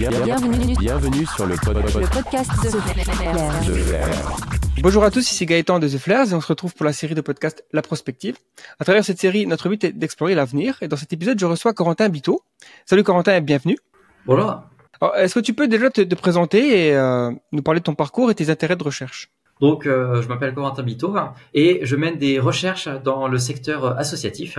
Bienvenue, Bienvenue sur le, pod- pod- le podcast de Flair. Bonjour à tous, ici Gaëtan de The Flares et on se retrouve pour la série de podcast La Prospective. À travers cette série, notre but est d'explorer l'avenir et dans cet épisode, je reçois Corentin Biteau. Salut Corentin et bienvenue. Bonjour. Alors, Est-ce que tu peux déjà te, te présenter et euh, nous parler de ton parcours et tes intérêts de recherche? Donc, euh, je m'appelle Corentin Bito et je mène des recherches dans le secteur associatif.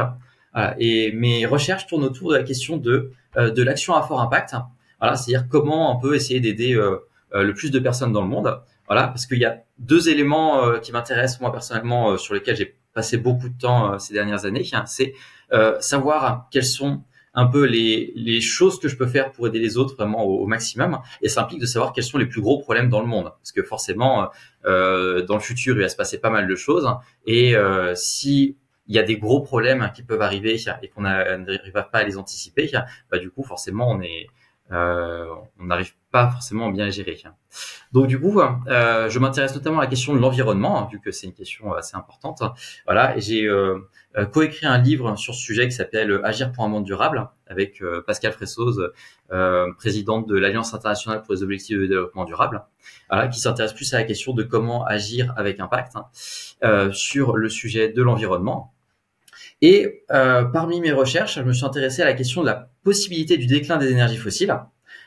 Voilà, et mes recherches tournent autour de la question de, euh, de l'action à fort impact. Voilà, c'est-à-dire comment on peut essayer d'aider euh, euh, le plus de personnes dans le monde. Voilà, parce qu'il y a deux éléments euh, qui m'intéressent moi personnellement, sur lesquels j'ai passé beaucoup de temps ces dernières années. C'est euh, savoir quelles sont un peu les, les choses que je peux faire pour aider les autres vraiment au, maximum. Et ça implique de savoir quels sont les plus gros problèmes dans le monde. Parce que forcément, euh, dans le futur, il va se passer pas mal de choses. Et euh, si il y a des gros problèmes qui peuvent arriver et qu'on n'arrive pas à les anticiper, bah, du coup, forcément, on est, on n'arrive pas forcément à bien les gérer. Donc, du coup, euh, je m'intéresse notamment à la question de l'environnement, hein, vu que c'est une question assez importante. Voilà, j'ai euh, euh, coécrit un livre sur ce sujet qui s'appelle Agir pour un monde durable avec euh, Pascal Fressoz, euh, présidente de l'Alliance internationale pour les objectifs de développement durable, voilà, qui s'intéresse plus à la question de comment agir avec impact hein, euh, sur le sujet de l'environnement. Et euh, parmi mes recherches, je me suis intéressé à la question de la possibilité du déclin des énergies fossiles.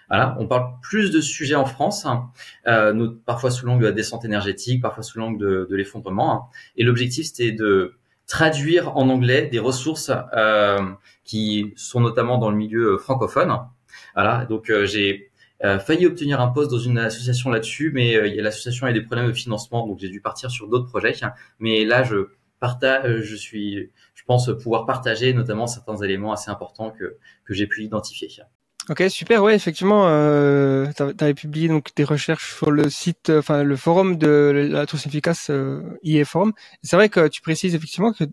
Voilà, on parle plus de ce sujet en France, hein, euh, parfois sous l'angle de la descente énergétique, parfois sous l'angle de, de l'effondrement. hein. Et l'objectif, c'était de traduire en anglais des ressources euh, qui sont notamment dans le milieu francophone. Voilà, donc euh, j'ai euh, failli obtenir un poste dans une association là-dessus, mais euh, l'association a des problèmes de financement, donc j'ai dû partir sur d'autres projets. Mais là, je partage, je suis, pense pouvoir partager notamment certains éléments assez importants que que j'ai pu identifier. Ok, super. Ouais, effectivement, euh, tu avais publié donc des recherches sur le site, enfin le forum de la touche efficace euh, IE Forum. C'est vrai que tu précises effectivement que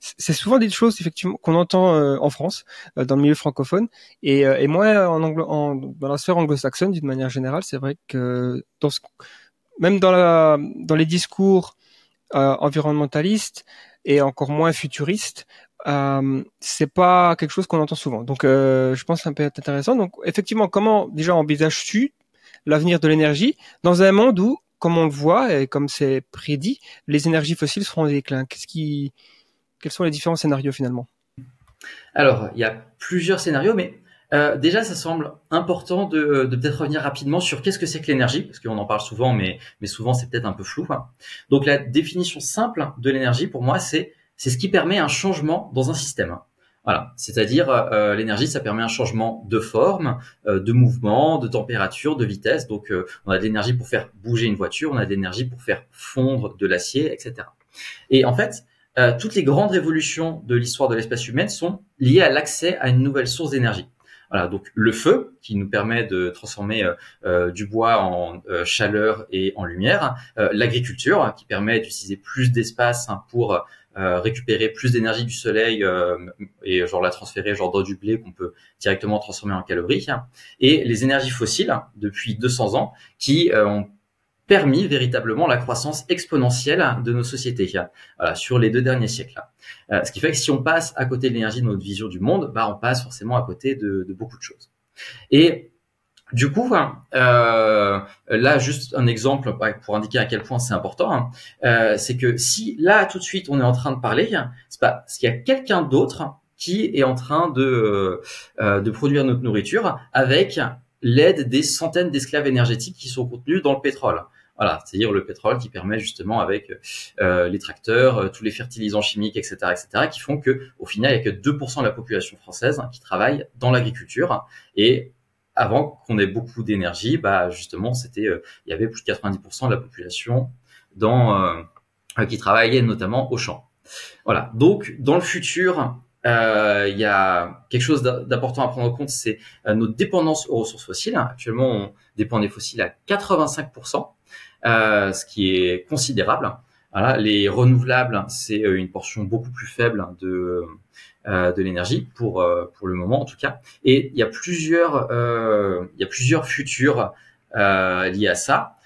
c'est souvent des choses effectivement qu'on entend euh, en France, euh, dans le milieu francophone, et, euh, et moins en, anglo en dans la sphère anglo-saxonne d'une manière générale. C'est vrai que dans ce, même dans la dans les discours environnementalistes et encore moins futuristes, euh, c'est pas quelque chose qu'on entend souvent. Donc, euh, je pense que ça peut être intéressant. Donc, effectivement, comment déjà envisages-tu l'avenir de l'énergie dans un monde où, comme on le voit et comme c'est prédit, les énergies fossiles seront en déclin? Quels sont les différents scénarios finalement? Alors, il y a plusieurs scénarios, mais euh, déjà, ça semble important de, peut-être revenir rapidement sur qu'est-ce que c'est que l'énergie, parce qu'on en parle souvent, mais, souvent c'est peut-être un peu flou. hein. Donc, la définition simple de l'énergie, pour moi, c'est c'est ce qui permet un changement dans un système. Voilà, c'est-à-dire euh, l'énergie, ça permet un changement de forme, euh, de mouvement, de température, de vitesse. Donc, euh, on a de l'énergie pour faire bouger une voiture, on a de l'énergie pour faire fondre de l'acier, etc. Et en fait, euh, toutes les grandes révolutions de l'histoire de l'espèce humaine sont liées à l'accès à une nouvelle source d'énergie. Voilà, donc le feu qui nous permet de transformer euh, euh, du bois en euh, chaleur et en lumière, euh, l'agriculture hein, qui permet d'utiliser plus d'espace hein, pour euh, récupérer plus d'énergie du soleil euh, et genre la transférer genre dans du blé qu'on peut directement transformer en calories, hein. et les énergies fossiles depuis 200 ans qui ont permis véritablement la croissance exponentielle de nos sociétés sur les deux derniers siècles. Euh, ce qui fait que si on passe à côté de l'énergie de notre vision du monde, bah, on passe forcément à côté de, beaucoup de choses. Et du coup, hein, euh, là, juste un exemple pour indiquer à quel point c'est important, hein, euh, c'est que si là, tout de suite, on est en train de parler, c'est parce qu'il y a quelqu'un d'autre qui est en train de, de produire notre nourriture avec l'aide des centaines d'esclaves énergétiques qui sont contenus dans le pétrole. Voilà, c'est-à-dire le pétrole qui permet justement avec euh, les tracteurs, euh, tous les fertilisants chimiques, etc., etc., qui font que au final, il n'y a que 2% de la population française qui travaille dans l'agriculture. Et avant qu'on ait beaucoup d'énergie, bah justement, c'était, euh, il y avait plus de 90% de la population dans euh, qui travaillait notamment au champ. Voilà. Donc, dans le futur, euh, il y a quelque chose d'important à prendre en compte, c'est euh, notre dépendance aux ressources fossiles. Actuellement, on dépend des fossiles à 85%, euh, ce qui est considérable. Voilà, les renouvelables, c'est euh, une portion beaucoup plus faible de euh, de l'énergie pour euh, pour le moment en tout cas. Et il y a plusieurs euh, il y a plusieurs futurs euh, liés à ça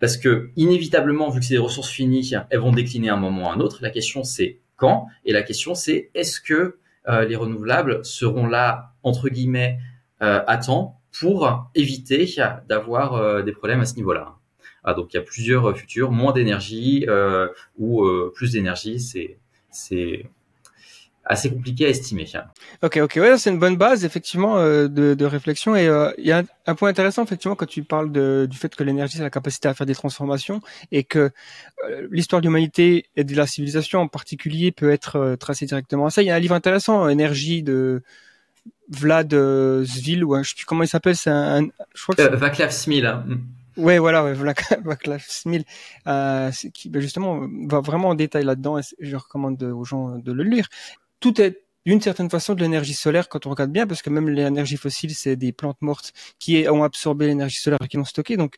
parce que inévitablement vu que c'est des ressources finies, elles vont décliner à un moment ou à un autre. La question c'est quand et la question c'est est-ce que euh, les renouvelables seront là entre guillemets euh, à temps pour éviter d'avoir euh, des problèmes à ce niveau-là? Ah, donc il y a plusieurs futurs, moins d'énergie euh, ou euh, plus d'énergie, c'est c'est assez compliqué à estimer. Ok, ok, ouais, c'est une bonne base effectivement euh, de, de, réflexion et euh, il y a un, un, point intéressant effectivement quand tu parles de, du fait que l'énergie c'est la capacité à faire des transformations et que euh, l'histoire de l'humanité et de la civilisation en particulier peut être tracée directement à ça. Il y a un livre intéressant, Énergie de Vlad Zvil ou je sais plus comment il s'appelle, c'est un, je crois que euh, Vaclav Smil. Hein. Ouais, voilà, ouais, Vaclav Smil, euh, qui ben justement va vraiment en détail là-dedans et je recommande aux gens de le lire tout est d'une certaine façon de l'énergie solaire quand on regarde bien, parce que même l'énergie fossile, c'est des plantes mortes qui ont absorbé l'énergie solaire et qui l'ont stockée. Donc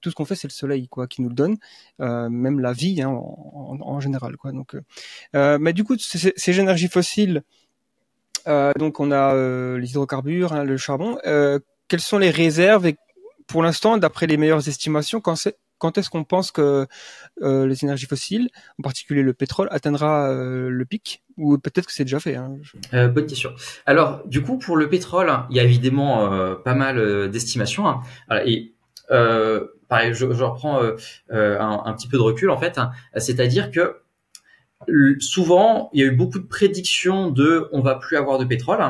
tout ce, qu'on fait, c'est le soleil, quoi, qui nous le donne, euh, même la vie hein, en, en, général, quoi. Donc, euh, euh mais du coup, ces, ces énergies fossiles, euh, donc on a euh, les hydrocarbures, hein, le charbon. quelles sont les réserves et pour l'instant, d'après les meilleures estimations, quand est-ce qu'on pense que euh, les énergies fossiles, en particulier le pétrole, atteindra euh, le pic? Ou peut-être que c'est déjà fait hein euh, Bonne question. Alors, du coup, pour le pétrole, il y a évidemment pas mal d'estimations. Hein. Et pareil, je, reprends un, petit peu de recul en fait. Hein. C'est-à-dire que souvent, il y a eu beaucoup de prédictions de on va plus avoir de pétrole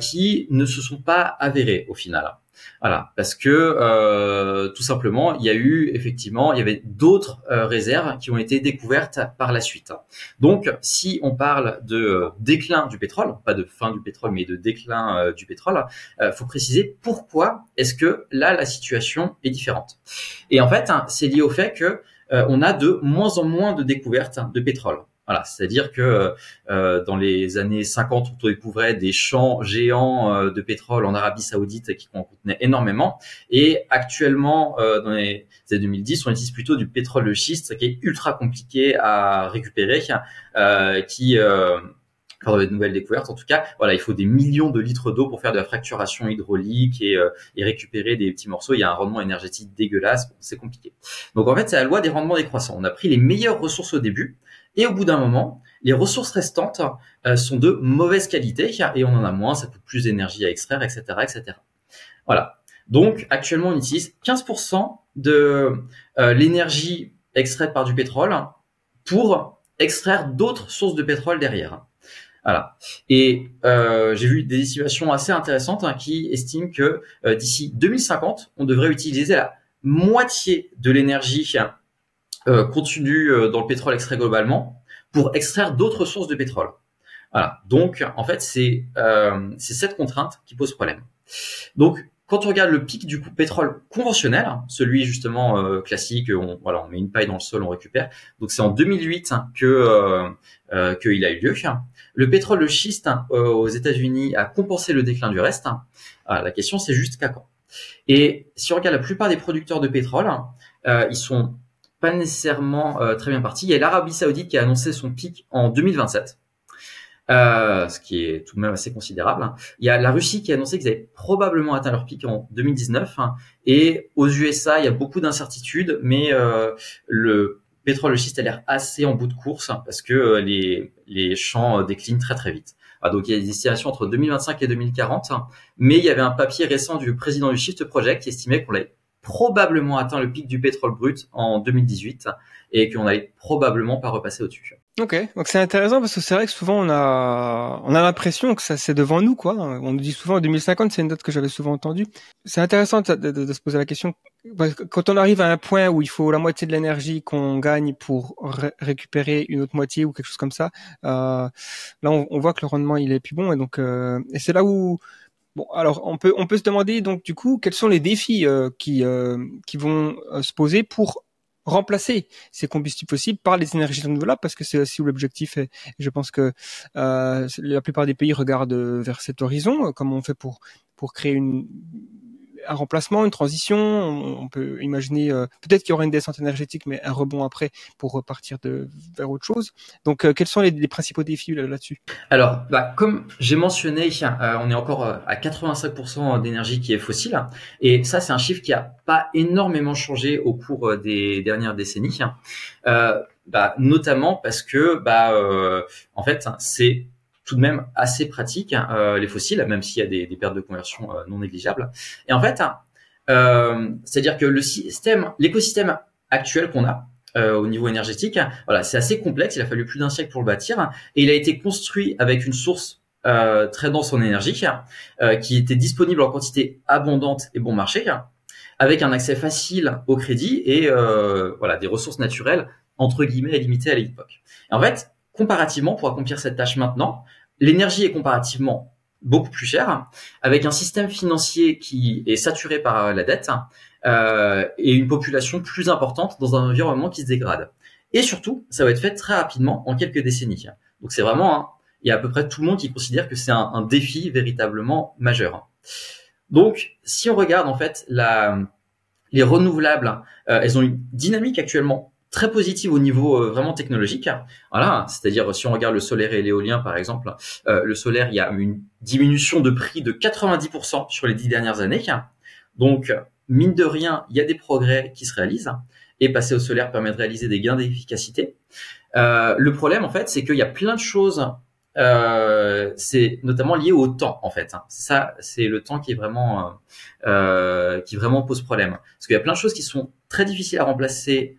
qui ne se sont pas avérées au final. Voilà, parce que euh, tout simplement, il y a eu effectivement, il y avait d'autres euh, réserves qui ont été découvertes par la suite. Donc, si on parle de euh, déclin du pétrole, pas de fin du pétrole, mais de déclin du pétrole, faut préciser pourquoi est-ce que là la situation est différente. Et en fait, hein, c'est lié au fait que on a de moins en moins de découvertes de pétrole. Voilà, c'est-à-dire que euh, dans les années 50, on découvrait des champs géants euh, de pétrole en Arabie Saoudite qui en contenaient énormément. Et actuellement, euh, dans les années 2010, on utilise plutôt du pétrole de schiste qui est ultra compliqué à récupérer, euh, qui euh, dans les nouvelles découvertes. En tout cas, voilà, il faut des millions de litres d'eau pour faire de la fracturation hydraulique et, euh, et, récupérer des petits morceaux. Il y a un rendement énergétique dégueulasse. C'est compliqué. Donc en fait, c'est la loi des rendements décroissants. On a pris les meilleures ressources au début et au bout d'un moment, les ressources restantes euh, sont de mauvaise qualité et on en a moins, ça coûte plus d'énergie à extraire, etc., etc. Voilà. Donc actuellement, on utilise 15% de euh, l'énergie extraite par du pétrole pour extraire d'autres sources de pétrole derrière. Voilà. Et euh, j'ai vu des estimations assez intéressantes hein, qui estiment que d'ici 2050, on devrait utiliser la moitié de l'énergie euh, continue euh, dans le pétrole extrait globalement pour extraire d'autres sources de pétrole. Voilà. Donc, en fait, c'est euh, cette contrainte qui pose problème. Donc, quand on regarde le pic du pétrole conventionnel, celui justement euh, classique, on, voilà, on met une paille dans le sol, on récupère. Donc c'est en 2008 que euh, euh, qu'il a eu lieu. Le pétrole de schiste euh, aux États-Unis a compensé le déclin du reste. Ah, la question c'est juste qu'à quand? Et si on regarde la plupart des producteurs de pétrole, ils sont pas nécessairement euh, très bien parti. Il y a l'Arabie Saoudite qui a annoncé son pic en 2027. Euh, ce qui est tout de même assez considérable. Il y a la Russie qui a annoncé qu'ils avaient probablement atteint leur pic en 2019. Et aux USA, il y a beaucoup d'incertitudes, mais euh, le pétrole schiste a l'air assez en bout de course parce que euh, les, les champs euh, déclinent très très vite. Donc il y a des estimations entre 2025 et 2040, mais il y avait un papier récent du président du Shift Project qui estimait qu'on allait probablement atteint le pic du pétrole brut en 2018 et qu'on n'allait probablement pas repasser au-dessus. Ok, donc c'est intéressant parce que c'est vrai que souvent on a on a l'impression que ça c'est devant nous quoi. On nous dit souvent en 2050, c'est une date que j'avais souvent entendue. C'est intéressant de, se poser la question quand on arrive à un point où il faut la moitié de l'énergie qu'on gagne pour ré récupérer une autre moitié ou quelque chose comme ça, euh, là on, on, voit que le rendement il est plus bon et donc euh, et c'est là où Bon, alors on peut on peut se demander donc du coup quels sont les défis euh, qui euh, qui vont euh, se poser pour remplacer ces combustibles fossiles par les énergies renouvelables? Parce que c'est aussi où l'objectif est. Je pense que la plupart des pays regardent vers cet horizon, comme on fait pour pour créer une un remplacement, une transition. On, peut imaginer euh, peut-être qu'il y aura une descente énergétique, mais un rebond après pour repartir de, vers autre chose. Donc, euh, quels sont les, principaux défis là-dessus? Alors, bah, comme j'ai mentionné, euh, on est encore à 85% d'énergie qui est fossile, et ça, c'est un chiffre qui a pas énormément changé au cours des dernières décennies. Bah, notamment parce que, bah, en fait, c'est tout de même assez pratique, euh, les fossiles, même s'il y a des, des pertes de conversion euh, non négligeables. Et en fait, euh, c'est-à-dire que le système, l'écosystème actuel qu'on a au niveau énergétique, voilà, c'est assez complexe. Il a fallu plus d'un siècle pour le bâtir, et il a été construit avec une source euh, très dense en énergie, qui était disponible en quantité abondante et bon marché, avec un accès facile au crédit et euh, voilà des ressources naturelles entre guillemets limitées à l'époque. En fait, comparativement, pour accomplir cette tâche maintenant, l'énergie est comparativement beaucoup plus chère, avec un système financier qui est saturé par la dette euh, et une population plus importante dans un environnement qui se dégrade. Et surtout, ça va être fait très rapidement, en quelques décennies. Donc c'est vraiment, un, il y a à peu près tout le monde qui considère que c'est un, défi véritablement majeur. Donc, si on regarde en fait les renouvelables, euh, elles ont une dynamique actuellement très positive au niveau euh, vraiment technologique. Voilà, c'est-à-dire si on regarde le solaire et l'éolien par exemple, euh, le solaire, il y a une diminution de prix de 90% sur les dix dernières années. Donc, mine de rien, il y a des progrès qui se réalisent et passer au solaire permet de réaliser des gains d'efficacité. Euh, le problème, en fait, c'est qu'il y a plein de choses. C'est notamment lié au temps, en fait. Ça, c'est le temps qui est vraiment, qui vraiment pose problème. Parce qu'il y a plein de choses qui sont très difficiles à remplacer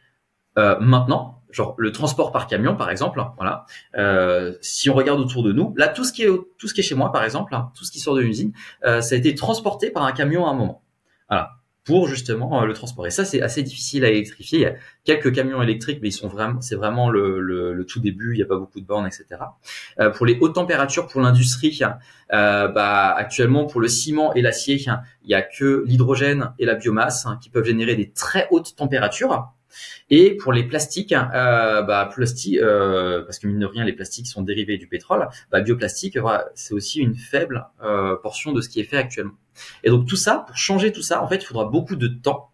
euh, maintenant, genre le transport par camion, par exemple. Voilà. Euh, si on regarde autour de nous, là, tout ce qui est tout ce qui est chez moi, par exemple, tout ce qui sort de l'usine, ça a été transporté par un camion à un moment. Voilà pour justement euh, le transport. Et ça, c'est assez difficile à électrifier. Il y a quelques camions électriques, mais ils sont vraiment, c'est vraiment le, le, le, tout début. Il n'y a pas beaucoup de bornes, etc. Euh, pour les hautes températures, pour l'industrie, euh, bah, actuellement pour le ciment et l'acier, il y a que l'hydrogène et la biomasse hein, qui peuvent générer des très hautes températures. Et pour les plastiques, euh, bah, euh, parce que mine de rien, les plastiques sont dérivés du pétrole, bah, bioplastique, voilà, c'est aussi une faible euh, portion de ce qui est fait actuellement. Et donc tout ça, pour changer tout ça, en fait, il faudra beaucoup de temps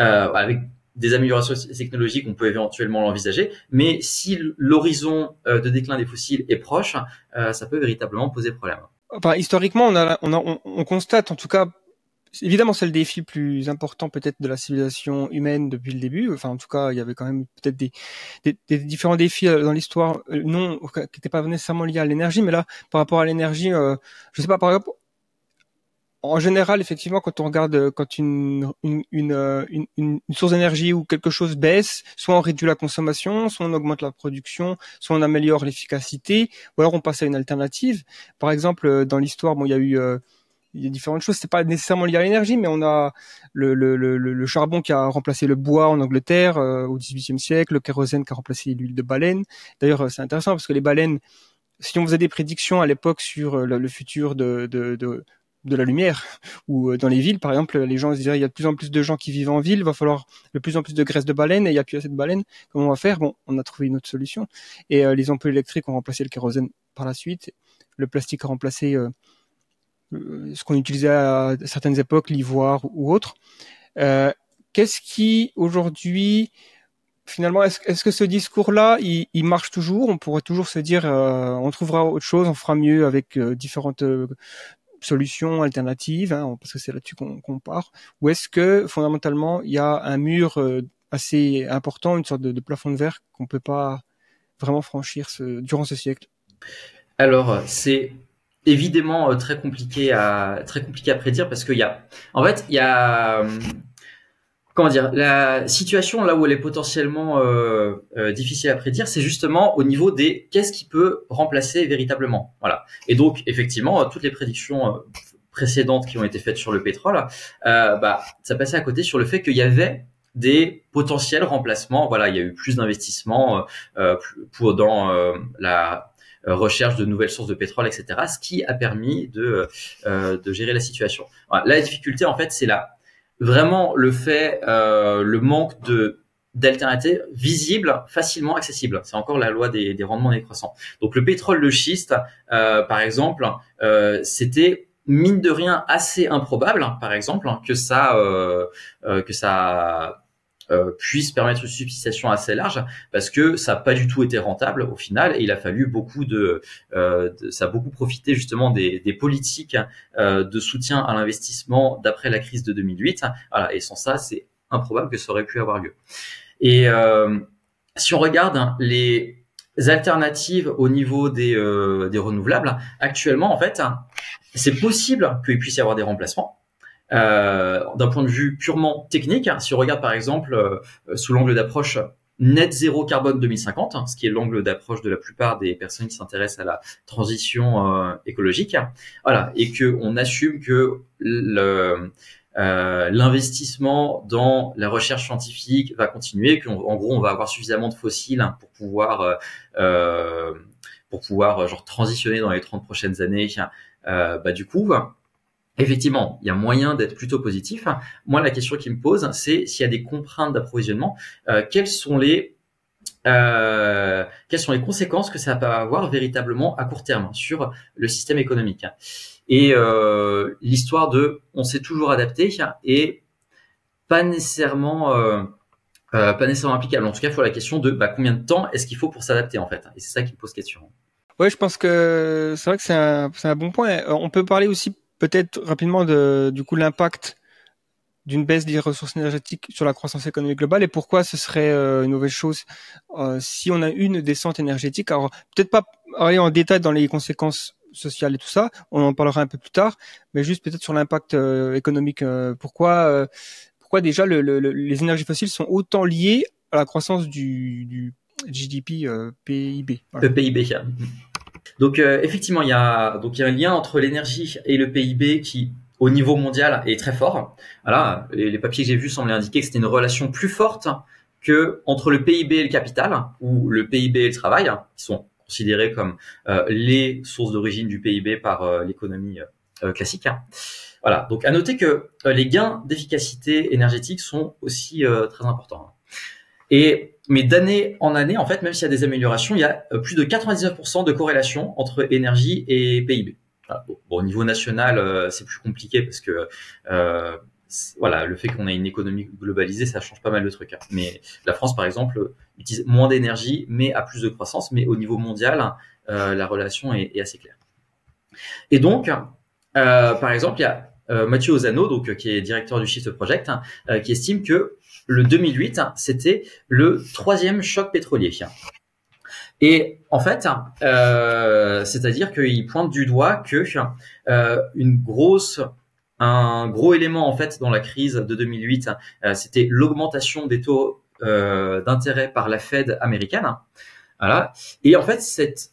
euh, avec des améliorations technologiques, on peut éventuellement l'envisager, mais si l'horizon euh, de déclin des fossiles est proche, euh, ça peut véritablement poser problème. Enfin, historiquement, on, a, on, a, on constate en tout cas évidemment c'est le défi plus important peut-être de la civilisation humaine depuis le début. Enfin, en tout cas, il y avait quand même peut-être des, des, des, différents défis dans l'histoire, non qui n'étaient pas nécessairement liés à l'énergie, mais là, par rapport à l'énergie, euh, je sais pas, par exemple, en général, effectivement, quand on regarde quand une, une, une, une, une source d'énergie ou quelque chose baisse, soit on réduit la consommation, soit on augmente la production, soit on améliore l'efficacité, ou alors on passe à une alternative. Par exemple, dans l'histoire, bon, il y a eu euh, il y a différentes choses. C'est pas nécessairement lié à l'énergie, mais on a le, le, le, le, charbon qui a remplacé le bois en Angleterre euh, au XVIIIe siècle, le kérosène qui a remplacé l'huile de baleine. D'ailleurs, c'est intéressant parce que les baleines, si on faisait des prédictions à l'époque sur le, le futur de, de, de, de la lumière ou dans les villes par exemple les gens se diraient il y a de plus en plus de gens qui vivent en ville il va falloir de plus en plus de graisse de baleine et il n'y a plus assez de baleines comment on va faire? Bon on a trouvé une autre solution et euh, les ampoules électriques ont remplacé le kérosène par la suite le plastique a remplacé euh, ce qu'on utilisait à certaines époques l'ivoire ou autre. Euh, qu'est-ce qui aujourd'hui finalement, est-ce est que ce discours-là, il, il, marche toujours? On pourrait toujours se dire, euh, on trouvera autre chose, on fera mieux avec euh, différentes euh, solutions alternatives, hein, parce que c'est là-dessus qu'on qu part, ou est-ce que fondamentalement il y a un mur euh, assez important, une sorte de, de plafond de verre qu'on peut pas vraiment franchir ce, durant ce siècle? Alors c'est évidemment euh, très compliqué à très compliqué à prédire parce qu'il y a en fait il y a comment dire, la situation là où elle est potentiellement euh, euh, difficile à prédire, c'est justement au niveau des qu'est-ce qui peut remplacer véritablement. Voilà. Et donc effectivement, toutes les prédictions euh, précédentes qui ont été faites sur le pétrole, euh, bah ça passait à côté sur le fait qu'il y avait des potentiels remplacements. Voilà, il y a eu plus d'investissements euh, pour dans euh, la recherche de nouvelles sources de pétrole, etc. Ce qui a permis de de gérer la situation. Voilà. La difficulté en fait, c'est la vraiment le fait, euh, le manque de d'alternatives visibles, facilement accessibles. C'est encore la loi des, des rendements décroissants. Donc le pétrole de schiste, euh, par exemple, euh, c'était mine de rien assez improbable, par exemple, que ça euh, que ça euh, puisse permettre une substitution assez large parce que ça n'a pas du tout été rentable au final et il a fallu beaucoup de, euh, ça a beaucoup profité justement des, politiques euh, de soutien à l'investissement d'après la crise de 2008 voilà et sans ça c'est improbable que ça aurait pu avoir lieu et euh, si on regarde les alternatives au niveau des, des renouvelables, actuellement, en fait, c'est possible qu'il puisse y avoir des remplacements. Euh, D'un point de vue purement technique, si on regarde par exemple euh, sous l'angle d'approche net zéro carbone 2050, ce qui est l'angle d'approche de la plupart des personnes qui s'intéressent à la transition euh, écologique, voilà, et que on assume que le euh, l'investissement dans la recherche scientifique va continuer, qu'en gros on va avoir suffisamment de fossiles pour pouvoir euh, pour pouvoir genre transitionner dans les 30 prochaines années. Bah du coup, effectivement, il y a moyen d'être plutôt positif. Moi, la question qui me pose, c'est s'il y a des contraintes d'approvisionnement, euh, quelles sont les euh, quelles sont les conséquences que ça peut avoir véritablement à court terme sur le système économique? Et euh, l'histoire de on s'est toujours adapté et pas nécessairement euh, euh, pas nécessairement applicable. En tout cas, il faut la question de bah, combien de temps est-ce qu'il faut pour s'adapter en fait? Et c'est ça qui me pose question. Ouais, je pense que c'est vrai que c'est un, un bon point. On peut parler aussi peut-être rapidement de du coup l'impact d'une baisse des ressources énergétiques sur la croissance économique globale et pourquoi ce serait euh, une mauvaise chose euh, si on a une descente énergétique. Alors peut-être pas aller en détail dans les conséquences sociales et tout ça, on en parlera un peu plus tard, mais juste peut-être sur l'impact euh, économique. pourquoi pourquoi déjà le, le- le- les énergies fossiles sont autant liées à la croissance du, GDP PIB. Le PIB. Donc euh, effectivement, il y a donc il y a un lien entre l'énergie et le PIB qui au niveau mondial est très fort. Voilà, les, papiers que j'ai vus semblaient indiquer que c'était une relation plus forte que entre le PIB et le capital ou le PIB et le travail, qui sont considérés comme euh, les sources d'origine du PIB par euh, l'économie euh, classique. Voilà. Donc à noter que les gains d'efficacité énergétique sont aussi très importants. Et mais d'année en année, en fait, même s'il y a des améliorations, il y a euh, plus de 99% de corrélation entre énergie et PIB. Voilà. Bon, au niveau national, euh, c'est plus compliqué parce que euh, voilà, le fait qu'on ait une économie globalisée, ça change pas mal de trucs. hein. Mais la France, par exemple, utilise moins d'énergie, mais a plus de croissance. Mais au niveau mondial, euh, la relation est, assez claire. Et donc, par exemple, il y a Mathieu Ozano, donc qui est directeur du Shift Project, hein, qui estime que le 2008, hein, c'était le troisième choc pétrolier. Et en fait, euh, c'est-à-dire qu'il pointe du doigt que euh, une grosse, un gros élément en fait dans la crise de 2008, euh, c'était l'augmentation des taux d'intérêt par la Fed américaine. Voilà. Et en fait, cette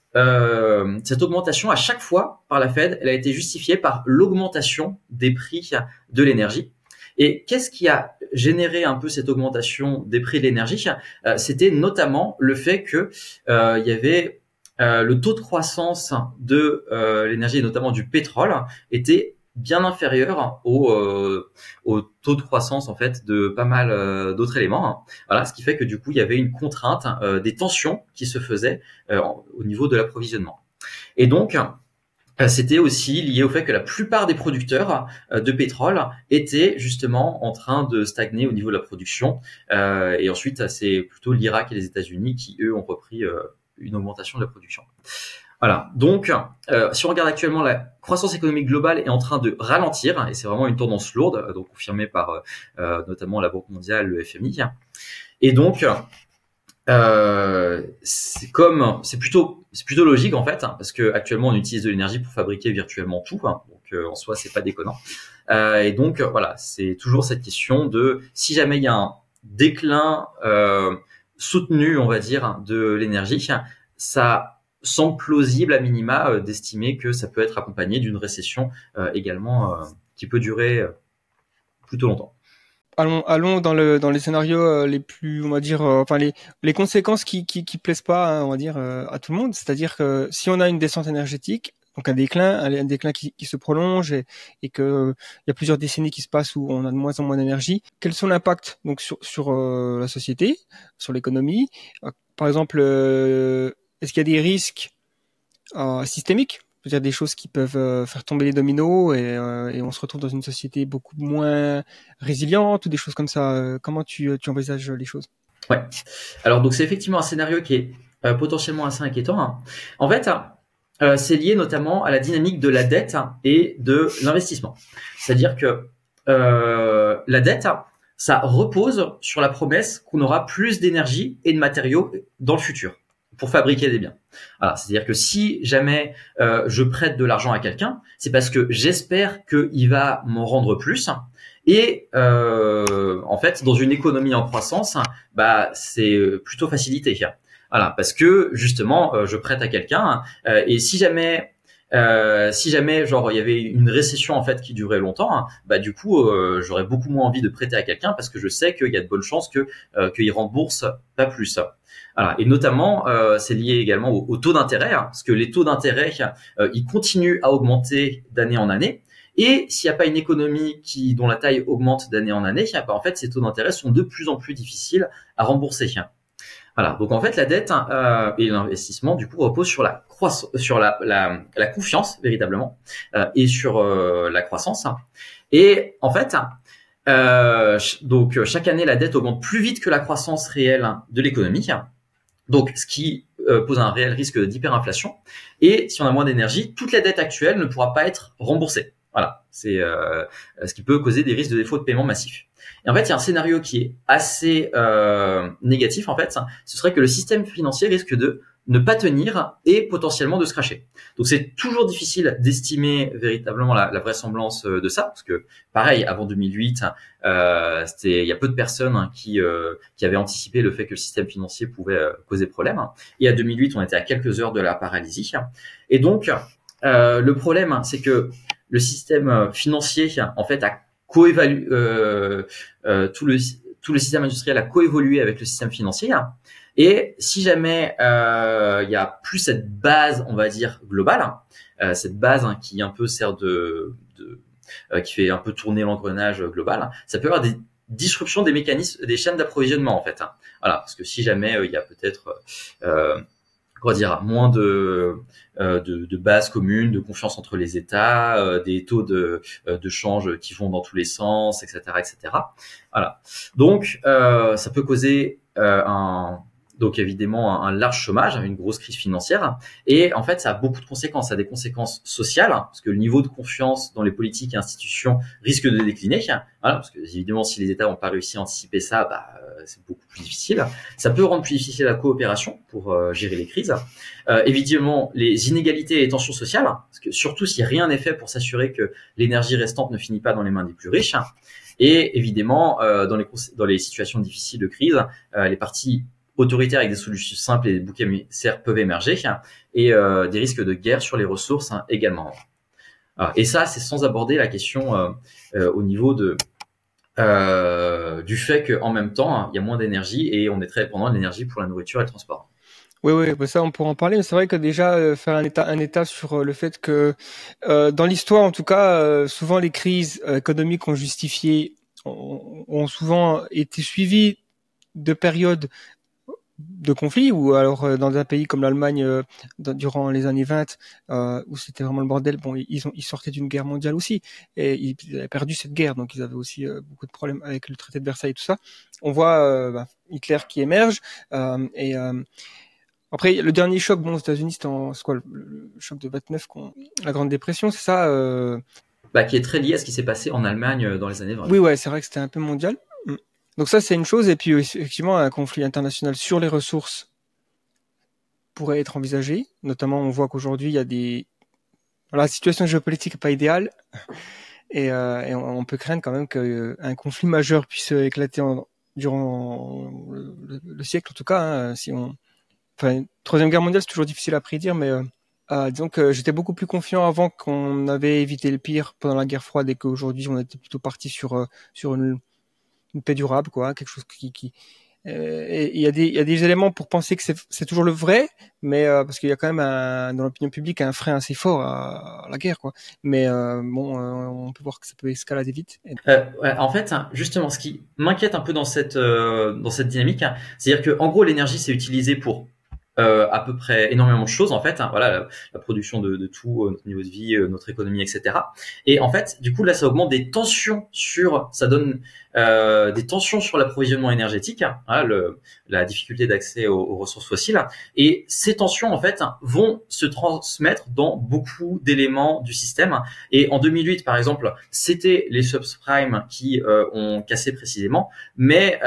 augmentation à chaque fois par la Fed, elle a été justifiée par l'augmentation des prix de l'énergie. Et qu'est-ce qui a généré un peu cette augmentation des prix de l'énergie? Euh, C'était notamment le fait que euh, il y avait euh, le taux de croissance de euh, l'énergie et notamment du pétrole était bien inférieur au, euh, au taux de croissance en fait de pas mal d'autres éléments. Voilà, ce qui fait que du coup il y avait une contrainte, euh, des tensions qui se faisaient en- au niveau de l'approvisionnement. Et donc c'était aussi lié au fait que la plupart des producteurs euh, de pétrole étaient justement en train de stagner au niveau de la production. Euh, et ensuite, c'est plutôt l'Irak et les États-Unis qui, eux, ont repris euh, une augmentation de la production. Voilà. Donc, euh, si on regarde actuellement, la croissance économique globale est en train de ralentir, et c'est vraiment une tendance lourde, euh, donc confirmée par euh, euh, notamment la Banque mondiale, le FMI. Et donc, euh, c'est comme, c'est plutôt, c'est plutôt logique en fait, hein, parce que actuellement on utilise de l'énergie pour fabriquer virtuellement tout, hein, donc euh, en soi c'est pas déconnant. Euh, et donc voilà, c'est toujours cette question de si jamais il y a un déclin euh, soutenu, on va dire, de l'énergie, ça semble plausible à minima euh, d'estimer que ça peut être accompagné d'une récession également qui peut durer plutôt longtemps. Allons, allons dans le dans les scénarios euh, les plus, on va dire, euh, enfin les conséquences qui qui, plaisent pas, hein, on va dire, euh, à tout le monde. C'est-à-dire que si on a une descente énergétique, donc un déclin, un, déclin qui, se prolonge et, et que il y a plusieurs décennies qui se passent où on a de moins en moins d'énergie, quels sont l'impact donc sur la société, sur l'économie? Par exemple, est-ce qu'il y a des risques euh, systémiques? C'est-à-dire des choses qui peuvent euh, faire tomber les dominos et, euh, et on se retrouve dans une société beaucoup moins résiliente ou des choses comme ça. Euh, Comment tu, tu envisages les choses? Ouais. Alors donc c'est effectivement un scénario qui est potentiellement assez inquiétant. hein. En fait, euh, c'est lié notamment à la dynamique de la dette et de l'investissement. C'est-à-dire que euh, la dette, ça repose sur la promesse qu'on aura plus d'énergie et de matériaux dans le futur. Pour fabriquer des biens. Voilà, c'est-à-dire que si jamais euh, je prête de l'argent à quelqu'un, c'est parce que j'espère qu'il va m'en rendre plus. Et euh, en fait, dans une économie en croissance, bah c'est plutôt facilité. Voilà, parce que justement, euh, je prête à quelqu'un euh, et si jamais euh, si jamais genre il y avait une récession en fait qui durait longtemps, hein, bah du coup euh, j'aurais beaucoup moins envie de prêter à quelqu'un parce que je sais qu'il y a de bonnes chances que euh, qu'il rembourse pas plus. Voilà. Et notamment, euh, c'est lié également au, taux d'intérêt, hein, parce que les taux d'intérêt, euh, ils continuent à augmenter d'année en année. Et s'il n'y a pas une économie qui dont la taille augmente d'année en année, bah, en fait, ces taux d'intérêt sont de plus en plus difficiles à rembourser. Voilà. Donc en fait, la dette euh, et l'investissement du coup reposent sur la croissance, sur la, la, confiance véritablement euh, et sur euh, la croissance. Et en fait, euh, donc chaque année, la dette augmente plus vite que la croissance réelle de l'économie. Donc, ce qui euh, pose un réel risque d'hyperinflation. Et si on a moins d'énergie, toute la dette actuelle ne pourra pas être remboursée. Voilà, c'est euh, ce qui peut causer des risques de défaut de paiement massif. Et en fait, il y a un scénario qui est assez euh, négatif. En fait, ce serait que le système financier risque de ne pas tenir et potentiellement de se cracher. Donc c'est toujours difficile d'estimer véritablement la, la, vraisemblance euh, de ça, parce que pareil, avant 2008, euh, il y a peu de personnes hein, qui euh, qui avaient anticipé le fait que le système financier pouvait causer problème. Et à 2008, on était à quelques heures de la paralysie. Et donc le problème, c'est que le système financier, en fait, a coévalué tout le tout le système industriel a coévolué avec le système financier. Et si jamais euh, il y a plus cette base, on va dire globale, euh, cette base hein, qui un peu sert de, de euh, qui fait un peu tourner l'engrenage global, ça peut avoir des disruptions des mécanismes, des chaînes d'approvisionnement en fait. Voilà, parce que si jamais il y a peut-être comment dire, moins de, euh, de, de bases communes, de confiance entre les États, euh, des taux de, de change qui vont dans tous les sens, etc., etc. Voilà. Donc, euh, ça peut causer un donc évidemment un, large chômage, une grosse crise financière, et en fait ça a beaucoup de conséquences, ça a des conséquences sociales, parce que le niveau de confiance dans les politiques et institutions risque de décliner, voilà, parce que évidemment si les États n'ont pas réussi à anticiper ça, bah, euh, c'est beaucoup plus difficile. Ça peut rendre plus difficile la coopération pour euh, gérer les crises. Euh, évidemment les inégalités et les tensions sociales, parce que surtout si rien n'est fait pour s'assurer que l'énergie restante ne finit pas dans les mains des plus riches. Et évidemment, dans, les, dans les situations difficiles de crise, les partis autoritaires avec des solutions simples et des bouquets émissaires peuvent émerger et euh, des risques de guerre sur les ressources hein, également. Alors, et ça, c'est sans aborder la question euh, euh, au niveau de du fait qu'en même temps, hein, il y a moins d'énergie et on est très dépendant de l'énergie pour la nourriture et le transport. Oui, oui, ça on pourra en parler, mais c'est vrai que déjà faire un état, un état sur le fait que dans l'histoire, en tout cas, souvent les crises économiques ont justifié, ont souvent été suivies de périodes de conflits ou alors euh, dans un pays comme l'Allemagne euh, durant les années 20 euh, où c'était vraiment le bordel bon ils ont ils sortaient d'une guerre mondiale aussi et ils avaient perdu cette guerre donc ils avaient aussi beaucoup de problèmes avec le traité de Versailles et tout ça. On voit bah, Hitler qui émerge et après le dernier choc bon aux États-Unis c'est quoi le, choc de 29 la grande dépression c'est ça bah, qui est très lié à ce qui s'est passé en Allemagne dans les années 20 oui ouais c'est vrai que c'était un peu mondial donc ça, c'est une chose. Et puis effectivement, un conflit international sur les ressources pourrait être envisagé. Notamment, on voit qu'aujourd'hui, il y a des... la situation géopolitique n'est pas idéale. Et, euh, on, peut craindre quand même qu'un conflit majeur puisse éclater en, durant le, le, siècle, en tout cas. Hein, si on... Enfin, troisième guerre mondiale, c'est toujours difficile à prédire, mais euh, euh, disons que j'étais beaucoup plus confiant avant qu'on avait évité le pire pendant la guerre froide et qu'aujourd'hui, on était plutôt parti sur, euh, sur une une paix durable, quoi, quelque chose qui, euh, il y, a des, y a des éléments pour penser que c'est toujours le vrai, mais euh, parce qu'il y a quand même dans l'opinion publique un frein assez fort à, la guerre, quoi. Mais euh, bon, on peut voir que ça peut escalader vite. En fait, hein, justement, ce qui m'inquiète un peu dans cette dans cette dynamique, hein, c'est-à-dire que en gros, l'énergie c'est utilisé pour euh, à peu près énormément de choses en fait. Hein, voilà, la, la, production de, de tout, euh, notre niveau de vie, euh, notre économie, etc. Et en fait, du coup là, ça augmente des tensions sur, ça donne euh, des tensions sur l'approvisionnement énergétique, hein, le, la difficulté d'accès aux, aux, ressources fossiles. Et ces tensions en fait vont se transmettre dans beaucoup d'éléments du système. Et en 2008, par exemple, c'était les subprimes qui ont cassé précisément, mais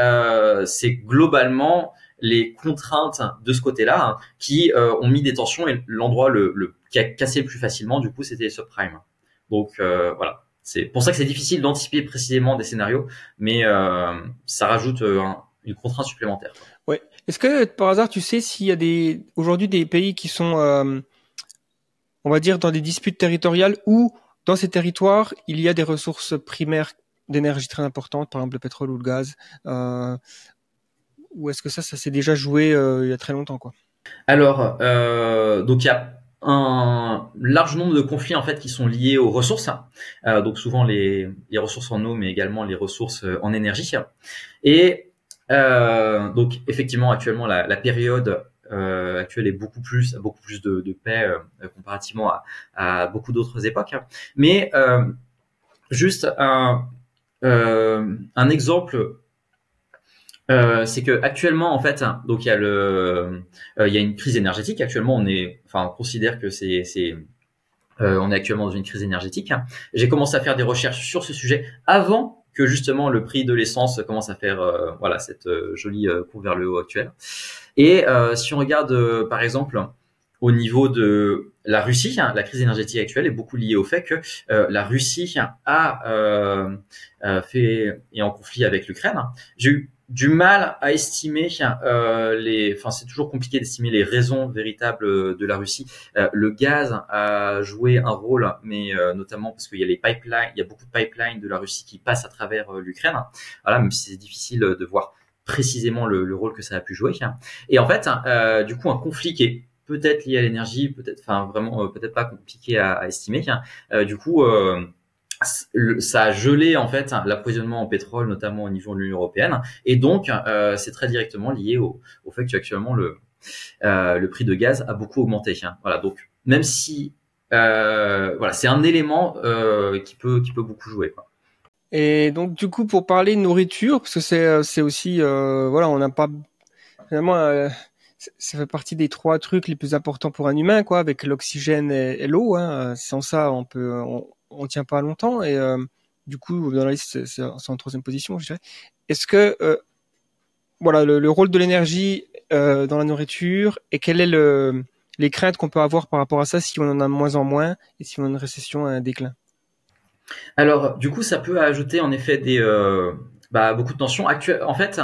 c'est globalement les contraintes de ce côté-là hein, qui euh, ont mis des tensions et l'endroit le, le, qui a cassé le plus facilement, du coup, c'était les subprimes. Donc euh, voilà, c'est pour ça que c'est difficile d'anticiper précisément des scénarios, mais euh, ça rajoute un, une contrainte supplémentaire. Ouais. Est-ce que par hasard tu sais s'il y a des aujourd'hui des pays qui sont, on va dire, dans des disputes territoriales où dans ces territoires il y a des ressources primaires d'énergie très importantes, par exemple le pétrole ou le gaz, ou est-ce que ça, ça s'est déjà joué euh, il y a très longtemps quoi? Alors, euh, donc il y a un large nombre de conflits en fait qui sont liés aux ressources, euh, donc souvent les, ressources en eau, mais également les ressources en énergie. Et donc effectivement actuellement la, période actuelle est beaucoup plus beaucoup plus de, paix comparativement à, beaucoup d'autres époques. Mais euh, juste un exemple euh, c'est que actuellement en fait donc il y a le euh, il y a une crise énergétique. Actuellement on est enfin on considère que c'est c'est euh, on est actuellement dans une crise énergétique. J'ai commencé à faire des recherches sur ce sujet avant que justement le prix de l'essence commence à faire euh, voilà cette euh, jolie courbe vers le haut actuelle. Et si on regarde par exemple au niveau de la Russie, la crise énergétique actuelle est beaucoup liée au fait que la Russie a euh, fait est en conflit avec l'Ukraine. J'ai eu du mal à estimer euh, les. Enfin, c'est toujours compliqué d'estimer les raisons véritables de la Russie. Euh, le gaz a joué un rôle, mais euh, notamment parce qu'il y a les pipelines, il y a beaucoup de pipelines de la Russie qui passent à travers l'Ukraine. Voilà, même si c'est difficile de voir précisément le, le, rôle que ça a pu jouer. Et en fait, du coup, un conflit qui est peut-être lié à l'énergie, peut-être, enfin vraiment, peut-être pas compliqué à, à estimer. du coup ça a gelé en fait l'approvisionnement en pétrole, notamment au niveau de l'Union européenne, et donc euh, c'est très directement lié au, au fait qu'actuellement le euh, le prix de gaz a beaucoup augmenté. Hein. Voilà, donc même si euh, voilà, c'est un élément euh, qui peut qui peut beaucoup jouer. Et donc du coup pour parler nourriture, parce que c'est c'est aussi voilà, on n'a pas finalement ça fait partie des trois trucs les plus importants pour un humain, quoi, avec l'oxygène et, l'eau. Hein. Sans ça, on peut, on tient pas longtemps et euh, du coup dans la liste c'est en troisième position je dirais. Est-ce que euh, voilà le, le, rôle de l'énergie euh, dans la nourriture et quel est le les craintes qu'on peut avoir par rapport à ça si on en a de moins en moins et si on a une récession un déclin? Alors du coup ça peut ajouter en effet des bah, beaucoup de tensions. Actuelles en fait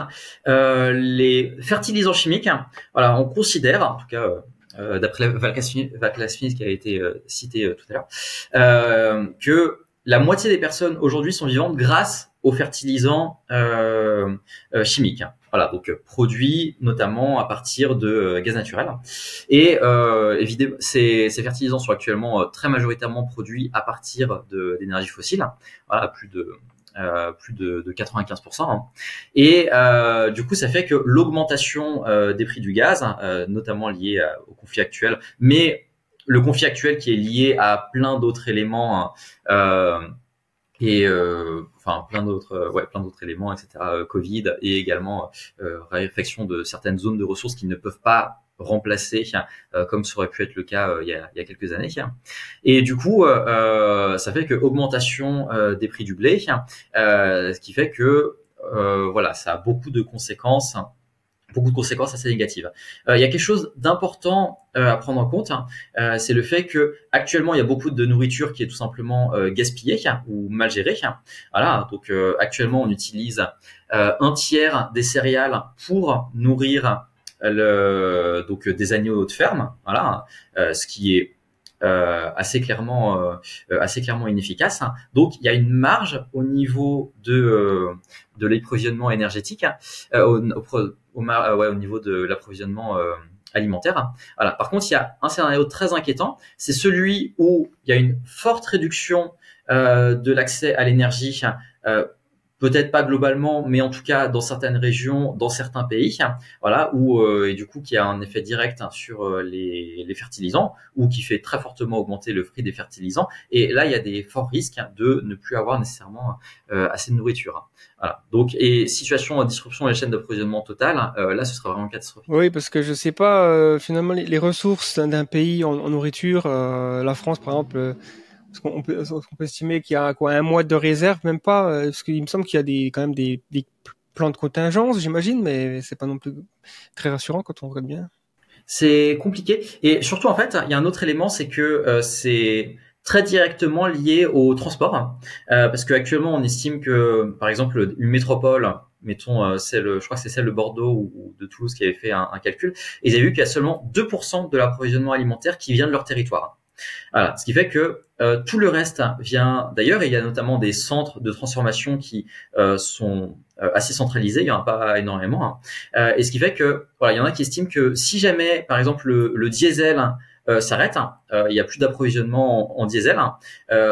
les fertilisants chimiques voilà on considère en tout cas d'après Valclasfinis qui a été euh, cité euh, tout à l'heure, que la moitié des personnes aujourd'hui sont vivantes grâce aux fertilisants chimiques. Voilà, donc produits notamment à partir de gaz naturel. Et euh, évidemment, ces, ces, fertilisants sont actuellement très majoritairement produits à partir d'énergie fossile. Voilà, plus de euh, plus de, de 95%. Hein. Et euh, du coup, ça fait que l'augmentation euh, des prix du gaz, euh, notamment lié euh, au conflit actuel, mais le conflit actuel qui est lié à plein d'autres éléments hein, et enfin plein d'autres éléments etc Covid et également réflexion de certaines zones de ressources qui ne peuvent pas remplacer euh, comme ça aurait pu être le cas euh, il, y a, il, y a, quelques années. Et du coup, euh, ça fait que augmentation des prix du blé, ce qui fait que voilà, ça a beaucoup de conséquences beaucoup de conséquences assez négatives. Euh, il y a quelque chose d'important euh, à prendre en compte, euh, c'est le fait que actuellement il y a beaucoup de nourriture qui est tout simplement gaspillée ou mal gérée. Voilà, donc actuellement on utilise un tiers des céréales pour nourrir donc des agneaux de ferme, voilà, euh, ce qui est euh, assez clairement euh, assez clairement inefficace. Donc il y a une marge au niveau de de l'approvisionnement énergétique, au, au, au, ouais, au niveau de l'approvisionnement alimentaire. Voilà. Par contre, il y a un scénario très inquiétant, c'est celui où il y a une forte réduction de l'accès à l'énergie peut-être pas globalement, mais en tout cas dans certaines régions, dans certains pays, voilà, où euh, et du coup qui a un effet direct hein, sur euh, les, les, fertilisants ou qui fait très fortement augmenter le prix des fertilisants. Et là, il y a des forts risques de ne plus avoir nécessairement euh, assez de nourriture. Voilà. Donc et situation de disruption de la chaîne d'approvisionnement totale, euh, là, ce sera vraiment catastrophique. Oui, parce que je sais pas euh, finalement les, les ressources d'un pays en, en nourriture, la France par exemple parce qu'on peut, on peut estimer qu'il y a quoi un mois de réserve, même pas, euh, parce qu'il me semble qu'il y a des quand même des, des plan de contingence, j'imagine, mais c'est pas non plus très rassurant quand on regarde bien. C'est compliqué. Et surtout, en fait, il y a un autre élément, c'est que euh, c'est très directement lié au transport. Euh, parce qu'actuellement, on estime que, par exemple, une métropole, mettons celle, je crois que c'est celle de Bordeaux ou, de Toulouse qui avait fait un, calcul, ils avaient vu qu'il y a seulement 2% de l'approvisionnement alimentaire qui vient de leur territoire. Voilà, ce qui fait que euh, tout le reste vient d'ailleurs, et il y a notamment des centres de transformation qui euh, sont euh, assez centralisés, il y en a pas énormément, hein. et ce qui fait que voilà, il y en a qui estiment que si jamais, par exemple, le, le diesel s'arrête, hein, il n'y a plus d'approvisionnement en, diesel, hein,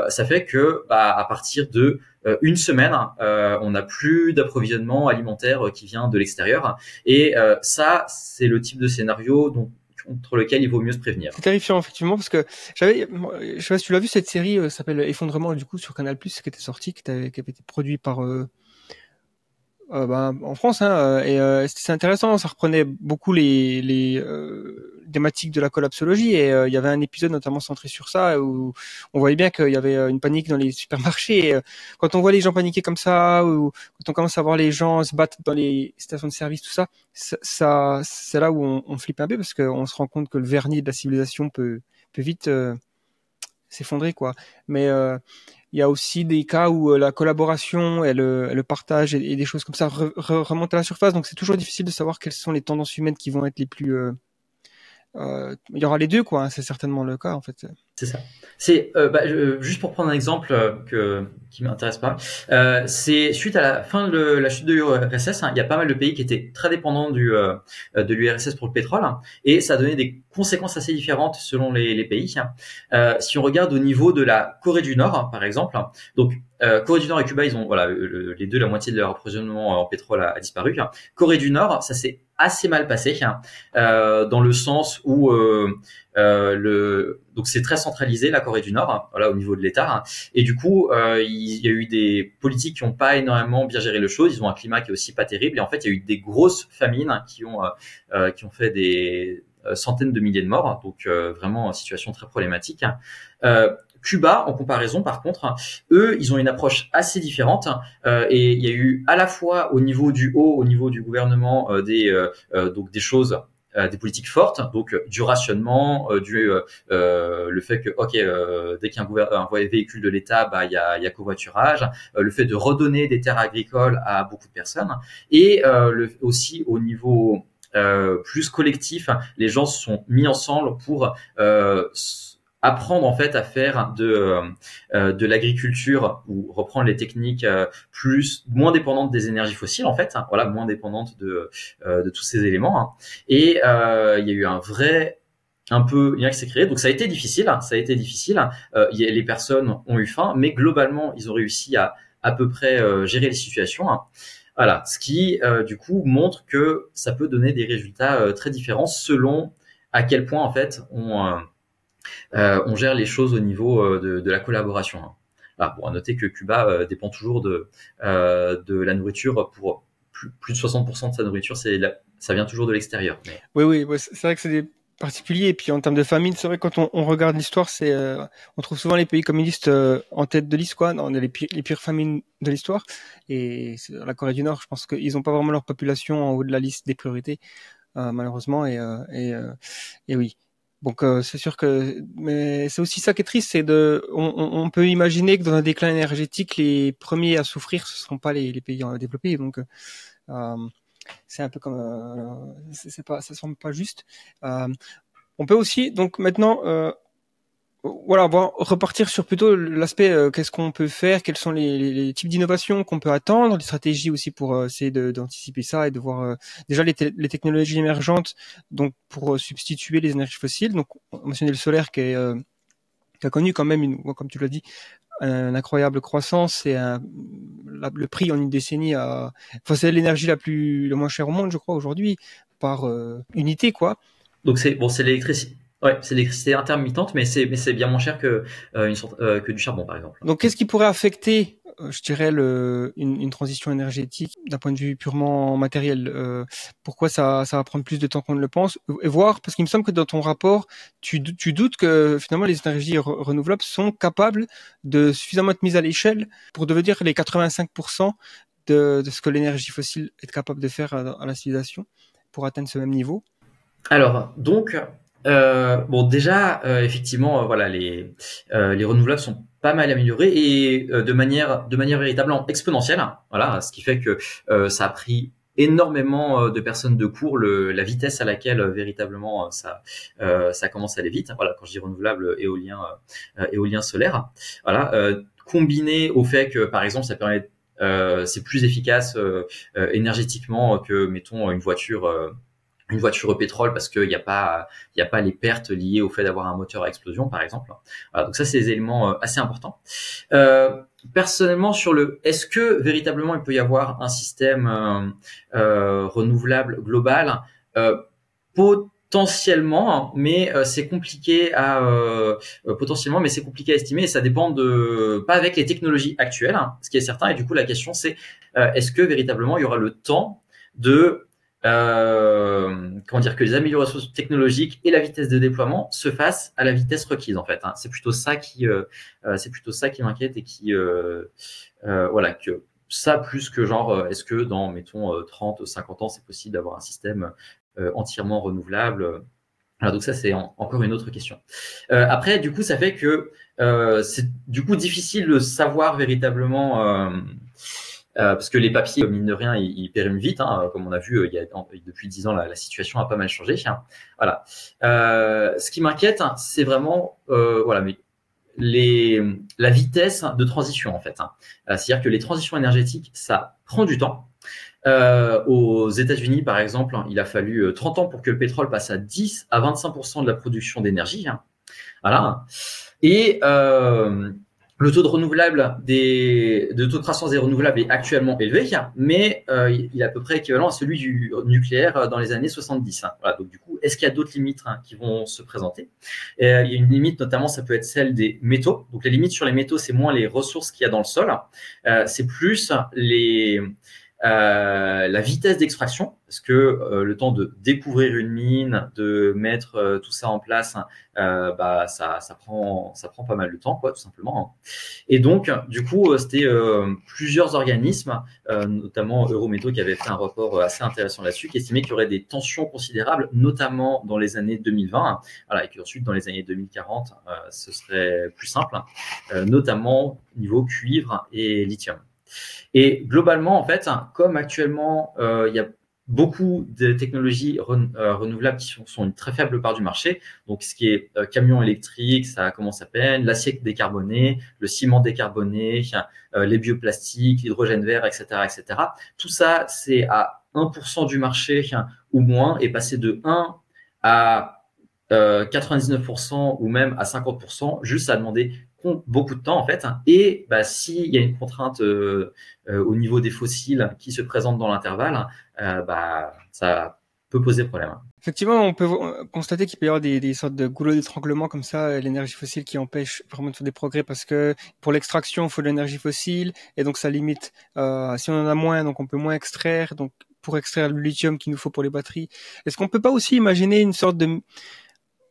ça fait que bah, à partir de une semaine, on n'a plus d'approvisionnement alimentaire qui vient de l'extérieur, et ça, c'est le type de scénario dont contre lequel il vaut mieux se prévenir. C'est terrifiant effectivement parce que j'avais, je sais pas si tu l'as vu cette série euh, s'appelle Effondrement du coup sur Canal Plus qui était sortie, qui, qui avait été produit par euh, euh, bah, en France hein, euh, et euh, c'était intéressant ça reprenait beaucoup les, les thématiques de la collapsologie et il y avait un épisode notamment centré sur ça où on voyait bien qu'il y avait une panique dans les supermarchés et, quand on voit les gens paniquer comme ça ou quand on commence à voir les gens se battre dans les stations de service tout ça ça, c'est là où on, on, flippe un peu parce qu'on se rend compte que le vernis de la civilisation peut peut vite s'effondrer quoi. Mais il y a aussi des cas où euh, la collaboration et le, partage et, des choses comme ça remontent à la surface. Donc c'est toujours difficile de savoir quelles sont les tendances humaines qui vont être les plus. Euh, euh, il y aura les deux, quoi. Hein, c'est certainement le cas, en fait. C'est ça. C'est euh, bah, juste pour prendre un exemple euh, que qui m'intéresse pas. Euh, c'est suite à la fin de la chute de l'URSS, hein, il y a pas mal de pays qui étaient très dépendants du euh, de l'URSS pour le pétrole, hein, et ça a donné des conséquences assez différentes selon les, les pays. Hein. si on regarde au niveau de la Corée du Nord, par exemple, donc Corée du Nord et Cuba, ils ont voilà les deux, la moitié de leur approvisionnement en pétrole a, a disparu. Corée du Nord, ça s'est assez mal passé, dans le sens où euh, le, donc c'est très centralisé la Corée du Nord, hein, voilà au niveau de l'État. Hein. Et du coup, euh, il y a eu des politiques qui n'ont pas énormément bien géré le chose. Ils ont un climat qui est aussi pas terrible. Et en fait, il y a eu des grosses famines hein, qui ont euh, qui ont fait des centaines de milliers de morts. Donc vraiment situation très problématique. Cuba, en comparaison, par contre, eux, ils ont une approche assez différente. et il y a eu à la fois au niveau du haut, au niveau du gouvernement, des donc des choses euh, des politiques fortes, donc euh, du rationnement, euh, du le fait que ok dès qu'il y un, véhicule de l'État, bah il y a, y a covoiturage, le fait de redonner des terres agricoles à beaucoup de personnes. Et le, aussi au niveau plus collectif, les gens se sont mis ensemble pour apprendre en fait à faire de euh, euh, de l'agriculture ou reprendre les techniques euh, plus moins dépendantes des énergies fossiles en fait hein, voilà moins dépendantes de de tous ces éléments hein. et il y a eu un vrai un peu lien qui s'est créé. Donc ça a été difficile hein, ça a été difficile. Y a, les personnes ont eu faim mais globalement ils ont réussi à à peu près gérer les situations voilà. Ce qui du coup montre que ça peut donner des résultats très différents selon à quel point en fait on euh, on gère les choses au niveau euh, de, la collaboration. Hein. Alors, bon, à noter que Cuba euh, dépend toujours de, la nourriture pour plus, de 60% de sa nourriture, ça vient toujours de l'extérieur. Oui, oui, c'est vrai que c'est des particuliers. Et puis en termes de famine, c'est vrai quand on, regarde l'histoire, on trouve souvent les pays communistes en tête de liste. On a les, pires, famines de l'histoire. Et la Corée du Nord, je pense qu'ils n'ont pas vraiment leur population en haut de la liste des priorités, malheureusement. Et oui. Donc euh, c'est sûr que, mais c'est aussi ça qui est triste, c'est de, on, on, peut imaginer que dans un déclin énergétique, les premiers à souffrir ce seront pas les, les pays développés. Donc euh, c'est un peu comme, euh, c'est pas, ça semble pas juste. Euh, on peut aussi, donc maintenant, euh, voilà, bon, repartir sur plutôt l'aspect euh, qu'est-ce qu'on peut faire, quels sont les, types d'innovations qu'on peut attendre, les stratégies aussi pour euh, essayer d'anticiper ça et de voir euh, déjà les, les, technologies émergentes donc pour substituer les énergies fossiles. Donc on mentionnait le solaire qui, est, qui a connu quand même, une, comme tu l'as dit, une incroyable croissance et le prix en une décennie a, enfin c'est l'énergie la plus, la moins chère au monde, je crois aujourd'hui par unité quoi. Donc c'est bon, c'est l'électricité Ouais, c'est l'électricité intermittente, mais c'est mais c'est bien moins cher que euh, une sorte, euh, que du charbon par exemple. Donc qu'est-ce qui pourrait affecter, euh, je dirais, le, une, une transition énergétique d'un point de vue purement matériel? Pourquoi ça ça va prendre plus de temps qu'on ne le pense? Et voir parce qu'il me semble que dans ton rapport, tu tu doutes que finalement les énergies renouvelables sont capables de suffisamment être mises à l'échelle pour devenir les 85% de, de ce que l'énergie fossile est capable de faire à, à la civilisation pour atteindre ce même niveau? Alors, donc, euh, bon, déjà, euh, effectivement, euh, voilà, les, euh, les renouvelables sont pas mal améliorés et euh, de manière, de manière véritablement exponentielle. Voilà, ce qui fait que ça a pris énormément de personnes de cours le, la vitesse à laquelle véritablement ça ça commence à aller vite. Voilà, quand je dis renouvelable, éolien, éolien solaire. Voilà, combiné au fait que par exemple ça permet c'est plus efficace énergétiquement que mettons une voiture une voiture au pétrole parce qu'il n'y a pas il a pas les pertes liées au fait d'avoir un moteur à explosion par exemple. Voilà, donc ça c'est des éléments euh, assez importants. Euh, personnellement sur le est-ce que véritablement il peut y avoir un système euh, euh, renouvelable global? Euh, potentiellement hein, mais c'est compliqué à potentiellement mais c'est compliqué à estimer et ça dépend de pas avec les technologies actuelles hein, ce qui est certain et du coup la question c'est est-ce que véritablement il y aura le temps de euh, comment dire que les améliorations technologiques et la vitesse de déploiement se fassent à la vitesse requise en fait. Hein. C'est plutôt ça qui, euh, euh, c'est plutôt ça qui m'inquiète et qui, euh, euh, voilà, que ça plus que genre, euh, est-ce que dans mettons euh, 30, 50 ans, c'est possible d'avoir un système entièrement renouvelable? Voilà, donc ça c'est en- encore une autre question. Après, du coup, ça fait que c'est du coup difficile de savoir véritablement euh, euh, parce que les papiers, mine de rien, ils, ils périment vite. Hein, comme on a vu, euh, il y a, depuis dix ans, la, la situation a pas mal changé. hein. Voilà. Euh, ce qui m'inquiète, hein, c'est vraiment, euh, voilà, mais les, la vitesse de transition en fait. hein. Euh, C'est-à-dire que les transitions énergétiques, ça prend du temps. Euh, aux États-Unis, par exemple, hein, il a fallu euh, 30 ans pour que le pétrole passe à 10 à 25% de la production d'énergie. Voilà. Et euh, le taux de renouvelable des, de taux de croissance des renouvelables est actuellement élevé, mais euh, il est à peu près équivalent à celui du nucléaire euh, dans les années 70. hein. Voilà, donc du coup, est-ce qu'il y a d'autres limites hein, qui vont se présenter? Euh, Il y a une limite, notamment, ça peut être celle des métaux. Donc les limites sur les métaux, c'est moins les ressources qu'il y a dans le sol, c'est plus les la vitesse d'extraction, parce que euh, le temps de découvrir une mine, de mettre euh, tout ça en place, euh, bah ça, ça prend ça prend pas mal de temps, quoi, tout simplement. Et donc, du coup, euh, c'était euh, plusieurs organismes, euh, notamment Eurométaux, qui avaient fait un rapport euh, assez intéressant là-dessus, qui estimaient qu'il y aurait des tensions considérables, notamment dans les années 2020, voilà, et qu'ensuite dans les années 2040, euh, ce serait plus simple, euh, notamment niveau cuivre et lithium. Et globalement, en fait, comme actuellement, euh, il y a beaucoup de technologies euh, renouvelables qui sont, une très faible part du marché. Donc, ce qui est euh, camion électrique, ça commence à peine, l'acier décarboné, le ciment décarboné, euh, les bioplastiques, l'hydrogène vert, etc., etc. Tout ça, c'est à 1% du marché ou moins, et passer de 1 à euh, 99% ou même à 50%, juste ça a beaucoup de temps en fait. Et bah, s'il y a une contrainte euh, euh, au niveau des fossiles qui se présente dans l'intervalle, euh, bah, ça peut poser problème. Effectivement, on peut constater qu'il peut y avoir des, sortes de goulots d'étranglement comme ça, l'énergie fossile qui empêche vraiment de faire des progrès parce que pour l'extraction, il faut de l'énergie fossile et donc ça limite. Si on en a moins, donc on peut moins extraire. Donc pour extraire le lithium qu'il nous faut pour les batteries, est-ce qu'on peut pas aussi imaginer une sorte de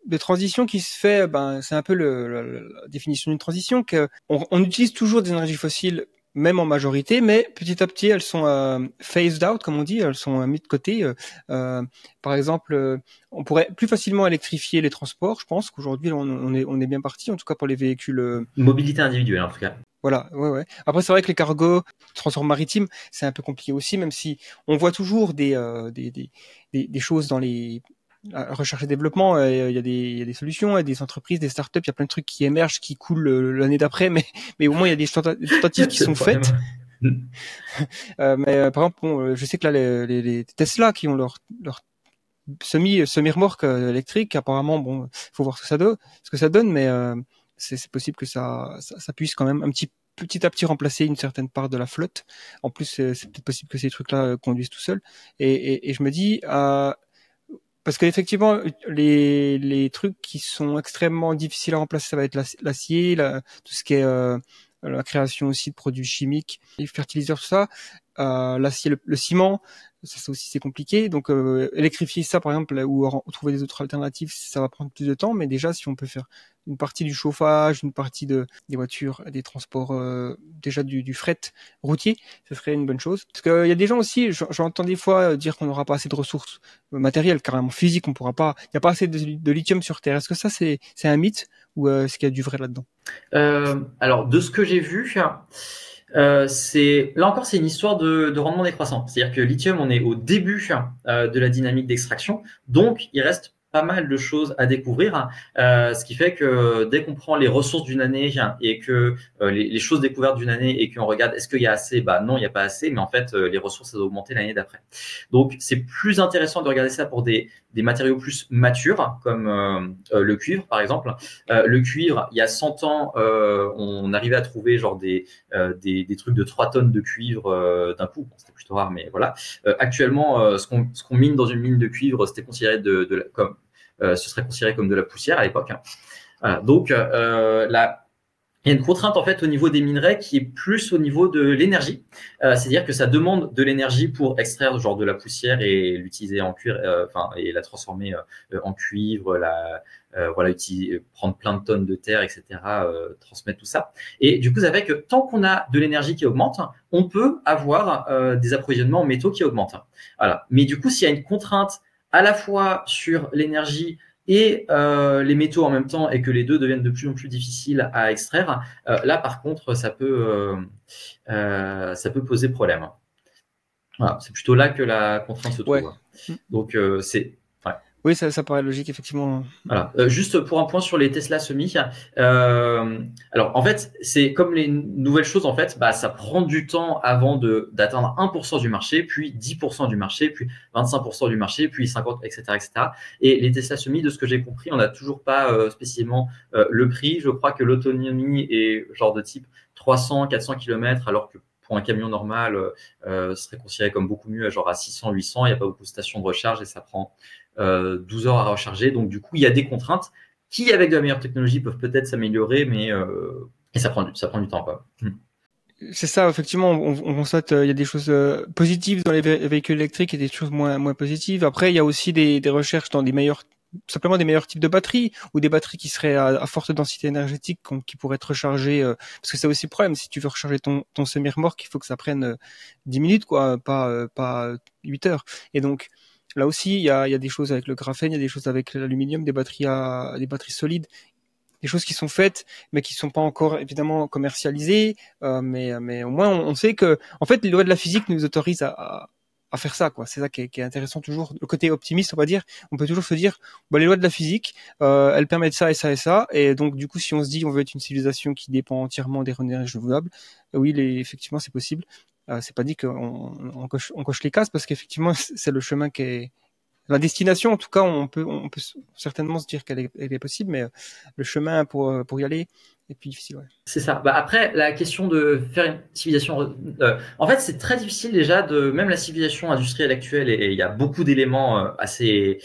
de transition qui se fait, ben, c'est un peu le, le- la définition d'une transition, que on, on utilise toujours des énergies fossiles, même en majorité, mais petit à petit, elles sont euh, phased out, comme on dit, elles sont euh, mises de côté. euh, euh, par exemple, euh, on pourrait plus facilement électrifier les transports. Je pense qu'aujourd'hui, on, on est, on est bien parti, en tout cas pour les véhicules. Mobilité individuelle en tout cas. voilà, ouais, ouais. Après, c'est vrai que les cargos, transports maritimes, c'est un peu compliqué aussi, même si on voit toujours des, euh, des, des, des, des choses dans les recherche et développement. euh, Il y, a des, il y a des solutions, il y a des entreprises, des startups, il y a plein de trucs qui émergent, qui coulent euh, l'année d'après, mais, mais au moins il y a des tenta- des tentatives qui sont faites. Euh, mais euh, par exemple, bon, je sais que là, les, les, les Tesla qui ont leur, leur semi semi remorque électrique, apparemment, bon, faut voir ce que ça donne, ce que ça donne, mais euh, c'est possible que ça, ça, ça puisse quand même un petit petit à petit remplacer une certaine part de la flotte. En plus, c'est peut-être possible que ces trucs-là conduisent tout seuls. Et, et, et je me dis, euh, parce qu'effectivement, les, les trucs qui sont extrêmement difficiles à remplacer, ça va être l'ac- l'acier, la- tout ce qui est euh, la création aussi de produits chimiques, les fertiliseurs, tout ça. euh, l'acier, le, le ciment, ça, ça aussi c'est compliqué. Donc euh, électrifier ça par exemple ou, ou trouver des autres alternatives, ça va prendre plus de temps. Mais déjà si on peut faire une partie du chauffage, une partie de des voitures, des transports, euh, déjà du, fret routier, ce serait une bonne chose. Parce qu'il y a des gens aussi, j'entends des fois dire qu'on n'aura pas assez de ressources matérielles, carrément physiques, on pourra pas, il n'y a pas assez de, lithium sur Terre. Est-ce que ça c'est un mythe ou euh, est-ce qu'il y a du vrai là-dedans? Euh, Alors de ce que j'ai vu. Euh, c'est là encore c'est une histoire de, de rendement décroissant. C'est-à-dire que lithium, on est au début euh, de la dynamique d'extraction, donc il reste pas mal de choses à découvrir, euh, ce qui fait que dès qu'on prend les ressources d'une année et que euh, les, choses découvertes d'une année et qu'on regarde est-ce qu'il y a assez, bah non, il n'y a pas assez, mais en fait euh, les ressources elles ont augmenté l'année d'après. Donc c'est plus intéressant de regarder ça pour des, matériaux plus matures comme le cuivre par exemple. le cuivre, il y a 100 ans, on arrivait à trouver genre des, des, trucs de 3 tonnes de cuivre d'un coup. C'était plutôt rare, mais voilà. actuellement, ce qu'on qu mine dans une mine de cuivre, c'était considéré de, de, comme ce serait considéré comme de la poussière à l'époque. Hein. Voilà. Donc, euh, la, il y a une contrainte en fait au niveau des minerais qui est plus au niveau de l'énergie, euh, c'est-à-dire que ça demande de l'énergie pour extraire genre de la poussière et l'utiliser en cuivre, euh, enfin et la transformer euh, en cuivre, la voilà prendre plein de tonnes de terre, etc. transmettre tout ça. Et du coup, que tant qu'on a de l'énergie qui augmente, on peut avoir des approvisionnements en métaux qui augmentent. Voilà. Mais du coup, s'il y a une contrainte à la fois sur l'énergie et euh, les métaux en même temps et que les deux deviennent de plus en plus difficiles à extraire, euh, là par contre ça peut euh, ça peut poser problème. Voilà, c'est plutôt là que la contrainte se trouve. Ouais. Donc c'est oui, ça, ça paraît logique, effectivement. Voilà. Euh, juste pour un point sur les Tesla semi. Euh, alors, en fait, c'est comme les nouvelles choses, en fait, bah, ça prend du temps avant de d'atteindre 1% du marché, puis 10% du marché, puis 25% du marché, puis 50, etc., etc. Et les Tesla semi, de ce que j'ai compris, on n'a toujours pas euh, spécifiquement euh, le prix. Je crois que l'autonomie est genre de type 300, 400 km, alors que pour un camion normal, euh, serait considéré comme beaucoup mieux, genre à 600, 800. Il n'y a pas beaucoup de stations de recharge et ça prend euh, 12 heures à recharger. Donc du coup, il y a des contraintes qui, avec de la meilleure technologie, peuvent peut-être s'améliorer, mais euh, et ça prend du, ça prend du temps. Quoi. Hmm. C'est ça, effectivement, on, on constate euh, il y a des choses euh, positives dans les véhicules électriques et des choses moins moins positives. Après, il y a aussi des, des recherches dans des meilleurs simplement des meilleurs types de batteries ou des batteries qui seraient à, forte densité énergétique qui pourraient être rechargées euh, parce que c'est aussi le problème si tu veux recharger ton ton semi-remorque il faut que ça prenne euh, 10 minutes quoi pas euh, pas 8 heures et donc là aussi il y a, des choses avec le graphène il y a des choses avec l'aluminium des batteries des batteries solides. Des choses qui sont faites mais qui sont pas encore évidemment commercialisées. Euh, mais au moins on, sait que en fait les lois de la physique nous autorisent à, faire ça quoi. C'est ça qui est, intéressant toujours. Le côté optimiste on va dire. On peut toujours se dire bah, les lois de la physique euh, elles permettent ça et ça et ça. Et donc du coup si on se dit on veut être une civilisation qui dépend entièrement des renouvelables oui effectivement c'est possible euh, c'est pas dit qu'on on coche, on coche les cases parce qu'effectivement c'est le chemin qui est la destination en tout cas on peut on peut certainement se dire qu'elle est, elle est possible mais le chemin pour pour y aller et puis difficile. Ouais. C'est ça. Bah après, la question de faire une civilisation, euh, en fait, c'est très difficile déjà de même la civilisation industrielle actuelle et il y a beaucoup d'éléments euh, assez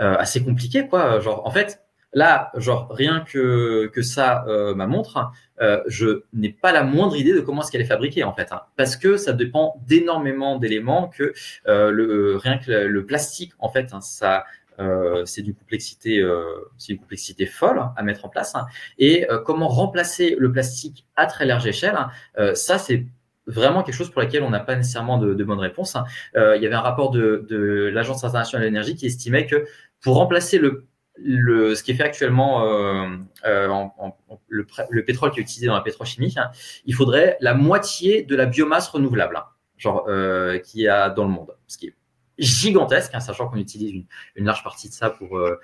euh, assez compliqués quoi. Genre, en fait, là, genre rien que que ça euh, ma montre, euh, je n'ai pas la moindre idée de comment est-ce qu'elle est fabriquée en fait, hein, parce que ça dépend d'énormément d'éléments que euh, le rien que le, le plastique en fait, hein, ça euh, c'est d'une complexité, euh, c'est une complexité folle à mettre en place. Hein. Et euh, comment remplacer le plastique à très large échelle, hein, ça c'est vraiment quelque chose pour lequel on n'a pas nécessairement de, de bonne réponse. Hein. il y avait un rapport de, de l'Agence internationale de l'énergie qui estimait que pour remplacer le le, ce qui est fait actuellement euh, euh, en, en, le, le, pétrole qui est utilisé dans la pétrochimie, hein, il faudrait la moitié de la biomasse renouvelable, hein, genre euh, qu'il y a dans le monde, ce qui est gigantesque, hein, sachant qu'on utilise une, une, large partie de ça pour euh,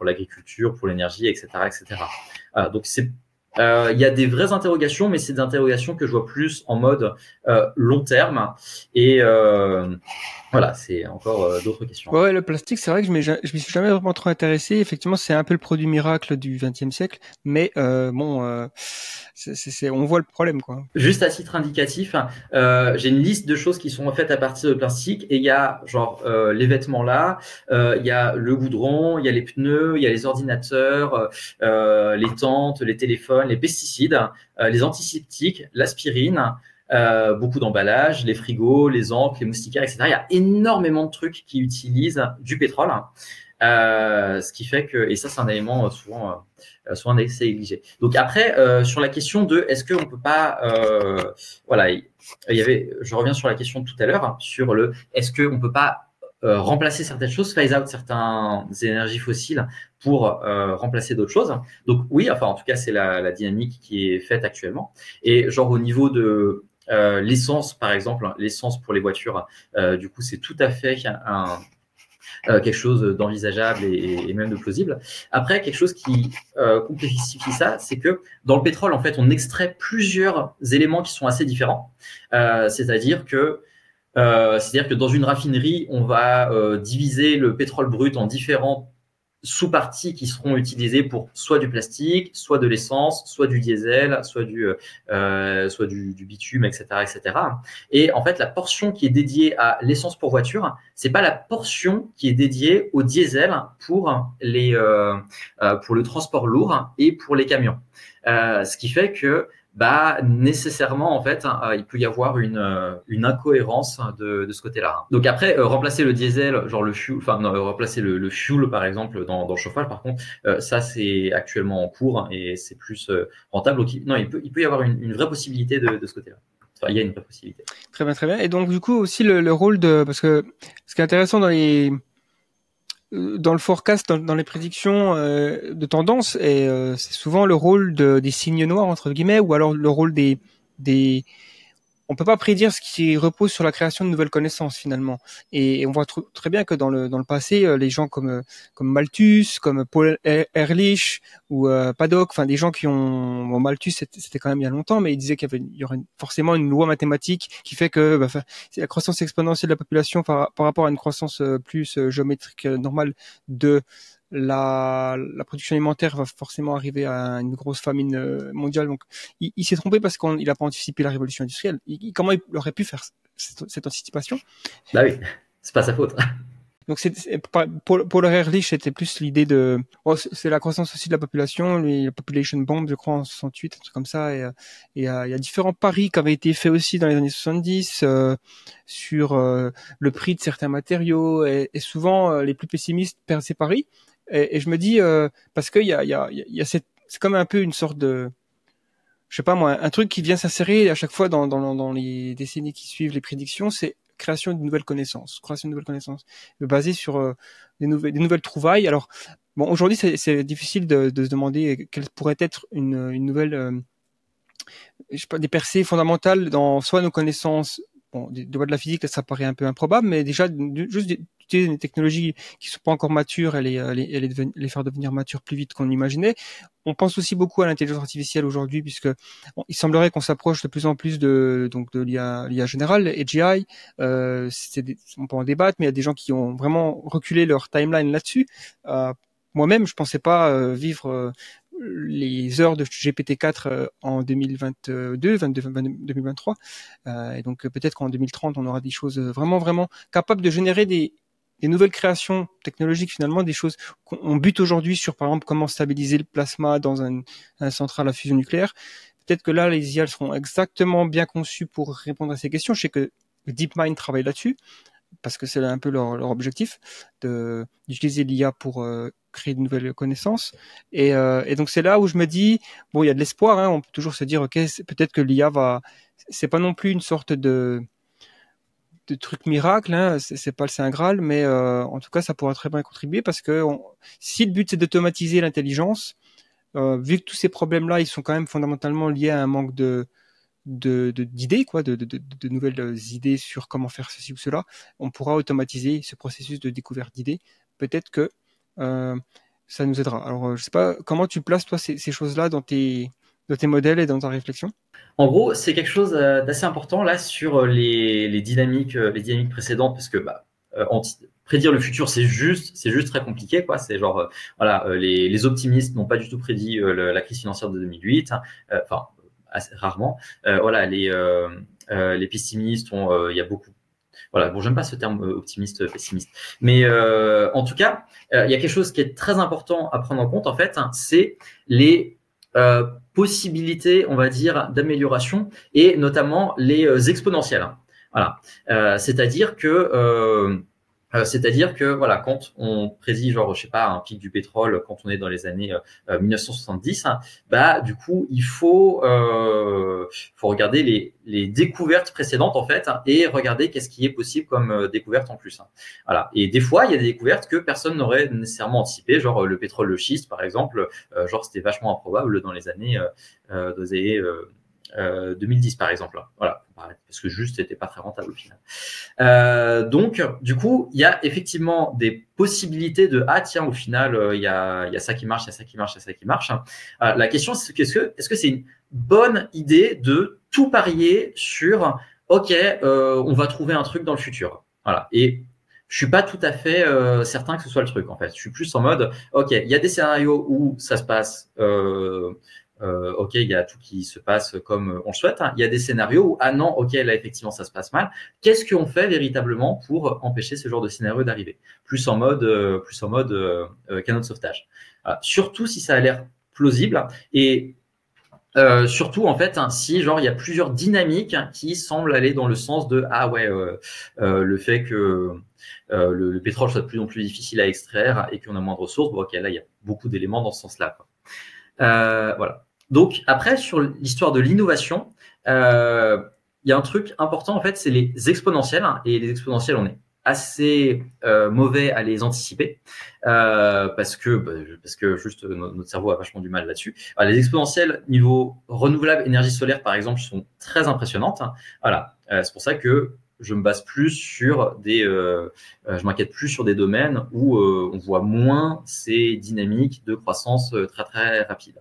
l'agriculture, pour l'énergie, etc., etc. Donc c'est euh, il y a des vraies interrogations, mais c'est des interrogations que je vois plus en mode euh, long terme. Et euh, voilà, c'est encore euh, d'autres questions. Ouais, le plastique, c'est vrai que je m'y suis jamais vraiment trop intéressé. Effectivement, c'est un peu le produit miracle du XXe siècle, mais euh, bon, c est, c est, c est, on voit le problème, quoi. Juste à titre indicatif, j'ai une liste de choses qui sont faites à partir de plastique, et il y a genre les vêtements là, il y a le goudron, il y a les pneus, il y a les ordinateurs, les tentes, les téléphones les pesticides, euh, les antiseptiques, l'aspirine, euh, beaucoup d'emballages, les frigos, les ancres, les moustiquaires, etc. Il y a énormément de trucs qui utilisent du pétrole, euh, ce qui fait que, et ça c'est un élément souvent, souvent négligé. Donc après, sur la question de est-ce qu'on peut pas, voilà, il y avait, je reviens sur la question de tout à l'heure hein, sur le est-ce qu'on peut pas euh, remplacer certaines choses, phase out certaines énergies fossiles pour euh, remplacer d'autres choses. Donc oui, enfin en tout cas c'est la, la, dynamique qui est faite actuellement. Et genre au niveau de euh, l'essence par exemple, l'essence pour les voitures, euh, du coup c'est tout à fait un, un quelque chose d'envisageable et, et, même de plausible. Après, quelque chose qui euh, complexifie ça, c'est que dans le pétrole, en fait, on extrait plusieurs éléments qui sont assez différents. Euh, C'est-à-dire que euh, c'est-à-dire que dans une raffinerie, on va euh, diviser le pétrole brut en différents sous-parties qui seront utilisées pour soit du plastique, soit de l'essence, soit du diesel, soit du, euh, bitume, etc., etc. Et en fait, la portion qui est dédiée à l'essence pour voiture, c'est pas la portion qui est dédiée au diesel pour euh, euh, le transport lourd et pour les camions. Euh, ce qui fait que bah nécessairement en fait euh, il peut y avoir une, euh, une incohérence de, de ce côté-là. Donc après euh, remplacer le diesel, genre le fuel, enfin non, remplacer le, le, fuel par exemple dans, dans le chauffage, par contre ça c'est actuellement en cours et c'est plus rentable. Non, il peut il peut y avoir une, une vraie possibilité de, de ce côté-là. Enfin, il y a une vraie possibilité. Très bien, très bien. Et donc du coup aussi le, le rôle de parce que ce qui est intéressant dans les dans le forecast, dans, les prédictions euh, de tendance, et euh, c'est souvent le rôle de, des signes noirs entre guillemets, ou alors le rôle des des on peut pas prédire ce qui repose sur la création de nouvelles connaissances finalement. Et, on voit tr très bien que dans le dans le passé, euh, les gens comme comme Malthus, comme Paul Ehrlich ou euh, Paddock, enfin des gens qui ont bon, Malthus c'était quand même il y a longtemps, mais il disait qu'il y aurait forcément une loi mathématique qui fait que bah, la croissance exponentielle de la population par, par rapport à une croissance euh, plus euh, géométrique normale de la, la, production alimentaire va forcément arriver à une grosse famine mondiale. Donc, il, il s'est trompé parce qu'il n'a pas anticipé la révolution industrielle. Il, comment il aurait pu faire cette, cette anticipation? Bah oui, c'est pas sa faute. Donc, c'est, pour, pour le Ehrlich, c'était plus l'idée de, oh, c'est la croissance aussi de la population, la population bomb, je crois, en 68, un truc comme ça. Et, et euh, il y a différents paris qui avaient été faits aussi dans les années 70 euh, sur euh, le prix de certains matériaux. Et, et souvent, euh, les plus pessimistes perdent ces paris. Et, et je me dis, euh, parce qu'il y a, y a, y a cette, c'est comme un peu une sorte de, je sais pas moi, un truc qui vient s'insérer à chaque fois dans, dans, dans les décennies qui suivent les prédictions, c'est création de nouvelles connaissances, création de nouvelles connaissances, basées sur euh, des, nouvelles, des nouvelles trouvailles. Alors, bon, aujourd'hui, c'est difficile de, de, se demander quelle pourrait être une, une nouvelle, euh, je sais pas, des percées fondamentales dans soit nos connaissances bon, des de la physique, là, ça paraît un peu improbable, mais déjà, juste des technologies qui sont pas encore matures et les, les, les, les faire devenir matures plus vite qu'on imaginait. On pense aussi beaucoup à l'intelligence artificielle aujourd'hui, puisque il semblerait qu'on s'approche de plus en plus de donc de l'IA, générale, AGI. Euh, des, on peut en débattre, mais il y a des gens qui ont vraiment reculé leur timeline là-dessus. Euh, moi-même, je pensais pas euh, vivre les heures de GPT-4 en 2022, 22, 2023. Euh, et donc peut-être qu'en 2030, on aura des choses vraiment, vraiment capables de générer des, des nouvelles créations technologiques finalement, des choses qu'on bute aujourd'hui sur par exemple comment stabiliser le plasma dans un, un central à fusion nucléaire. Peut-être que là, les IA seront exactement bien conçues pour répondre à ces questions. Je sais que DeepMind travaille là-dessus parce que c'est un peu leur, leur objectif d'utiliser l'IA pour euh, créer de nouvelles connaissances. Et, euh, et donc c'est là où je me dis bon, il y a de l'espoir. Hein, on peut toujours se dire ok, peut-être que l'IA va. C'est pas non plus une sorte de de truc miracle, hein, c'est pas le saint graal, mais euh, en tout cas ça pourra très bien contribuer parce que si le but c'est d'automatiser l'intelligence, euh, vu que tous ces problèmes-là ils sont quand même fondamentalement liés à un manque de d'idées quoi de, de, de, nouvelles idées sur comment faire ceci ou cela on pourra automatiser ce processus de découverte d'idées. Peut-être que euh, ça nous aidera. Alors je sais pas comment tu places toi ces, ces choses là dans tes dans tes modèles et dans ta réflexion? En gros c'est quelque chose d'assez important là sur les, les dynamiques les dynamiques précédentes parce que bah, prédire le futur, c'est juste, c'est juste très compliqué, quoi. C'est genre, euh, voilà, euh, les, les, optimistes n'ont pas du tout prédit euh, la crise financière de 2008. Enfin, assez rarement. Euh, voilà, les, euh, euh, les pessimistes ont, il y a beaucoup. Voilà, bon, j'aime pas ce terme optimiste, pessimiste, mais en tout cas, il y a quelque chose qui est très important à prendre en compte en fait, hein, c'est les possibilités, on va dire, d'amélioration et notamment les euh, exponentielles. Voilà. Euh, c'est-à-dire que euh, euh, c'est-à-dire que voilà, quand on prédit genre je sais pas un pic du pétrole quand on est dans les années 1970, euh, bah du coup il faut euh, faut regarder les, les découvertes précédentes en fait et regarder qu'est-ce qui est possible comme découverte en plus. Voilà. Et des fois il y a des découvertes que personne n'aurait nécessairement anticipé, genre le pétrole le schiste par exemple, genre c'était vachement improbable dans les années euh, dans les années 2010 par exemple. Voilà, parce que juste c'était pas très rentable au final. Euh, donc du coup, il y a effectivement des possibilités de ah tiens au final euh, il y, a, y a ça qui marche, il y a ça qui marche, il y a ça qui marche. Euh, la question c'est qu'est-ce que est-ce que c'est une bonne idée de tout parier sur ok on va trouver un truc dans le futur. Voilà et je suis pas tout à fait certain que ce soit le truc en fait. Je suis plus en mode ok il y a des scénarios où ça se passe euh, ok, il y a tout qui se passe comme on le souhaite. Hein. Il y a des scénarios où ah non, ok, là effectivement ça se passe mal. Qu'est-ce qu'on fait véritablement pour empêcher ce genre de scénario d'arriver? Plus en mode, euh, plus en mode euh, euh, canot de sauvetage. surtout si ça a l'air plausible et euh, surtout en fait hein, si genre il y a plusieurs dynamiques qui semblent aller dans le sens de ah ouais le fait que le, le, pétrole soit de plus en plus difficile à extraire et qu'on a moins de ressources bon ok là il y a beaucoup d'éléments dans ce sens là euh, voilà donc après, sur l'histoire de l'innovation, euh, il y a un truc important en fait, c'est les exponentielles. Et les exponentielles, on est assez euh, mauvais à les anticiper euh, parce que bah, parce que juste notre cerveau a vachement du mal là-dessus. Les exponentielles niveau renouvelable énergie solaire par exemple sont très impressionnantes. Voilà, c'est pour ça que je me base plus sur des, je m'inquiète plus sur des domaines où on voit moins ces dynamiques de croissance très très rapide.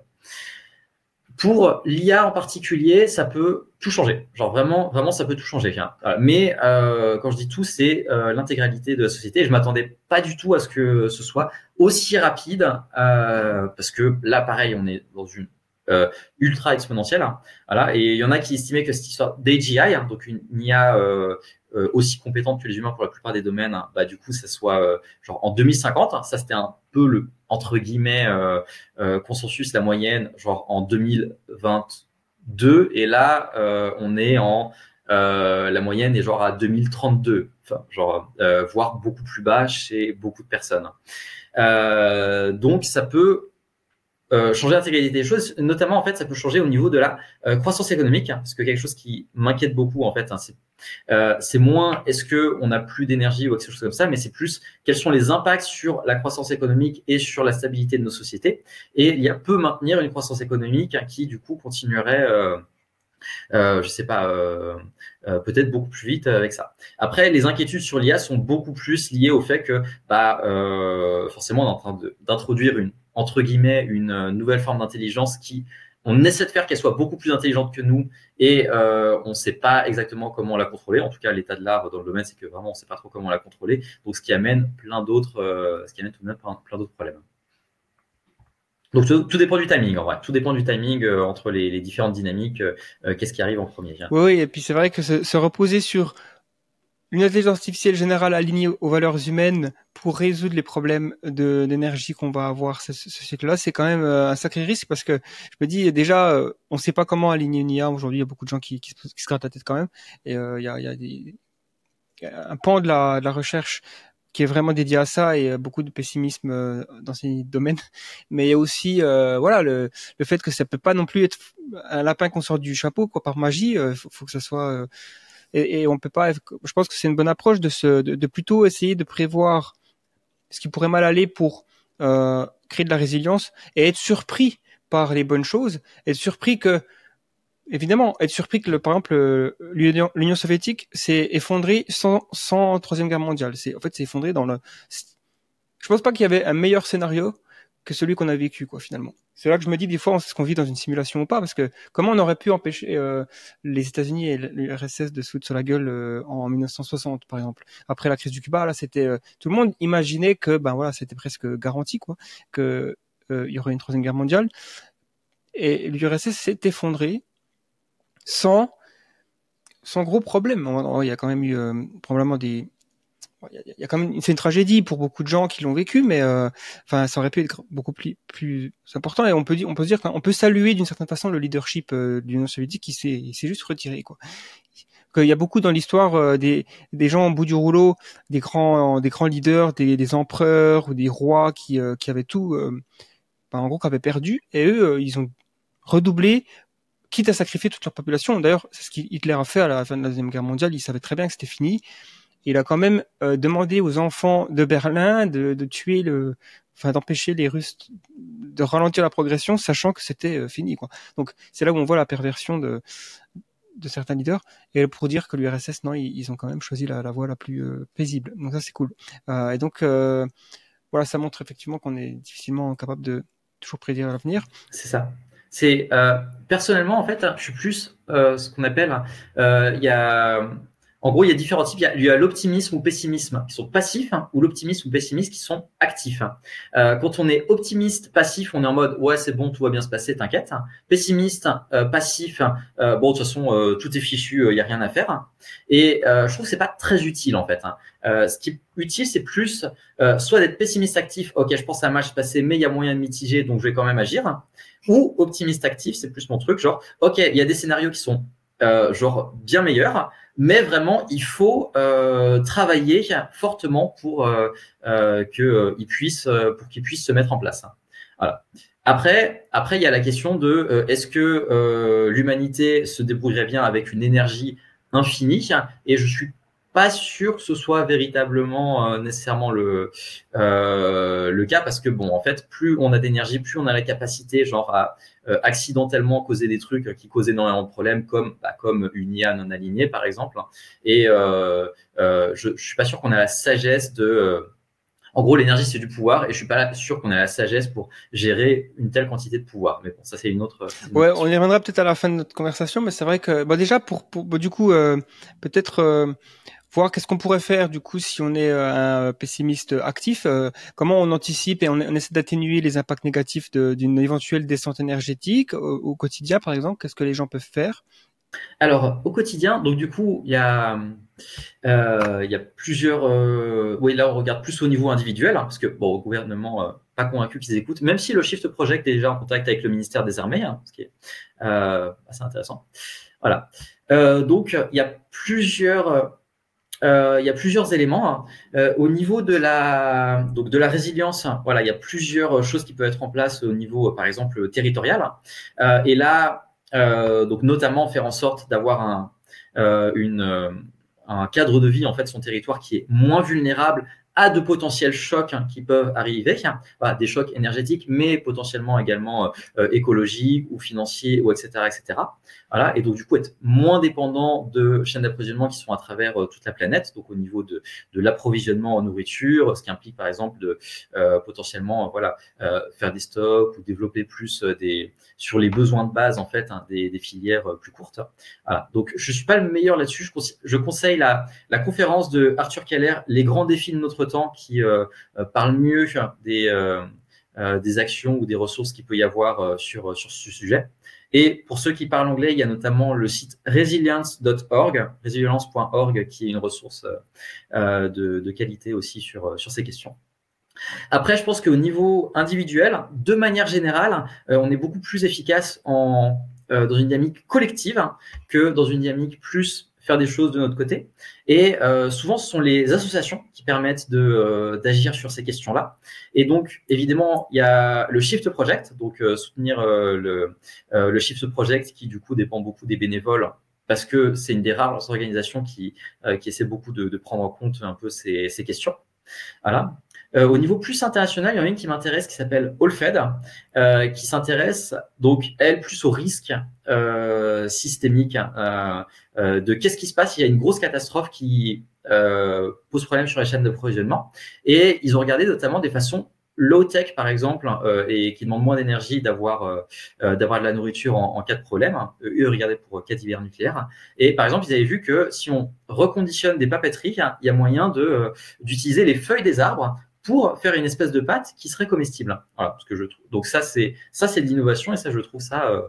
Pour l'IA en particulier, ça peut tout changer. Genre vraiment, vraiment, ça peut tout changer. Mais euh, quand je dis tout, c'est euh, l'intégralité de la société. Je m'attendais pas du tout à ce que ce soit aussi rapide, euh, parce que là, pareil, on est dans une euh, ultra exponentielle. Hein. voilà. Et il y en a qui estimaient que cette histoire d'AGI, hein, donc une, une IA euh, euh, aussi compétente que les humains pour la plupart des domaines, hein, bah, du coup, ça soit euh, genre en 2050. Hein, ça, c'était un peu le entre guillemets euh, euh, consensus, la moyenne, genre en 2022. Et là, on est en la moyenne est genre à 2032, enfin, genre voire beaucoup plus bas chez beaucoup de personnes. donc, ça peut euh, changer l'intégralité des choses, notamment en fait, ça peut changer au niveau de la euh, croissance économique, hein, parce que quelque chose qui m'inquiète beaucoup en fait, hein, c'est euh, c'est moins est-ce que on a plus d'énergie ou quelque chose comme ça, mais c'est plus quels sont les impacts sur la croissance économique et sur la stabilité de nos sociétés. Et il y a peu maintenir une croissance économique hein, qui du coup continuerait euh, euh, je sais pas, euh, euh, peut-être beaucoup plus vite avec ça. Après, les inquiétudes sur l'IA sont beaucoup plus liées au fait que, bah, forcément, on est en train d'introduire une entre guillemets une nouvelle forme d'intelligence qui on essaie de faire qu'elle soit beaucoup plus intelligente que nous et euh, on ne sait pas exactement comment la contrôler. En tout cas, l'état de l'art dans le domaine, c'est que vraiment on ne sait pas trop comment la contrôler. Donc, ce qui amène plein d'autres, euh, ce qui amène tout de même plein, d'autres problèmes. Donc tout, dépend du timing en vrai. Tout dépend du timing entre les, différentes dynamiques. Qu'est-ce qui arrive en premier Oui, et puis c'est vrai que se reposer sur une intelligence artificielle générale alignée aux valeurs humaines pour résoudre les problèmes d'énergie qu'on va avoir ce, ce cycle-là, c'est quand même euh, un sacré risque parce que je me dis déjà, euh, on ne sait pas comment aligner une IA. Aujourd'hui, il y a beaucoup de gens qui, qui, qui se grattent la tête quand même. Et euh, il y, a, y a des, un pan de la, de la recherche qui est vraiment dédié à ça et beaucoup de pessimisme dans ces domaines. Mais il y a aussi euh, voilà le, le fait que ça peut pas non plus être un lapin qu'on sort du chapeau quoi par magie. Il faut, faut, que ça soit et, et on peut pas. Je pense que c'est une bonne approche de, se, de, de, plutôt essayer de prévoir ce qui pourrait mal aller pour euh, créer de la résilience et être surpris par les bonnes choses, être surpris que évidemment, être surpris que, le, par exemple, l'Union soviétique s'est effondrée sans, sans troisième guerre mondiale. C'est en fait, c'est effondré dans le. Je pense pas qu'il y avait un meilleur scénario que celui qu'on a vécu, quoi, finalement. C'est là que je me dis des fois, est-ce qu'on vit dans une simulation ou pas Parce que comment on aurait pu empêcher euh, les États-Unis et l'URSS de se foutre sur la gueule euh, en 1960, par exemple Après la crise du Cuba, là, c'était euh, tout le monde imaginait que, ben voilà, c'était presque garanti, quoi, que il y aurait une troisième guerre mondiale. Et l'URSS s'est effondré sans sans gros problème. Il y a quand même eu probablement des il y, a quand même, c'est une tragédie pour beaucoup de gens qui l'ont vécu, mais euh, enfin, ça aurait pu être beaucoup plus, plus important. Et on peut dire, on peut dire qu'on peut saluer d'une certaine façon le leadership euh, de l'Union soviétique qui s'est, s'est juste retiré, quoi. Qu'il y a beaucoup dans l'histoire euh, des, des gens au bout du rouleau, des grands, des grands leaders, des, des empereurs ou des rois qui, euh, qui avaient tout, en gros, qui avaient perdu, et eux, ils ont redoublé quitte à sacrifier toute leur population. D'ailleurs, c'est ce qu'Hitler a fait à la fin de la Deuxième Guerre mondiale. Il savait très bien que c'était fini il a quand même euh, demandé aux enfants de Berlin de, tuer le, enfin d'empêcher les Russes de ralentir la progression, sachant que c'était euh, fini. Quoi. Donc c'est là où on voit la perversion de, certains leaders et pour dire que l'URSS non ils, ont quand même choisi la, voie la plus euh, paisible donc ça c'est cool et donc voilà ça montre effectivement qu'on est difficilement capable de toujours prédire l'avenir c'est ça c'est personnellement en fait je suis plus ce qu'on appelle il y a en gros, il y a différents types. Il y a, l'optimisme ou pessimisme qui sont passifs hein, ou l'optimisme ou pessimiste qui sont actifs. Euh, quand on est optimiste, passif, on est en mode ouais c'est bon, tout va bien se passer, t'inquiète. Pessimiste, euh, passif, euh, bon de toute façon tout est fichu, il y a rien à faire. Et je trouve que c'est pas très utile en fait. Hein. ce qui est utile, c'est plus soit d'être pessimiste actif, ok je pense ça va se passer, mais il y a moyen de mitiger, donc je vais quand même agir. Ou optimiste actif, c'est plus mon truc, genre ok il y a des scénarios qui sont genre bien meilleurs mais vraiment, il faut euh, travailler fortement pour euh, euh, qu'il puisse, pour qu'il puisse se mettre en place. Voilà. Après, après, il y a la question de est-ce que l'humanité se débrouillerait bien avec une énergie infinie? Et je suis pas sûr que ce soit véritablement euh, nécessairement le euh, le cas parce que bon en fait plus on a d'énergie plus on a la capacité genre à euh, accidentellement causer des trucs qui causent énormément de problèmes comme bah, comme une IA non alignée par exemple et je, je suis pas sûr qu'on a la sagesse de en gros, l'énergie, c'est du pouvoir, et je suis pas sûr qu'on ait la sagesse pour gérer une telle quantité de pouvoir. Mais bon, ça, c'est une autre. ouais, on y reviendra peut-être à la fin de notre conversation, mais c'est vrai que, bah, déjà, pour, pour bah, du coup, peut-être qu'est-ce qu'on pourrait faire du coup si on est euh, un pessimiste actif, euh, comment on anticipe et on, essaie d'atténuer les impacts négatifs d'une éventuelle descente énergétique au, quotidien par exemple, qu'est-ce que les gens peuvent faire? Alors au quotidien, donc du coup il y a euh, plusieurs. oui, là, on regarde plus au niveau individuel, hein, parce que bon, au gouvernement, pas convaincu qu'ils écoutent, même si le Shift Project est déjà en contact avec le ministère des Armées, hein, ce qui est assez intéressant. Voilà. donc, il y a plusieurs euh, il y a plusieurs éléments. Hein. Euh, au niveau de la, donc de la résilience, voilà, il y a plusieurs choses qui peuvent être en place au niveau, par exemple, territorial. Euh, et là, donc notamment faire en sorte d'avoir un cadre de vie en fait, son territoire qui est moins vulnérable à de potentiels chocs hein, qui peuvent arriver, voilà, des chocs énergétiques, mais potentiellement également écologiques ou financiers ou etc. etc. Voilà, et donc du coup être moins dépendant de chaînes d'approvisionnement qui sont à travers euh, toute la planète, donc au niveau de, de l'approvisionnement en nourriture, ce qui implique par exemple de euh, potentiellement voilà euh, faire des stocks ou développer plus des sur les besoins de base en fait hein, des, filières plus courtes. Voilà, donc je suis pas le meilleur là-dessus. Je, conseille, je conseille la, la conférence de Arthur Keller, les grands défis de notre temps, qui parle mieux des des actions ou des ressources qu'il peut y avoir sur sur ce sujet. Et pour ceux qui parlent anglais, il y a notamment le site resilience.org, resilience.org, qui est une ressource euh, de, qualité aussi sur, sur ces questions. Après, je pense qu'au niveau individuel, de manière générale, euh, on est beaucoup plus efficace en, euh, dans une dynamique collective que dans une dynamique plus faire des choses de notre côté. Et euh, souvent, ce sont les associations qui permettent de euh, d'agir sur ces questions-là. Et donc, évidemment, il y a le Shift Project, donc euh, soutenir le, le Shift Project qui, du coup, dépend beaucoup des bénévoles parce que c'est une des rares organisations qui, qui essaie beaucoup de, de, prendre en compte un peu ces, ces questions. Voilà. Euh, au niveau plus international, il y en a une qui m'intéresse qui s'appelle AllFed, euh, qui s'intéresse donc elle plus au risque euh, systémique hein, euh, de qu'est-ce qui se passe s'il y a une grosse catastrophe qui pose problème sur les chaînes d'approvisionnement. Et ils ont regardé notamment des façons low tech par exemple et qui demandent moins d'énergie d'avoir d'avoir de la nourriture en, cas de problème. Eux regardaient pour cas d'hiver nucléaire et par exemple ils avaient vu que si on reconditionne des papeteries, il y a moyen de d'utiliser les feuilles des arbres pour faire une espèce de pâte qui serait comestible. Voilà, ce que je trouve. Donc ça c'est ça c'est de l'innovation et ça je trouve ça euh,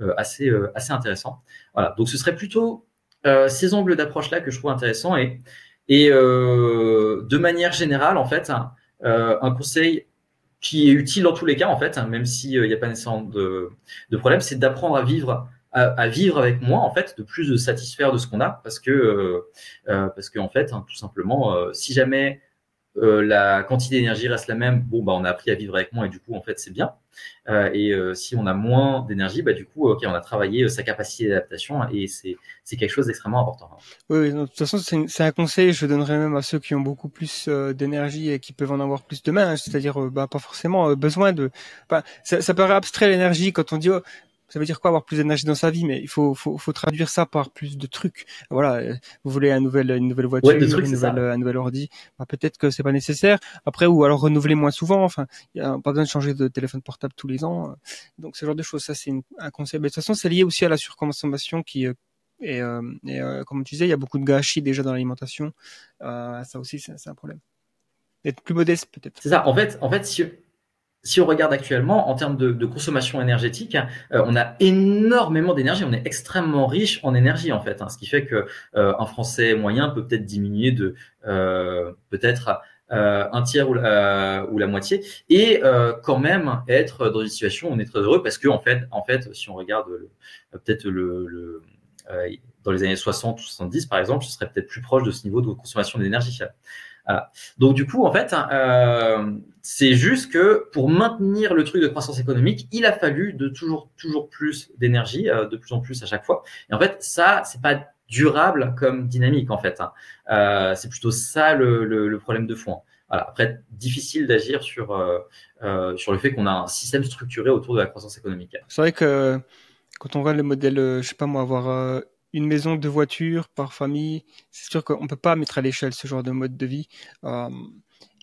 euh, assez euh, assez intéressant. Voilà, donc ce serait plutôt ces angles d'approche là que je trouve intéressants et Et de manière générale, en fait, un conseil qui est utile dans tous les cas, en fait, même s'il n'y a pas nécessairement de, de problème, c'est d'apprendre à vivre à, vivre avec moins en fait, de plus de satisfaire de ce qu'on a, parce que euh, euh, parce qu'en fait, hein, tout simplement, euh, si jamais la quantité d'énergie reste la même, bon bah on a appris à vivre avec moins et du coup en fait c'est bien. et si on a moins d'énergie, bah du coup ok on a travaillé sa capacité d'adaptation et c'est c'est quelque chose d'extrêmement important. Oui, de toute façon c'est un conseil je donnerais même à ceux qui ont beaucoup plus d'énergie et qui peuvent en avoir plus demain, hein, c'est-à-dire bah pas forcément besoin de. Bah, ça, ça paraît abstrait l'énergie quand on dit oh, ça veut dire quoi avoir plus d'énergie dans sa vie? Mais il faut, faut, faut traduire ça par plus de trucs. Voilà euh, vous voulez un nouvel, une nouvelle voiture une nouvelle, un nouvel ordi. Bah, peut-être que c'est pas nécessaire. Après ou alors renouveler moins souvent. Enfin il y a pas besoin de changer de téléphone portable tous les ans donc ce genre de choses ça c'est un conseil mais de toute façon c'est lié aussi à la surconsommation qui euh, et, euh, et euh, comme tu disais il y a beaucoup de gâchis déjà dans l'alimentation. Euh, ça aussi c'est un problème. Être plus modeste peut-être. C'est ça. En fait en fait si si on regarde actuellement en termes de, de consommation énergétique, euh, on a énormément d'énergie, on est extrêmement riche en énergie en fait, hein, ce qui fait que euh, un Français moyen peut peut-être diminuer de euh, peut-être un tiers ou la, ou la moitié, et quand même être dans une situation où on est très heureux parce que en fait, en fait, si on regarde peut-être le, le dans les années 60 ou 70 par exemple, ce serait peut-être plus proche de ce niveau de consommation d'énergie. Donc du coup, en fait, euh, c'est juste que pour maintenir le truc de croissance économique, il a fallu de toujours toujours plus d'énergie, euh, de plus en plus à chaque fois. Et en fait, ça, c'est pas durable comme dynamique en fait. Hein. Euh, c'est plutôt ça le, problème de fond. Après, difficile d'agir sur sur le fait qu'on a un système structuré autour de la croissance économique. C'est vrai que quand on regarde le modèle, je sais pas moi, avoir une maison, deux voitures par famille, c'est sûr qu'on peut pas mettre à l'échelle ce genre de mode de vie. Euh,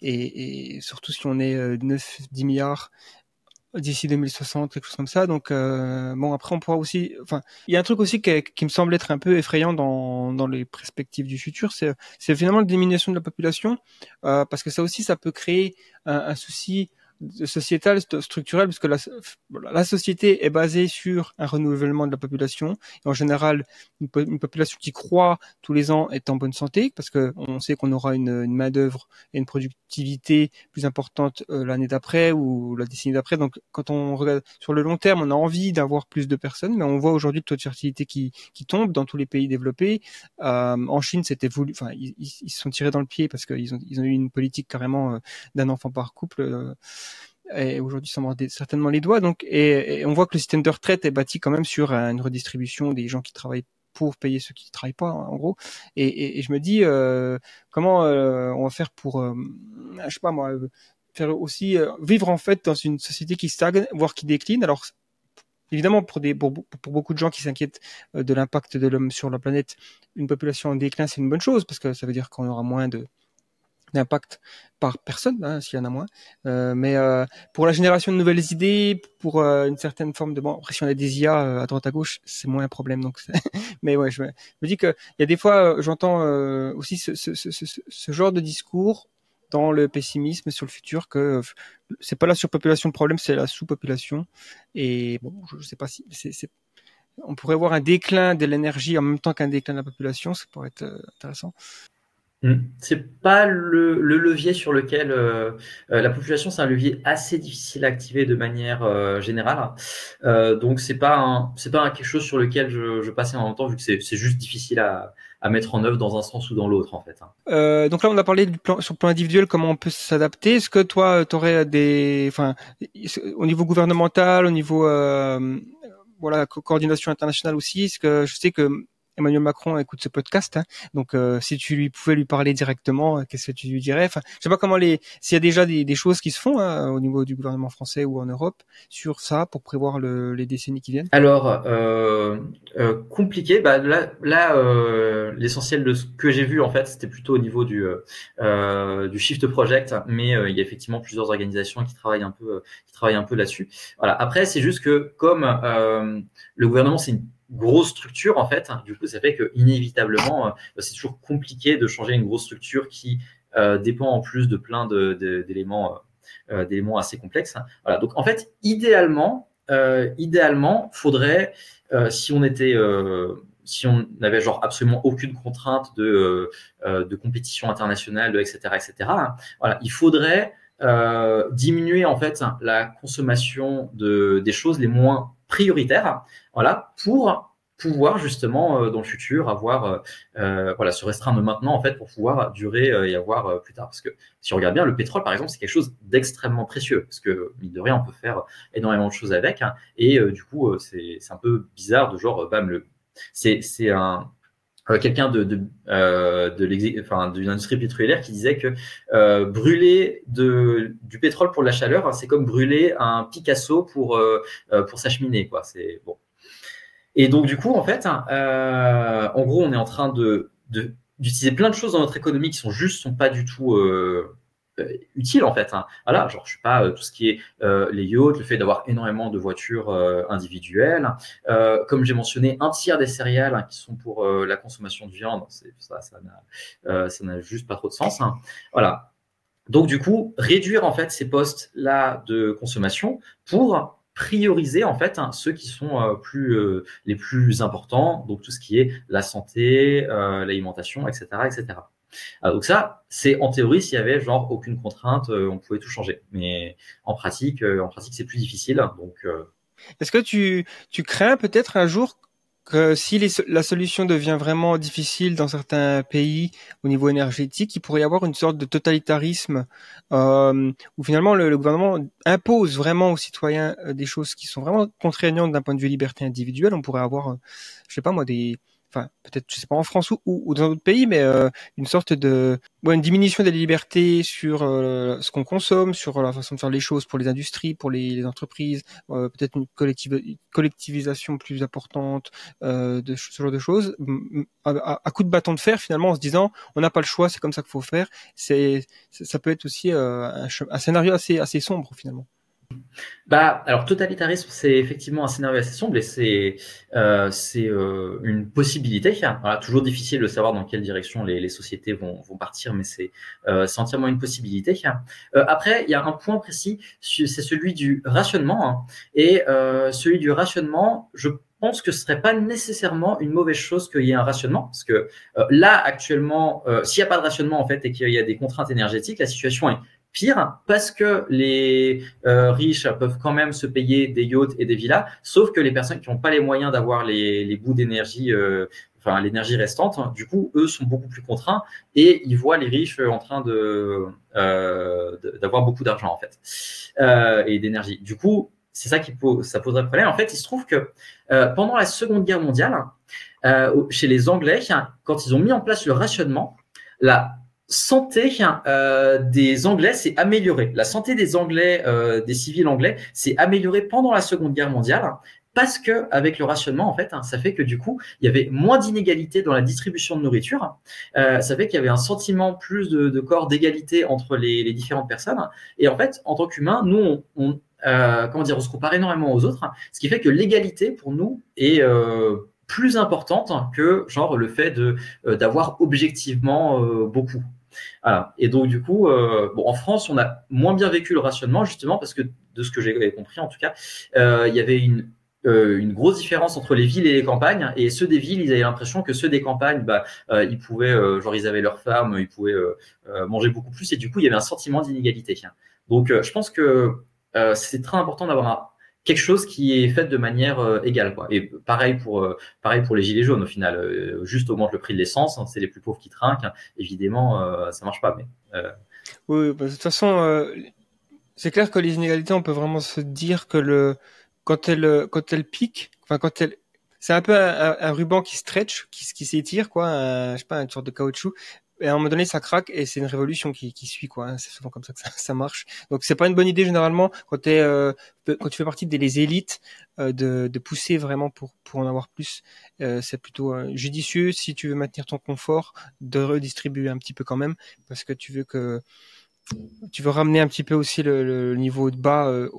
et, surtout si on est 9, euh, 10 milliards d'ici 2060, quelque chose comme ça. Donc euh, bon, après on pourra aussi, enfin, il y a un truc aussi qui, me semble être un peu effrayant dans, les perspectives du futur, c'est finalement la diminution de la population, parce que ça aussi, ça peut créer un souci sociétale, structurelle, parce que la, société est basée sur un renouvellement de la population. Et en général, une, population qui croît tous les ans est en bonne santé, parce que on sait qu'on aura une, main d'œuvre et une productivité plus importante euh, l'année d'après ou la décennie d'après. Donc, quand on regarde sur le long terme, on a envie d'avoir plus de personnes, mais on voit aujourd'hui le taux de fertilité qui, tombe dans tous les pays développés. Euh, en Chine, c'était voulu, enfin, ils, ils, se sont tirés dans le pied parce qu'ils ont, ils ont eu une politique carrément euh, d'un enfant par couple. Euh, et aujourd'hui ça mord certainement les doigts. Donc, et, on voit que le système de retraite est bâti quand même sur une redistribution des gens qui travaillent pour payer ceux qui ne travaillent pas, en gros. Et, et, je me dis euh, comment euh, on va faire pour, euh, je sais pas moi, faire aussi vivre en fait dans une société qui stagne, voire qui décline. Alors évidemment pour des pour, pour beaucoup de gens qui s'inquiètent de l'impact de l'homme sur la planète, une population en déclin c'est une bonne chose parce que ça veut dire qu'on aura moins de d'impact par personne, hein, s'il y en a moins. Euh, mais euh, pour la génération de nouvelles idées, pour euh, une certaine forme de bon, après si on a des IA euh, à droite à gauche, c'est moins un problème. Donc, mais ouais, je me, dis que il y a des fois, euh, j'entends aussi ce, ce, ce, ce, genre de discours dans le pessimisme sur le futur que c'est pas la surpopulation le problème, c'est la sous-population. Et bon, je sais pas si c'est on pourrait voir un déclin de l'énergie en même temps qu'un déclin de la population, ça pourrait être intéressant. Mm. C'est pas le, le, levier sur lequel euh, euh, la population, c'est un levier assez difficile à activer de manière euh, générale. Euh, donc c'est pas un, c'est pas quelque chose sur lequel je, je passe énormément de temps vu que c'est, juste difficile à, à mettre en œuvre dans un sens ou dans l'autre en fait. Hein. donc là, on a parlé du plan, sur le plan individuel, comment on peut s'adapter. Est-ce que toi, tu aurais des, enfin, au niveau gouvernemental, au niveau voilà coordination internationale aussi, est-ce que je sais que Emmanuel Macron écoute ce podcast. Hein. Donc, euh, si tu lui pouvais lui parler directement, euh, qu'est-ce que tu lui dirais? Enfin, je sais pas comment les, s'il y a déjà des, choses qui se font hein, au niveau du gouvernement français ou en Europe sur ça pour prévoir les décennies qui viennent. Alors, euh, compliqué. Bah, là, l'essentiel de ce que j'ai vu en fait, c'était plutôt au niveau du du Shift Project, mais il y a effectivement plusieurs organisations qui travaillent un peu, qui travaillent un peu là-dessus. Voilà. Après, c'est juste que comme le gouvernement, c'est une grosse structure en fait. Du coup, ça fait que inévitablement, euh, c'est toujours compliqué de changer une grosse structure qui euh, dépend en plus de plein d'éléments euh, d'éléments assez complexes. Voilà. Donc en fait, idéalement, idéalement, faudrait si on était si on n'avait genre absolument aucune contrainte de, de compétition internationale, etc., etc. Hein, voilà, il faudrait diminuer en fait la consommation de des choses les moins prioritaires, voilà, pour pouvoir justement euh, dans le futur avoir euh, euh, voilà se restreindre maintenant en fait pour pouvoir durer et avoir plus tard. Parce que si on regarde bien le pétrole par exemple c'est quelque chose d'extrêmement précieux parce que mine de rien on peut faire énormément de choses avec hein, et du coup c'est un peu bizarre de genre bam le c'est un quelqu'un de de, euh, de enfin d'une industrie pétrolière qui disait que euh, brûler de du pétrole pour la chaleur hein, c'est comme brûler un Picasso pour euh, pour sa cheminée quoi. C'est bon. Et donc, du coup, en fait, euh, en gros, on est en train de, d'utiliser plein de choses dans notre économie qui sont juste, sont pas du tout euh, euh, utiles, en fait. Hein. Voilà, genre, je sais pas, tout ce qui est les yachts, le fait d'avoir énormément de voitures individuelles. comme j'ai mentionné, un tiers des céréales hein, qui sont pour la consommation de viande, ça, ça n'a, juste pas trop de sens. Hein. Voilà. Donc, du coup, réduire, en fait, ces postes-là de consommation pour prioriser en fait hein, ceux qui sont euh, plus euh, les plus importants, donc tout ce qui est la santé, euh, l'alimentation, etc., etc. donc ça, c'est en théorie s'il y avait genre aucune contrainte, on pouvait tout changer. Mais en pratique, en pratique, c'est plus difficile. Donc, est-ce que tu tu crains peut-être un jour que si la solution devient vraiment difficile dans certains pays au niveau énergétique, il pourrait y avoir une sorte de totalitarisme euh, où finalement le, gouvernement impose vraiment aux citoyens euh, des choses qui sont vraiment contraignantes d'un point de vue liberté individuelle. On pourrait avoir, euh, je sais pas moi, des enfin peut-être je sais pas en France ou, ou dans d'autres pays, mais euh, une sorte de ouais, une diminution des libertés sur euh, ce qu'on consomme, sur la façon de faire les choses pour les industries, pour les, les entreprises, euh, peut-être une collectivisation plus importante de ce genre de choses, à, coup de bâton de fer finalement en se disant on n'a pas le choix, c'est comme ça qu'il faut faire. C'est ça peut être aussi un, un scénario assez assez sombre finalement. Bah, alors totalitarisme, c'est effectivement un scénario assez sombre et c'est euh, c'est euh, une possibilité. Voilà, toujours difficile de savoir dans quelle direction les, les sociétés vont, vont partir, mais c'est euh, entièrement une possibilité. Euh, après, il y a un point précis, c'est celui du rationnement hein. et euh, celui du rationnement, je pense que ce serait pas nécessairement une mauvaise chose qu'il y ait un rationnement, parce que euh, là actuellement, s'il n'y a pas de rationnement en fait et qu'il y a des contraintes énergétiques, la situation est pire parce que les euh, riches peuvent quand même se payer des yachts et des villas, sauf que les personnes qui n'ont pas les moyens d'avoir les, les bouts d'énergie, euh, enfin l'énergie restante, du coup, eux sont beaucoup plus contraints et ils voient les riches en train de euh, d'avoir beaucoup d'argent en fait euh, et d'énergie. Du coup, c'est ça qui pose, ça poserait problème. En fait, il se trouve que euh, pendant la Seconde Guerre mondiale, chez les Anglais, quand ils ont mis en place le rationnement, la santé euh, des Anglais s'est améliorée. La santé des Anglais, euh, des civils anglais, s'est améliorée pendant la Seconde Guerre mondiale parce que avec le rationnement, en fait, hein, ça fait que du coup, il y avait moins d'inégalités dans la distribution de nourriture. Euh, ça fait qu'il y avait un sentiment plus de, de corps d'égalité entre les, les, différentes personnes. Et en fait, en tant qu'humains, nous, on, on euh, comment dire, on se compare énormément aux autres, ce qui fait que l'égalité pour nous est euh, plus importante que genre le fait de d'avoir objectivement beaucoup. Voilà. Et donc du coup, euh, bon, en France, on a moins bien vécu le rationnement justement parce que de ce que j'ai compris en tout cas, euh, il y avait une euh, une grosse différence entre les villes et les campagnes. Et ceux des villes, ils avaient l'impression que ceux des campagnes, bah, ils pouvaient, genre, ils avaient leurs femmes, ils pouvaient manger beaucoup plus. Et du coup, il y avait un sentiment d'inégalité. Donc, je pense que c'est très important d'avoir un, quelque chose qui est fait de manière euh, égale quoi. Et pareil pour euh, pareil pour les gilets jaunes au final, euh, juste augmente le prix de l'essence, hein, c'est les plus pauvres qui trinquent. Hein. Évidemment, ça marche pas. Mais oui, de toute façon, c'est clair que les inégalités, on peut vraiment se dire que le quand elles quand elles piquent, enfin quand elles c'est un peu un, ruban qui stretch, qui, qui s'étire, quoi, je sais pas, une sorte de caoutchouc et à un moment donné ça craque et c'est une révolution qui, qui suit quoi. Hein. C'est souvent comme ça que ça, ça marche. Donc c'est pas une bonne idée généralement quand es, euh, quand tu fais partie des élites euh, de, de pousser vraiment pour pour en avoir plus. Euh, c'est plutôt euh, judicieux si tu veux maintenir ton confort de redistribuer un petit peu quand même parce que tu veux que tu veux ramener un petit peu aussi le, le niveau de bas euh,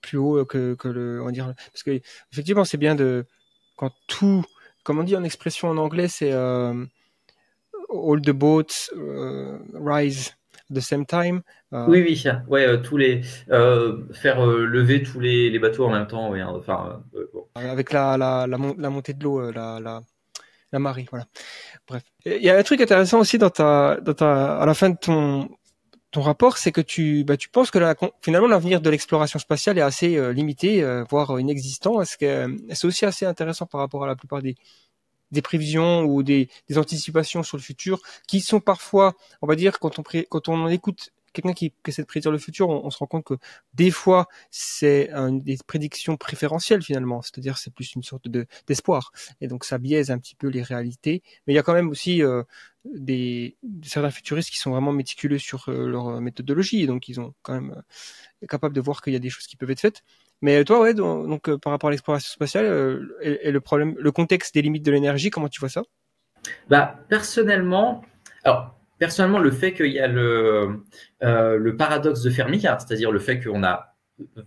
plus haut que, que le on va dire parce que effectivement c'est bien de quand tout comme on dit en expression en anglais c'est all the boats uh, rise at the same time. Uh, oui, oui, ouais, euh, tous les euh, faire euh, lever tous les, les, bateaux en même temps, oui, hein, enfin. Bon. Avec la, la, la, la, montée de l'eau, la, marée, voilà. Bref. Il y a un truc intéressant aussi dans ta, dans ta, à la fin de ton, ton rapport, c'est que tu, bah, tu penses que la, finalement l'avenir de l'exploration spatiale est assez euh, limité, euh, voire inexistant. Est-ce que c'est aussi assez intéressant par rapport à la plupart des, des prévisions ou des, anticipations sur le futur qui sont parfois, on va dire, quand on, quand on écoute quelqu'un qui, essaie de prédire le futur, on, se rend compte que des fois, c'est des prédictions préférentielles finalement, c'est-à-dire c'est plus une sorte de d'espoir. Et donc ça biaise un petit peu les réalités. Mais il y a quand même aussi euh, certains futuristes qui sont vraiment méticuleux sur euh, leur méthodologie, et donc ils ont quand même euh, capable de voir qu'il y a des choses qui peuvent être faites. Mais toi, ouais, donc, par rapport à l'exploration spatiale et, le problème, le contexte des limites de l'énergie, comment tu vois ça? Bah personnellement, alors personnellement, le fait qu'il y a le, euh, paradoxe de Fermi, hein, c'est-à-dire le fait qu'on n'a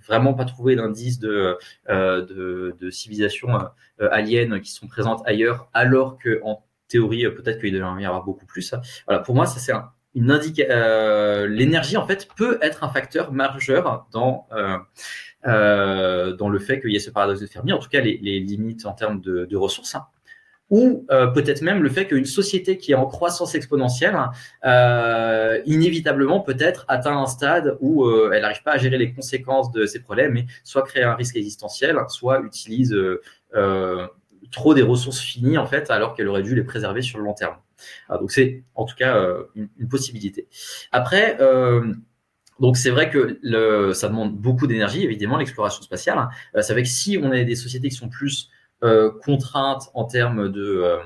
vraiment pas trouvé d'indices de, euh, de, de, civilisation euh, qui sont présentes ailleurs, alors que en théorie, peut-être qu'il devrait y avoir beaucoup plus. Voilà, pour moi, ça c'est une indication. L'énergie, en fait, peut être un facteur majeur dans dans le fait qu'il y ait ce paradoxe de Fermi. En tout cas, les, limites en termes de, de ressources. Hein ou euh, peut-être même le fait qu'une société qui est en croissance exponentielle, euh, inévitablement peut-être atteint un stade où euh, elle n'arrive pas à gérer les conséquences de ses problèmes, et soit crée un risque existentiel, soit utilise euh, trop des ressources finies en fait, alors qu'elle aurait dû les préserver sur le long terme. donc c'est en tout cas une, une, possibilité. Après. Donc c'est vrai que le, ça demande beaucoup d'énergie, évidemment, l'exploration spatiale. ça fait que si on a des sociétés qui sont plus euh, contraintes en termes de, euh,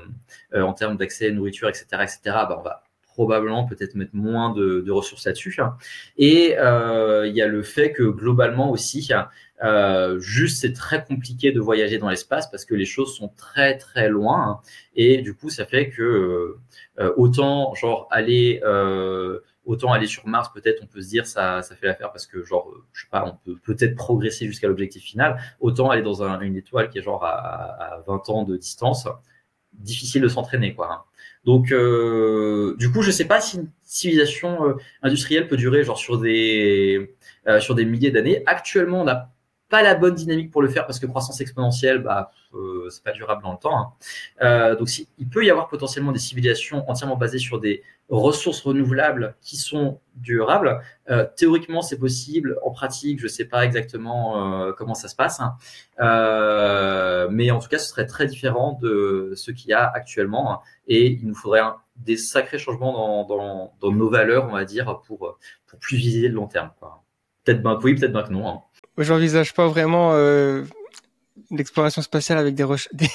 euh, en termes d'accès à la nourriture, etc., etc., bah, on va probablement peut-être mettre moins de, de ressources là-dessus. Et il y a le fait que globalement aussi, euh, juste c'est très compliqué de voyager dans l'espace parce que les choses sont très très loin et du coup ça fait que euh, autant genre aller euh, Autant aller sur Mars, peut-être on peut se dire ça, ça fait l'affaire parce que genre, je sais pas, on peut peut-être progresser jusqu'à l'objectif final. Autant aller dans une étoile qui est genre à, 20 ans de distance, difficile de s'entraîner quoi. Hein. Donc euh, du coup, je sais pas si une civilisation euh, industrielle peut durer genre sur des euh, sur des milliers d'années. Actuellement, on n'a pas la bonne dynamique pour le faire parce que croissance exponentielle, bah, euh, c'est pas durable dans le temps. Hein. Euh, donc, il peut y avoir potentiellement des civilisations entièrement basées sur des ressources renouvelables qui sont durables. Euh, théoriquement, c'est possible. En pratique, je sais pas exactement euh, comment ça se passe. Hein. Euh, mais en tout cas, ce serait très différent de ce qu'il y a actuellement. Hein. Et il nous faudrait des sacrés changements dans, dans, dans, nos valeurs, on va dire, pour, pour plus viser le long terme. Peut-être ben oui, peut-être ben que non. J'envisage pas vraiment euh, l'exploration spatiale avec des, des,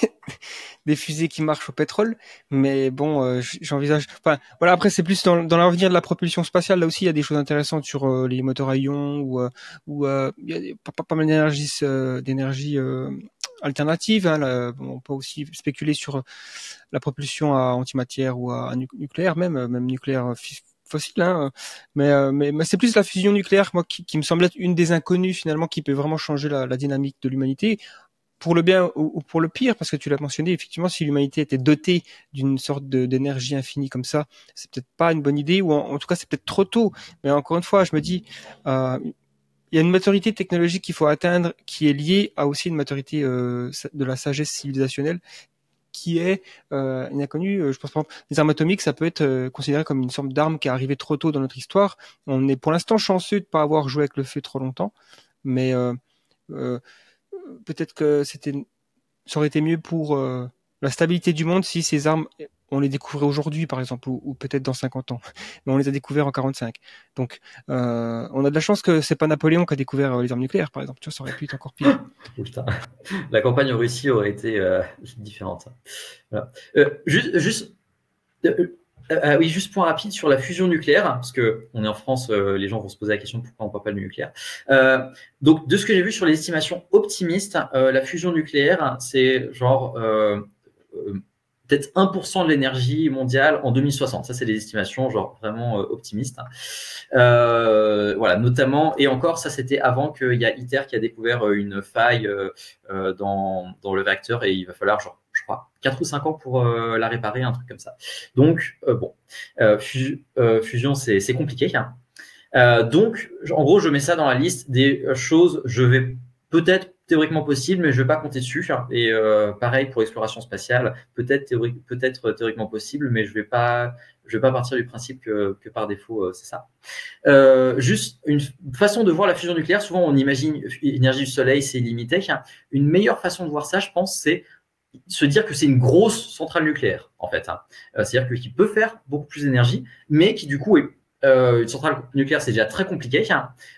des, fusées qui marchent au pétrole, mais bon, euh, j'envisage. Enfin, voilà. Après, c'est plus dans, dans l'avenir de la propulsion spatiale. Là aussi, il y a des choses intéressantes sur euh, les moteurs à ion ou euh, ou il y a pas, pas, mal d'énergie d'énergie alternative. Hein, on peut aussi spéculer sur la propulsion à antimatière ou à, nucléaire, même même nucléaire fossile, hein, mais, euh, mais, mais c'est plus la fusion nucléaire moi qui, qui, me semble être une des inconnues finalement qui peut vraiment changer la, la dynamique de l'humanité pour le bien ou, pour le pire, parce que tu l'as mentionné, effectivement, si l'humanité était dotée d'une sorte d'énergie infinie comme ça, c'est peut-être pas une bonne idée, ou en, tout cas c'est peut-être trop tôt. Mais encore une fois, je me dis, euh, il y a une maturité technologique qu'il faut atteindre, qui est liée à aussi une maturité euh, de la sagesse civilisationnelle, qui est euh, inconnu. Euh, je pense par exemple, les armes atomiques, ça peut être euh, considéré comme une sorte d'arme qui est arrivée trop tôt dans notre histoire. On est pour l'instant chanceux de pas avoir joué avec le feu trop longtemps, mais euh peut-être que c'était, ça aurait été mieux pour la stabilité du monde si ces armes on les découvrait aujourd'hui, par exemple, ou, peut-être dans 50 ans, mais on les a découverts en 45. Donc, euh, on a de la chance que c'est pas Napoléon qui a découvert euh, les armes nucléaires, par exemple. Tu vois, ça aurait pu être encore pire. La campagne en Russie aurait été euh, différente. Juste, juste, oui, juste point rapide sur la fusion nucléaire, parce que on est en France, les gens vont se poser la question pourquoi on ne parle pas du nucléaire. donc, de ce que j'ai vu sur les estimations optimistes, la fusion nucléaire, c'est genre peut-être 1% de l'énergie mondiale en 2060. Ça, c'est des estimations genre vraiment euh, optimistes. Euh, voilà, notamment, et encore, ça, c'était avant qu'il y a ITER qui a découvert euh, une faille euh, euh, dans, dans le réacteur et il va falloir, genre, je crois, 4 ou 5 ans pour la réparer, un truc comme ça. Donc, bon, fusion, c'est compliqué. Hein. donc, en gros, je mets ça dans la liste des choses, je vais peut-être théoriquement possible, mais je vais pas compter dessus. Et euh, pareil pour l'exploration spatiale, peut-être peut-être théoriquement possible, mais je je vais pas partir du principe que, par défaut euh, c'est ça. Euh, juste une façon de voir la fusion nucléaire. Souvent, on imagine l'énergie du soleil, c'est illimité. Une meilleure façon de voir ça, je pense, c'est se dire que c'est une grosse centrale nucléaire, en fait. Hein. Euh, c'est-à-dire qu'il peut faire beaucoup plus d'énergie, mais qui du coup est euh, une centrale nucléaire, c'est déjà très compliqué.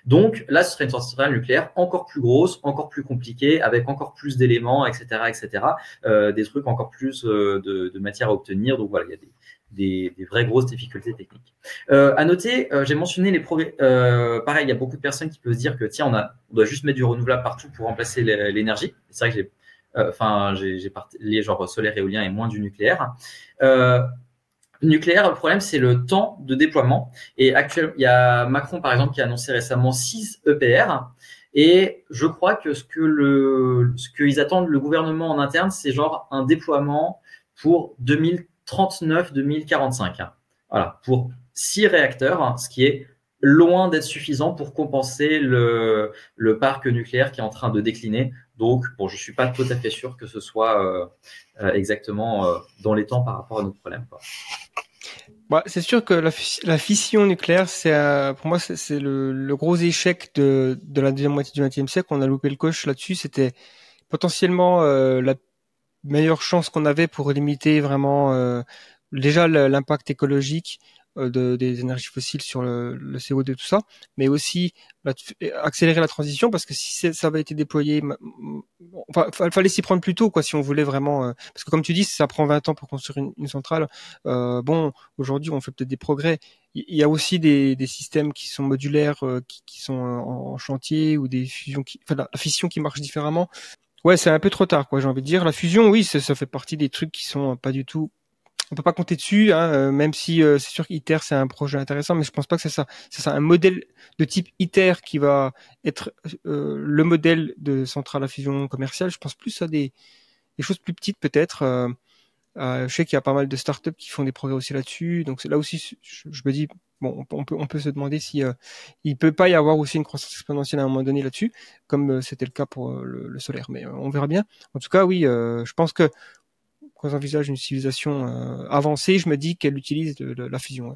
Donc là, ce serait une centrale nucléaire encore plus grosse, encore plus compliquée, avec encore plus d'éléments, etc., etc. Euh, des trucs encore plus euh, de, de, matière à obtenir. Donc voilà, il y a des, des, des vraies grosses difficultés techniques. Euh, à noter, euh, j'ai mentionné les progrès. Euh, pareil, il y a beaucoup de personnes qui peuvent se dire que tiens, on, a, on doit juste mettre du renouvelable partout pour remplacer l'énergie. C'est vrai que j'ai enfin j'ai parlé genre solaire, éolien et moins du nucléaire. Nucléaire, le problème, c'est le temps de déploiement. Et actuellement, il y a Macron, par exemple, qui a annoncé récemment 6 EPR. Et je crois que ce que le, ce qu'ils attendent le gouvernement en interne, c'est genre un déploiement pour 2039, 2045. Voilà, pour 6 réacteurs, ce qui est loin d'être suffisant pour compenser le, le parc nucléaire qui est en train de décliner. Donc, bon, je suis pas tout à fait sûr que ce soit euh, euh, exactement euh, dans les temps par rapport à notre problème. Quoi. Bah, c'est sûr que la, fission nucléaire, c'est pour moi c'est le, gros échec de, de la deuxième moitié du XXe siècle. On a loupé le coche là-dessus. C'était potentiellement la meilleure chance qu'on avait pour limiter vraiment déjà l'impact écologique de, des énergies fossiles sur le, le CO2 tout ça, mais aussi accélérer la transition parce que si ça avait été déployé, enfin, fallait s'y prendre plus tôt quoi si on voulait vraiment, euh, parce que comme tu dis, ça prend 20 ans pour construire une, une centrale. Euh, bon, aujourd'hui on fait peut-être des progrès. Il y a aussi des, des systèmes qui sont modulaires, euh, qui, qui, sont en, chantier ou des fusions, qui, enfin la fission qui marche différemment. Ouais, c'est un peu trop tard, quoi. J'ai envie de dire. La fusion, oui, ça, ça fait partie des trucs qui sont pas du tout on peut pas compter dessus, hein, euh, même si euh, c'est sûr qu'ITER c'est un projet intéressant, mais je pense pas que c'est ça. C'est ça un modèle de type ITER qui va être euh, le modèle de centrale à fusion commerciale. Je pense plus à des, des choses plus petites peut-être. Euh, je sais qu'il y a pas mal de startups qui font des progrès aussi là-dessus, donc là aussi je, me dis bon, on peut on peut se demander si il peut pas y avoir aussi une croissance exponentielle à un moment donné là-dessus, comme c'était le cas pour le, le, solaire, mais on verra bien. En tout cas, oui, je pense que quand j'envisage une civilisation euh, avancée, je me dis qu'elle utilise de, la fusion.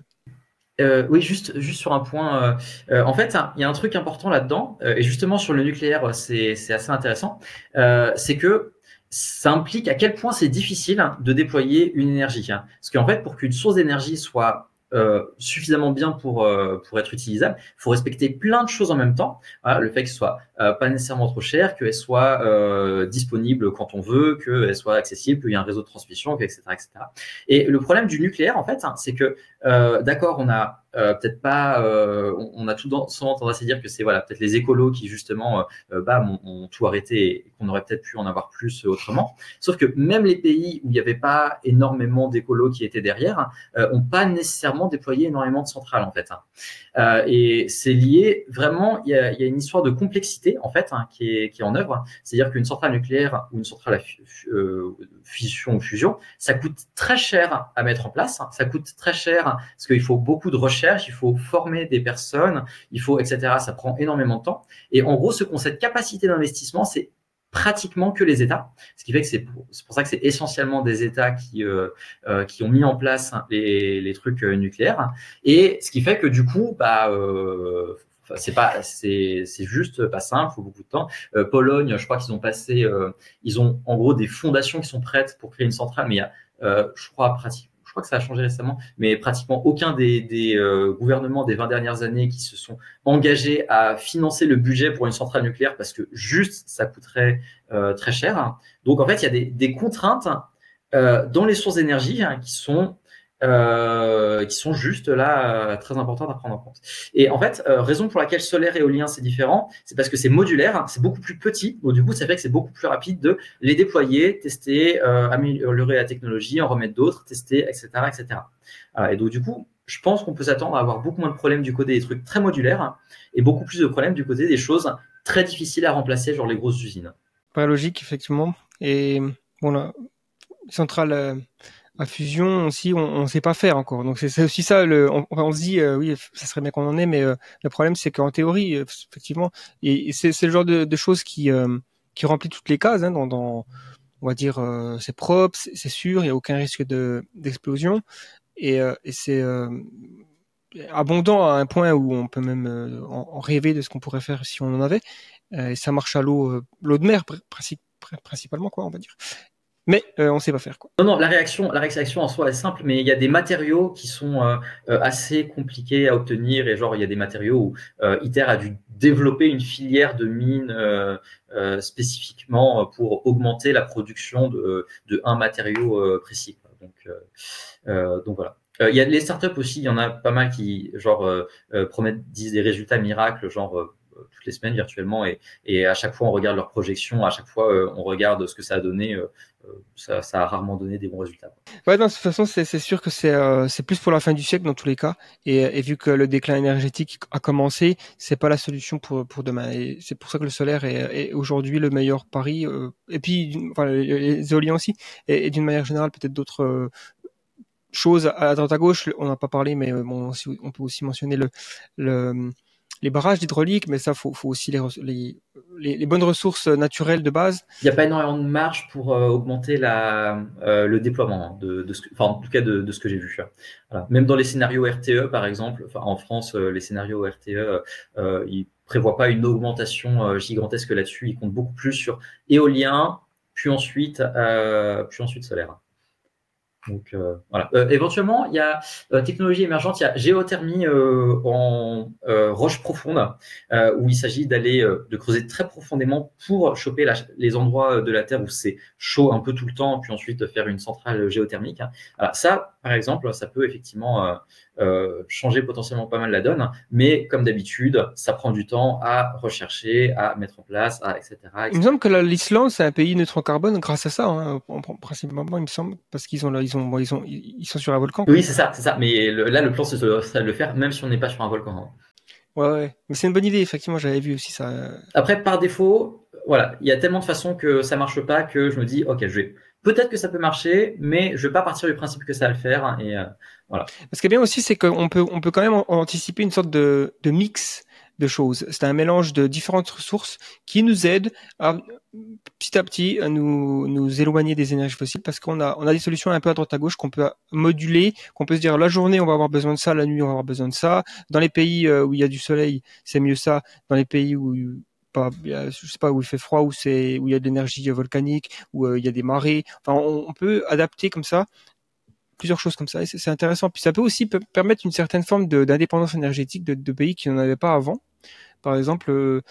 Euh, oui, juste, juste sur un point. Euh, en fait, il y a un truc important là-dedans, et justement sur le nucléaire, c'est assez intéressant. c'est que ça implique à quel point c'est difficile de déployer une énergie. Hein. Parce qu'en fait, pour qu'une source d'énergie soit euh, suffisamment bien pour euh, pour être utilisable. Il faut respecter plein de choses en même temps. Le fait que ce soit euh, pas nécessairement trop cher, qu'elle soit disponible quand on veut, qu'elle soit accessible, qu'il y ait un réseau de transmission, etc., etc. Et le problème du nucléaire, en fait, hein, c'est que d'accord, on a euh, peut-être pas. Euh, on, a tout dans, souvent tendance à dire que c'est voilà peut-être les écolos qui justement euh, bah, ont, ont, tout arrêté et qu'on aurait peut-être pu en avoir plus autrement. Sauf que même les pays où il n'y avait pas énormément d'écolos qui étaient derrière euh, ont pas nécessairement déployé énormément de centrales en fait. Hein. Euh, et c'est lié vraiment. Il y a, une histoire de complexité en fait hein, qui, est, en œuvre. C'est-à-dire qu'une centrale nucléaire ou une centrale à fission ou fusion, ça coûte très cher à mettre en place. Ça coûte très cher parce qu'il faut beaucoup de recherche il faut former des personnes, il faut, etc. Ça prend énormément de temps. Et en gros, ont cette capacité d'investissement, c'est pratiquement que les États, ce qui fait que c'est pour, ça que c'est essentiellement des États qui euh, euh, qui ont mis en place les, trucs euh, nucléaires et ce qui fait que du coup bah c'est pas c'est juste pas simple faut beaucoup de temps Pologne je crois qu'ils ont passé ils ont en gros des fondations qui sont prêtes pour créer une centrale mais il y a je crois pratiquement crois que ça a changé récemment, mais pratiquement aucun des, euh, gouvernements des 20 dernières années qui se sont engagés à financer le budget pour une centrale nucléaire parce que juste ça coûterait euh, très cher. Donc en fait, il y a des, des contraintes euh, dans les sources d'énergie hein, qui sont euh, qui sont juste là euh, très importantes à prendre en compte. Et en fait, euh, raison pour laquelle solaire et éolien c'est différent, c'est parce que c'est modulaire, hein, c'est beaucoup plus petit. Donc du coup, ça fait que c'est beaucoup plus rapide de les déployer, tester, améliorer la technologie, en remettre d'autres, tester, etc., etc. et donc du coup, je pense qu'on peut s'attendre à avoir beaucoup moins de problèmes du côté des trucs très modulaires et beaucoup plus de problèmes du côté des choses très difficiles à remplacer, genre les grosses usines. Pas logique, effectivement. Et bon, la centrale à fusion aussi, on ne sait pas faire encore. Donc c'est aussi ça. Le, on, on, se dit euh, oui, ça serait bien qu'on en ait, mais euh, le problème c'est qu'en théorie, euh, effectivement, et, c'est le genre de, de, choses qui qui remplit toutes les cases. Hein, dans, dans, on va dire, euh, c'est propre, c'est sûr, il y a aucun risque de d'explosion, et, euh, et c'est euh, abondant à un point où on peut même en, en, rêver de ce qu'on pourrait faire si on en avait. et ça marche à l'eau, l'eau de mer principalement, quoi, on va dire mais euh, on sait pas faire quoi. Non, non, la réaction, la réaction en soi est simple, mais il y a des matériaux qui sont euh, euh, assez compliqués à obtenir et genre il y a des matériaux où euh, ITER a dû développer une filière de mines euh, euh, spécifiquement pour augmenter la production de, de un matériau précis. Donc, donc voilà. Il y a les startups aussi, il y en a pas mal qui genre promettent disent des résultats miracles, genre toutes les semaines virtuellement et, et, à chaque fois on regarde leurs projections, à chaque fois euh, on regarde ce que ça a donné. Euh, ça, ça, a rarement donné des bons résultats. Ouais, non, de toute façon, c'est sûr que c'est euh, plus pour la fin du siècle dans tous les cas. Et, et vu que le déclin énergétique a commencé, c'est pas la solution pour pour demain. Et c'est pour ça que le solaire est, est aujourd'hui le meilleur pari. Euh, et puis, enfin, les éoliens aussi. Et, d'une manière générale, peut-être d'autres euh, choses à droite à gauche. On n'a pas parlé, mais bon, on peut aussi mentionner le, le les barrages d'hydraulique, mais ça, faut, faut aussi les, bonnes ressources naturelles de base. Il n'y a pas énormément de marge pour euh, augmenter euh, le déploiement de, de ce que, en tout cas de, ce que j'ai vu. Même dans les scénarios RTE, par exemple, en France, euh, les scénarios RTE, euh, ils prévoient pas une augmentation gigantesque là-dessus. Ils comptent beaucoup plus sur éolien, puis ensuite, puis ensuite solaire. Donc euh, voilà. Euh, éventuellement, il y a euh, technologie émergente, il y a géothermie euh, en euh, roche profonde, où il s'agit d'aller de creuser très profondément pour choper les endroits de la Terre où c'est chaud un peu tout le temps, puis ensuite faire une centrale géothermique. Alors ça, par exemple, ça peut effectivement changer potentiellement pas mal la donne, mais comme d'habitude, ça prend du temps à rechercher, à mettre en place, à, etc., etc. Il me semble que l'Islande, c'est un pays neutre en carbone grâce à ça, hein, principalement, il me semble, parce qu'ils ont, ils sont, bon, ils, sont, ils sont sur un volcan. Oui, c'est ça, c'est ça. Mais le, là, le plan, c'est de le faire, même si on n'est pas sur un volcan. Hein. Ouais, ouais. Mais c'est une bonne idée, effectivement, j'avais vu aussi ça. Après, par défaut, voilà, il y a tellement de façons que ça marche pas que je me dis, ok, je vais. Peut-être que ça peut marcher, mais je vais pas partir du principe que ça va le faire. Et euh, voilà. Ce qui est bien aussi, c'est qu'on peut, on peut quand même anticiper une sorte de, mix de choses. C'est un mélange de différentes ressources qui nous aident à petit à petit à nous, nous éloigner des énergies fossiles parce qu'on a, on a des solutions un peu à droite à gauche qu'on peut moduler, qu'on peut se dire la journée on va avoir besoin de ça, la nuit on va avoir besoin de ça. Dans les pays où il y a du soleil, c'est mieux ça. Dans les pays où pas, je sais pas où il fait froid, où c'est où il y a de l'énergie volcanique, où il y a des marées. Enfin, on, peut adapter comme ça plusieurs choses comme ça. C'est intéressant. Puis ça peut aussi permettre une certaine forme d'indépendance énergétique de, pays qui n'en avaient pas avant. Par exemple, euh,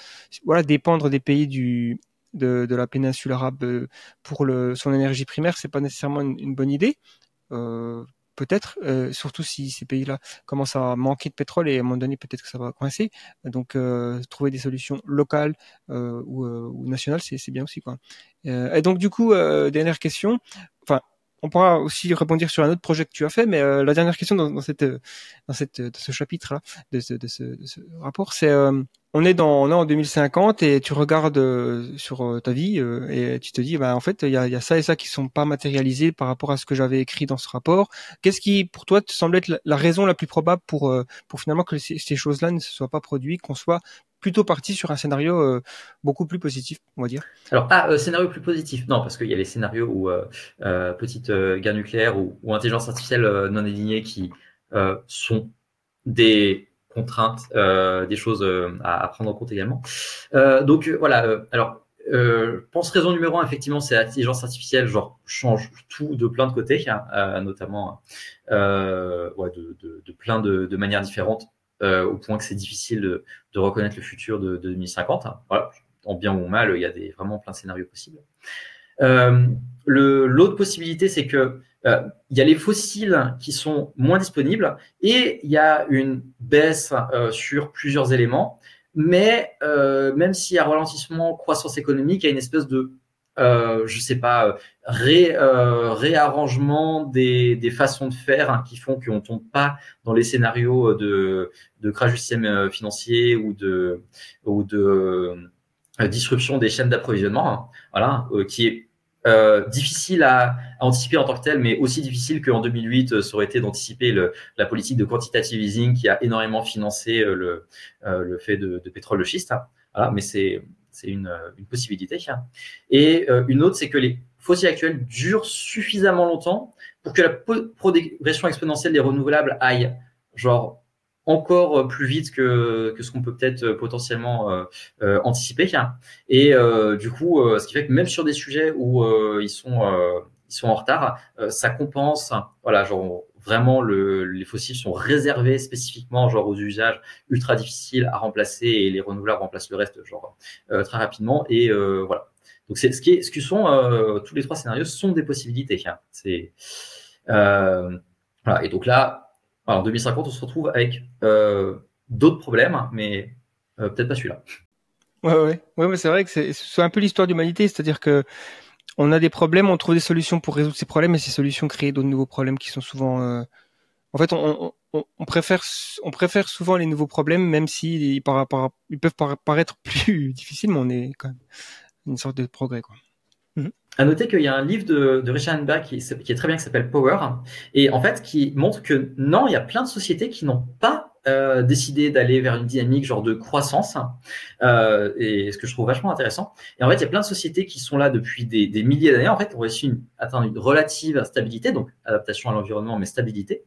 voilà, dépendre des pays du de, de la péninsule arabe euh, pour le, son énergie primaire, c'est pas nécessairement une, bonne idée. Euh, peut-être, euh, surtout si ces pays-là commencent à manquer de pétrole et à un moment donné peut-être que ça va coincer. Donc euh, trouver des solutions locales euh, ou, ou, nationales, c'est bien aussi quoi. et donc du coup, dernière question. On pourra aussi rebondir sur un autre projet que tu as fait, mais euh, la dernière question dans, cette, dans cette, de ce chapitre-là, de ce, rapport, c'est euh, on est dans on en 2050 et tu regardes euh, sur ta vie et tu te dis, bah en fait, il y a, ça et ça qui sont pas matérialisés par rapport à ce que j'avais écrit dans ce rapport. Qu'est-ce qui, pour toi, te semble être la, la raison la plus probable pour pour finalement que ces, ces choses-là ne se soient pas produites, qu'on soit plutôt parti sur un scénario euh, beaucoup plus positif, on va dire. Alors, ah, euh, scénario plus positif, non, parce qu'il y a les scénarios où euh, euh petite guerre nucléaire ou, intelligence artificielle non alignée qui sont des contraintes, des choses à, prendre en compte également. donc voilà, alors je pense raison numéro un, effectivement, c'est l'intelligence artificielle, genre change tout de plein de côtés, hein, notamment de, plein de, manières différentes euh, au point que c'est difficile de, reconnaître le futur de, de 2050. Voilà, en bien ou en mal, il y a vraiment plein de scénarios possibles. Euh, L'autre possibilité, c'est que euh, il y a les fossiles qui sont moins disponibles et il y a une baisse euh, sur plusieurs éléments. Mais euh, même s'il y a ralentissement, croissance économique, il y a une espèce de euh, je sais pas, ré, euh, réarrangement des, des, façons de faire hein, qui font qu'on tombe pas dans les scénarios de, de crash du système euh, financier ou de, ou de euh, disruption des chaînes d'approvisionnement, hein, voilà, euh, qui est euh, difficile à, à, anticiper en tant que tel, mais aussi difficile qu'en 2008, ça aurait été d'anticiper la politique de quantitative easing qui a énormément financé le, le fait de, de pétrole de schiste. Hein. Voilà, mais c'est c'est une, une possibilité. Et une autre, c'est que les fossiles actuels durent suffisamment longtemps pour que la progression exponentielle des renouvelables aille genre encore plus vite que, que ce qu'on peut peut-être potentiellement euh, euh, anticiper. Et euh, du coup, ce qui fait que même sur des sujets où ils sont ils sont en retard, ça compense. Voilà, genre vraiment le, les fossiles sont réservés spécifiquement genre aux usages ultra difficiles à remplacer et les renouvelables remplacent le reste genre très rapidement. Et voilà. Donc c'est ce qui ce qui sont tous les trois scénarios sont des possibilités. C'est voilà. Et donc là, en 2050, on se retrouve avec euh, d'autres problèmes, mais euh, peut-être pas celui-là. Ouais, ouais, ouais, c'est vrai que c'est un peu l'histoire de l'humanité, c'est-à-dire que on a des problèmes, on trouve des solutions pour résoudre ces problèmes, et ces solutions créent d'autres nouveaux problèmes qui sont souvent. Euh... En fait, on, préfère, on préfère souvent les nouveaux problèmes, même si ils, peuvent paraître plus difficiles, mais on est quand même une sorte de progrès, quoi. À noter qu'il y a un livre de, Richard Hanbach qui, qui, est très bien, qui s'appelle Power, et en fait qui montre que non, il y a plein de sociétés qui n'ont pas euh, décidé d'aller vers une dynamique genre de croissance, euh, et ce que je trouve vachement intéressant. Et en fait, il y a plein de sociétés qui sont là depuis des, des milliers d'années, en fait, ont réussi une, atteindre une relative stabilité, donc adaptation à l'environnement, mais stabilité,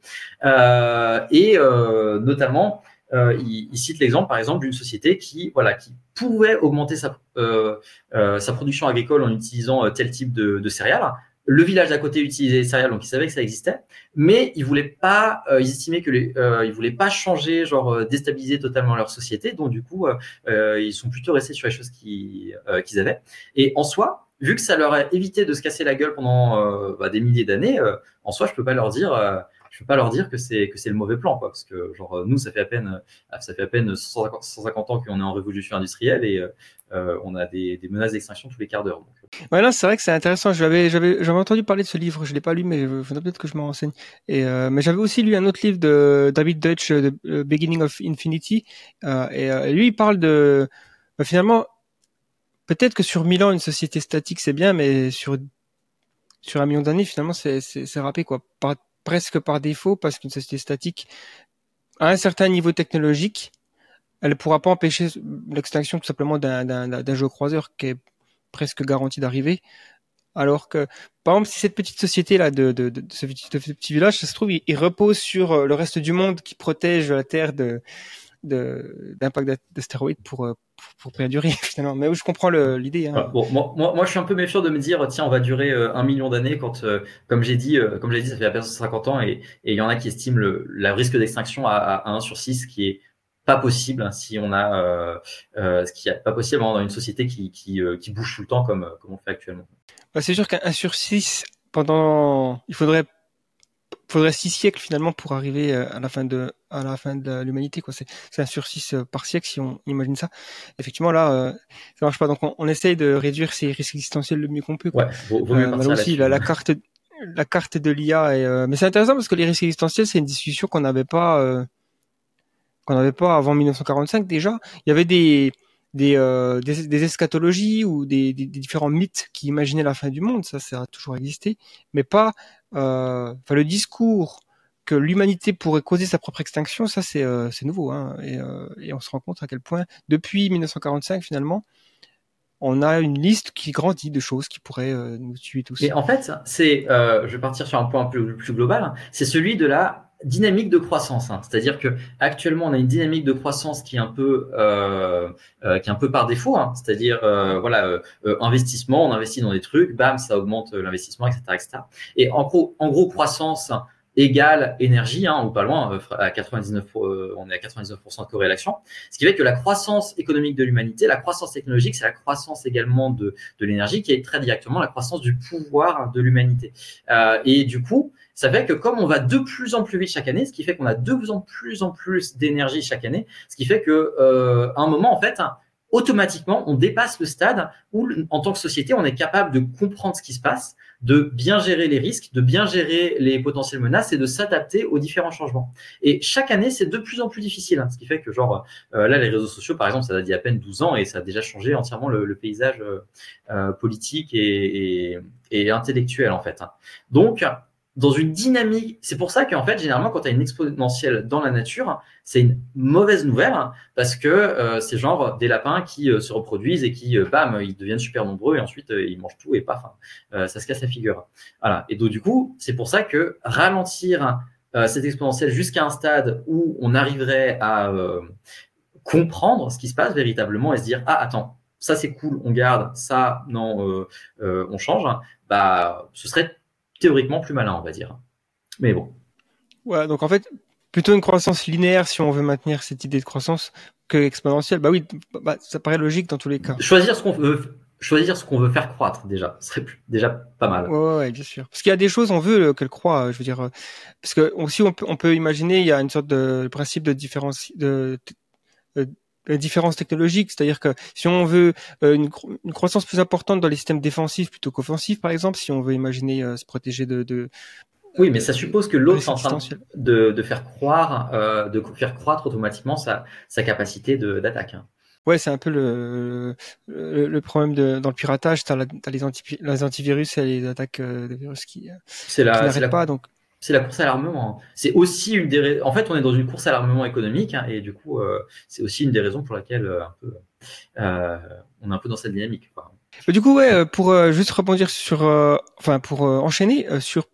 euh, et euh, notamment euh, il, il, cite l'exemple, par exemple, d'une société qui, voilà, qui pouvait augmenter sa, euh, sa production agricole en utilisant tel type de, de céréales. Le village d'à côté utilisait les céréales, donc ils savaient que ça existait, mais ils voulaient pas, euh, ils estimaient que les, ils voulaient pas changer, genre déstabiliser totalement leur société, donc du coup, ils sont plutôt restés sur les choses qu'ils qu'ils avaient. Et en soi, vu que ça leur a évité de se casser la gueule pendant bah, des milliers d'années, en soi, je peux pas leur dire je peux pas leur dire que c'est que c'est le mauvais plan quoi parce que genre nous ça fait à peine euh, ça fait à peine 150, 150 ans qu'on est en révolution industrielle et euh, on a des, des menaces d'extinction tous les quarts d'heure. Ouais non c'est vrai que c'est intéressant. J'avais j'avais j'avais entendu parler de ce livre je l'ai pas lu mais il faudrait peut-être que je me renseigne. Et euh, mais j'avais aussi lu un autre livre de David Deutsch The Beginning of Infinity euh, et euh, lui il parle de bah, finalement peut-être que sur 1000 ans une société statique c'est bien mais sur sur un million d'années finalement c'est c'est râpé quoi presque par défaut parce qu'une société statique, à un certain niveau technologique, elle ne pourra pas empêcher l'extinction tout simplement d'un jeu croiseur qui est presque garanti d'arriver. Alors que, par exemple, si cette petite société-là de, de, ce petit, village, ça se trouve, il, repose sur euh, le reste du monde qui protège la Terre de d'impact d'astéroïdes pour, euh, pour, pour durer finalement. Mais je comprends l'idée. Hein. Bon, moi, moi, je suis un peu méfiant de me dire tiens, on va durer euh, un million d'années quand, euh, comme j'ai dit, comme j'ai dit, ça fait à peine 50 ans et il y en a qui estiment le, le risque d'extinction à, à, 1 sur 6, qui est pas possible hein, si on a ce qui est pas possible dans une société qui, qui, qui bouge tout le temps comme, comme on fait actuellement. Bah, c'est sûr qu'un 1 sur 6 pendant il faudrait faudrait six siècles finalement pour arriver euh, à la fin de à la fin de l'humanité quoi. C'est c'est un sur six euh, par siècle si on imagine ça. Effectivement là euh, ça marche pas. Donc on, on, essaye de réduire ces risques existentiels le mieux qu'on peut quoi. ouais vaut, vaut mieux euh, aussi la, la, carte la carte de l'IA euh, mais c'est intéressant parce que les risques existentiels c'est une discussion qu'on n'avait pas qu'on n'avait pas avant 1945 déjà. Il y avait des des, euh, des, des, eschatologies ou des, des, différents mythes qui imaginaient la fin du monde, ça, ça a toujours existé, mais pas enfin le discours que l'humanité pourrait causer sa propre extinction, ça c'est euh, nouveau, hein, et, euh, et, on se rend compte à quel point depuis 1945 finalement, on a une liste qui grandit de choses qui pourraient euh, nous tuer tous. Et en fait, c'est, euh, je vais partir sur un point plus global, c'est celui de la dynamique de croissance. Hein. C'est-à-dire que actuellement, on a une dynamique de croissance qui est un peu, euh, euh, qui est un peu par défaut. Hein. C'est-à-dire, euh, voilà, investissement, on investit dans des trucs, bam, ça augmente l'investissement, etc., etc. Et en gros, en gros, croissance égale énergie, hein, ou pas loin, à 99, on est à 99% de corrélation. Ce qui fait que la croissance économique de l'humanité, la croissance technologique, c'est la croissance également de, de l'énergie, qui est très directement la croissance du pouvoir de l'humanité. et du coup, ça fait que comme on va de plus en plus vite chaque année, ce qui fait qu'on a de plus en plus en plus d'énergie chaque année, ce qui fait que euh, à un moment en fait, automatiquement, on dépasse le stade où, en tant que société, on est capable de comprendre ce qui se passe, de bien gérer les risques, de bien gérer les potentielles menaces et de s'adapter aux différents changements. Et chaque année, c'est de plus en plus difficile, hein, ce qui fait que, genre, euh, là, les réseaux sociaux, par exemple, ça date d'il à peine 12 ans et ça a déjà changé entièrement le, paysage euh, euh politique et, et, et, intellectuel, en fait. Hein. Donc, dans une dynamique. C'est pour ça qu'en fait, généralement, quand tu as une exponentielle dans la nature, c'est une mauvaise nouvelle parce que euh, c'est genre des lapins qui euh, se reproduisent et qui, euh, bam, ils deviennent super nombreux et ensuite ils mangent tout et paf, hein, ça se casse la figure. Voilà. Et donc, du coup, c'est pour ça que ralentir cette exponentielle jusqu'à un stade où on arriverait à comprendre ce qui se passe véritablement et se dire, ah, attends, ça c'est cool, on garde, ça, non, on change, bah, ce serait théoriquement plus malin, on va dire. Mais bon. Ouais, donc en fait, plutôt une croissance linéaire si on veut maintenir cette idée de croissance que exponentielle. Bah oui, bah, ça paraît logique dans tous les cas. Choisir ce qu'on veut, choisir ce qu'on veut faire croître déjà, ce serait déjà pas mal. Ouais, ouais, bien sûr. Parce qu'il y a des choses, on veut qu'elles croient. Je veux dire, parce que aussi on peut, on peut imaginer, il y a une sorte de principe de différence de, de la différence technologique, c'est-à-dire que si on veut euh, une, une, croissance plus importante dans les systèmes défensifs plutôt qu'offensifs, par exemple, si on veut imaginer euh, se protéger de, de oui, mais ça suppose que l'autre est en train de, de, faire croire, euh, de faire croître automatiquement sa, sa capacité d'attaque. Ouais, c'est un peu le, le, le, problème de, dans le piratage. Tu as, les, anti, les antivirus et les attaques de virus qui, qui n'arrêtent pas. Donc, c'est la course à l'armement. C'est aussi une des en fait on est dans une course à l'armement économique hein, et du coup euh, c'est aussi une des raisons pour laquelle euh, un peu, euh, on est un peu dans cette dynamique. Quoi. Du coup ouais pour juste rebondir sur enfin pour enchaîner sur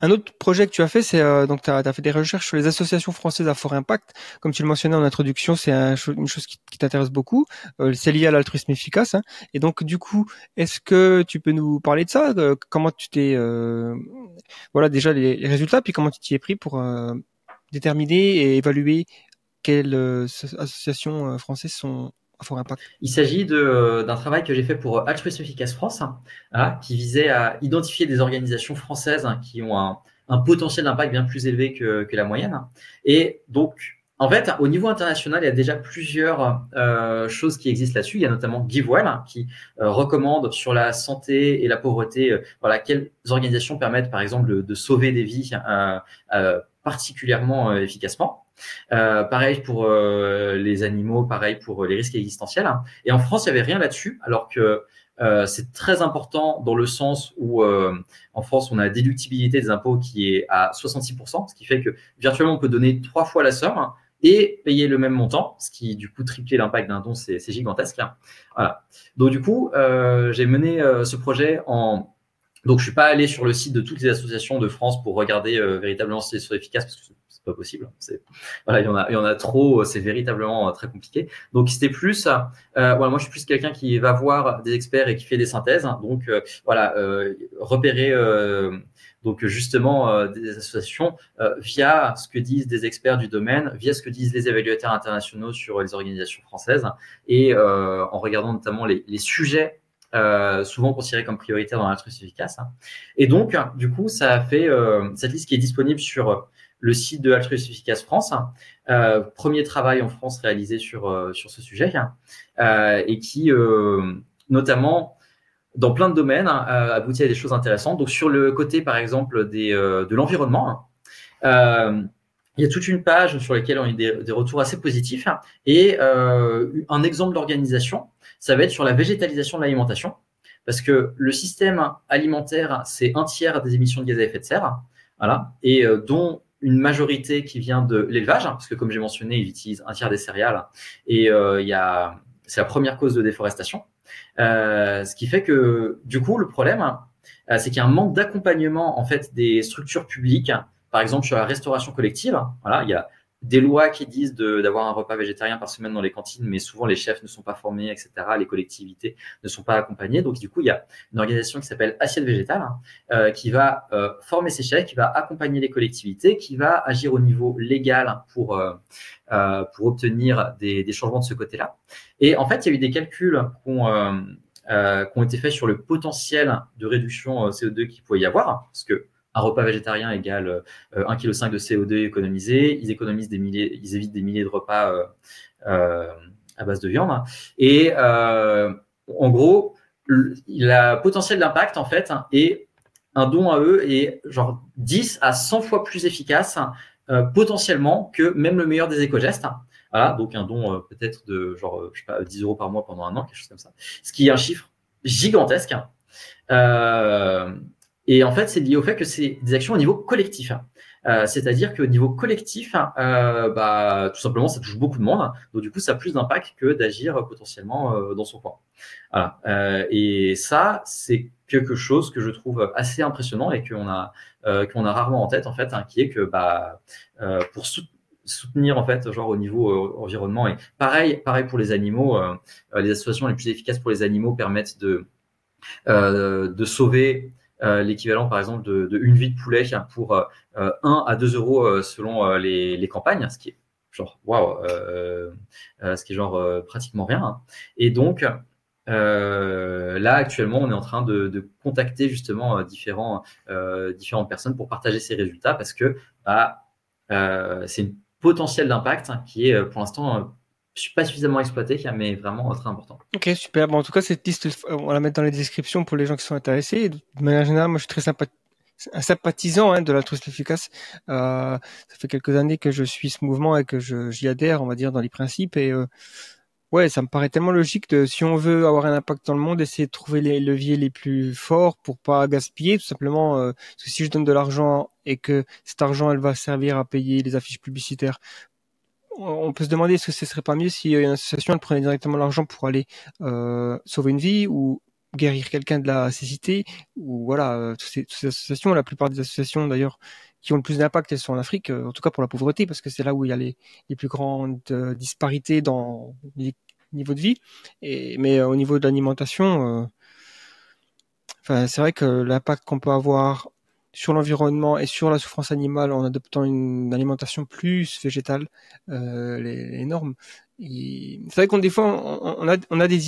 un autre projet que tu as fait, c'est euh, donc tu as, fait des recherches sur les associations françaises à fort impact. Comme tu le mentionnais en introduction, c'est un, une chose qui, t'intéresse beaucoup. Euh, c'est lié à l'altruisme efficace. Hein. Et donc du coup, est-ce que tu peux nous parler de ça euh, Comment tu t'es euh, voilà déjà les, les, résultats, puis comment tu t'y es pris pour déterminer et évaluer quelles associations françaises sont il s'agit d'un travail que j'ai fait pour Altruisme Efficace France, hein, qui visait à identifier des organisations françaises hein, qui ont un, un potentiel d'impact bien plus élevé que, que, la moyenne. Et donc, en fait, au niveau international, il y a déjà plusieurs euh, choses qui existent là-dessus. Il y a notamment GiveWell hein, qui euh, recommande sur la santé et la pauvreté, euh, voilà, quelles organisations permettent, par exemple, de, de sauver des vies euh, euh, particulièrement efficacement. Euh, pareil pour euh, les animaux, pareil pour les risques existentiels. Et en France, il n'y avait rien là-dessus, alors que euh, c'est très important dans le sens où euh, en France, on a la déductibilité des impôts qui est à 66%, ce qui fait que virtuellement, on peut donner trois fois la somme et payer le même montant, ce qui du coup tripler l'impact d'un don, c'est gigantesque. Voilà. Donc du coup, euh, j'ai mené ce projet en donc je suis pas allé sur le site de toutes les associations de France pour regarder véritablement si elles sont efficaces parce pas possible. Voilà, il y en a, trop. C'est véritablement euh, très compliqué. Donc c'était plus, euh, moi je suis plus quelqu'un qui va voir des experts et qui fait des synthèses. Donc euh, voilà, repérer donc justement des associations via ce que disent des experts du domaine, via ce que disent les évaluateurs internationaux sur les organisations françaises et en regardant notamment les, sujets souvent considérés comme prioritaires dans l'altruisme efficace. Et donc, du coup, ça a fait cette liste qui est disponible sur le site de Altruisme Efficace France. Euh, premier travail en France réalisé sur, euh, sur ce sujet euh, et qui, euh, notamment, dans plein de domaines, euh, aboutit à des choses intéressantes. Donc, sur le côté, par exemple, des, de l'environnement, il y a toute une page sur laquelle on a des, des retours assez positifs. Et un exemple d'organisation, ça va être sur la végétalisation de l'alimentation. Parce que le système alimentaire, c'est un tiers des émissions de gaz à effet de serre, voilà, et dont une majorité qui vient de l'élevage, hein, parce que comme j'ai mentionné, ils utilisent un tiers des céréales et euh, y a, c'est la première cause de déforestation. Euh, ce qui fait que du coup, le problème, euh, c'est qu'il y a un manque d'accompagnement en fait des structures publiques, par exemple sur la restauration collective. Voilà, il y a des lois qui disent d'avoir un repas végétarien par semaine dans les cantines, mais souvent les chefs ne sont pas formés, etc. Les collectivités ne sont pas accompagnées. Donc du coup, il y a une organisation qui s'appelle Assiette Végétale, hein, euh, qui va euh, former ces chefs, qui va accompagner les collectivités, qui va agir au niveau légal pour euh, euh pour obtenir des, des, changements de ce côté-là. Et en fait, il y a eu des calculs qui ont, euh, qui ont été faits sur le potentiel de réduction CO2 qu'il pouvait y avoir, parce que un repas végétarien égale 1,5 kg de CO2 économisé. Ils économisent des milliers, ils évitent des milliers de repas euh, euh, à base de viande. Et euh, en gros, le potentiel d'impact en fait est un don à eux est genre 10 à 100 fois plus efficace potentiellement que même le meilleur des éco-gestes. Voilà, donc un don peut-être de genre je sais pas 10 euros par mois pendant un an, quelque chose comme ça. Ce qui est un chiffre gigantesque. Euh, Et en fait, c'est lié au fait que c'est des actions au niveau collectif. Euh, C'est-à-dire qu'au niveau collectif, euh, bah, tout simplement, ça touche beaucoup de monde. Donc du coup, ça a plus d'impact que d'agir potentiellement euh, dans son coin. Voilà. Euh, et ça, c'est quelque chose que je trouve assez impressionnant et qu'on a euh, a rarement en tête en fait, hein, qui est que bah euh, pour soutenir en fait genre au niveau euh, environnement et pareil pareil pour les animaux euh, les associations les plus efficaces pour les animaux permettent de euh, de sauver euh, l'équivalent par exemple de, une vie de poulet pour euh, 1 à 2 euros euh, selon euh, les, les, campagnes, ce qui est genre waouh, euh, ce qui est genre pratiquement rien. Et donc là actuellement, on est en train de, de contacter justement différents différentes personnes pour partager ces résultats parce que bah, c'est une potentiel d'impact qui est pour l'instant je suis pas suffisamment exploité, mais vraiment très important. Ok, super. Bon, en tout cas, cette liste, on va la mettre dans les descriptions pour les gens qui sont intéressés. de manière générale, moi, je suis très sympathisant hein, de l'altruisme efficace. Euh, ça fait quelques années que je suis ce mouvement et que j'y adhère, on va dire, dans les principes. Et euh, ouais, ça me paraît tellement logique de, si on veut avoir un impact dans le monde, essayer de trouver les leviers les plus forts pour pas gaspiller, tout simplement. Euh, parce que si je donne de l'argent et que cet argent, elle va servir à payer les affiches publicitaires on peut se demander est-ce que ce serait pas mieux si une association elle prenait directement l'argent pour aller euh, sauver une vie ou guérir quelqu'un de la cécité ou voilà euh, toutes, ces, ces, associations. La plupart des associations d'ailleurs qui ont le plus d'impact elles sont en Afrique euh, en tout cas pour la pauvreté parce que c'est là où il y a les, les plus grandes euh, disparités dans les niveaux de vie. Et mais euh, au niveau de l'alimentation euh, enfin c'est vrai que l'impact qu'on peut avoir sur l'environnement et sur la souffrance animale en adoptant une alimentation plus végétale, euh, les, les, normes. C'est vrai qu'on des fois on, on, a, on a des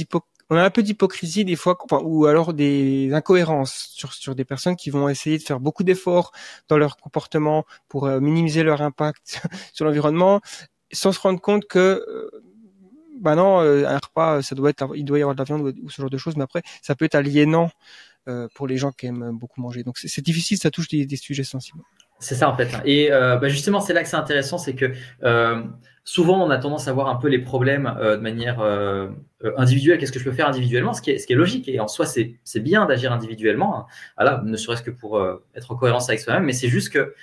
on a un peu d'hypocrisie des fois, ou alors des incohérences sur, sur des personnes qui vont essayer de faire beaucoup d'efforts dans leur comportement pour euh, minimiser leur impact sur l'environnement, sans se rendre compte que euh, bah non, euh, un repas, ça doit être, il doit y avoir de la viande ou, ce genre de choses, mais après, ça peut être aliénant pour les gens qui aiment beaucoup manger. Donc c'est difficile, ça touche des, sujets sensibles. C'est ça en fait. Et euh, bah justement, c'est là que c'est intéressant, c'est que euh, souvent on a tendance à voir un peu les problèmes euh, de manière euh, individuelle. Qu'est-ce que je peux faire individuellement? Ce qui, est, logique. Et en soi, c'est bien d'agir individuellement. Hein. Voilà, ne serait-ce que pour être en cohérence avec soi-même. Mais c'est juste que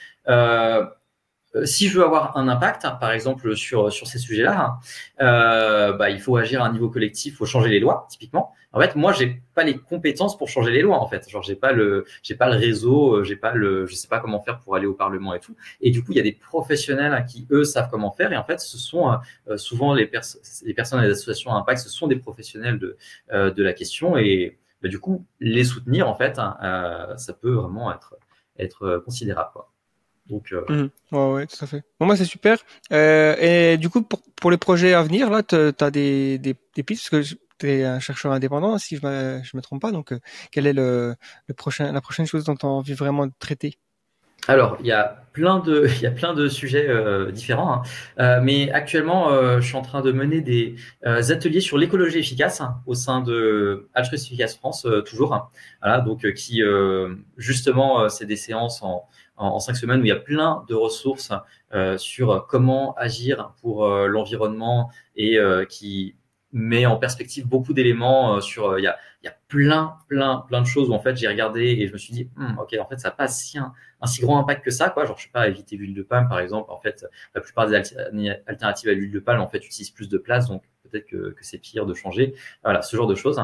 si je veux avoir un impact, hein, par exemple sur sur ces sujets-là, hein, bah, il faut agir à un niveau collectif, il faut changer les lois, typiquement. En fait, moi, j'ai pas les compétences pour changer les lois. En fait, genre, j'ai pas le, j'ai pas le réseau, j'ai pas le, je sais pas comment faire pour aller au Parlement et tout. Et du coup, il y a des professionnels hein, qui eux savent comment faire. Et en fait, ce sont euh, souvent les, pers les personnes des associations à impact, ce sont des professionnels de euh, de la question. Et bah, du coup, les soutenir, en fait, hein, euh, ça peut vraiment être être considérable. Quoi. Donc, euh... mmh. ouais, ouais, tout à fait. Bon, moi, c'est super. Euh, et du coup, pour, pour les projets à venir, là, tu as des, des, des pistes? Parce que tu es un chercheur indépendant, si je me, je me trompe pas. Donc, euh, quelle est le, le prochain, la prochaine chose dont tu as envie vraiment de traiter? Alors, il y a plein de, il y a plein de sujets euh, différents, hein. euh, mais actuellement, euh, je suis en train de mener des euh, ateliers sur l'écologie efficace hein, au sein de Altruist Efficace France, euh, toujours. Hein. Voilà, donc qui justement, c'est des séances en, en, cinq semaines où il y a plein de ressources sur comment agir pour l'environnement et qui met en perspective beaucoup d'éléments sur il y a y a plein plein plein de choses où en fait j'ai regardé et je me suis dit hm, ok en fait ça n'a pas si un, un, si grand impact que ça quoi. Genre je sais pas éviter l'huile de palme par exemple. En fait la plupart des alternatives à l'huile de palme en fait utilisent plus de place donc peut-être que, que c'est pire de changer. Voilà ce genre de choses.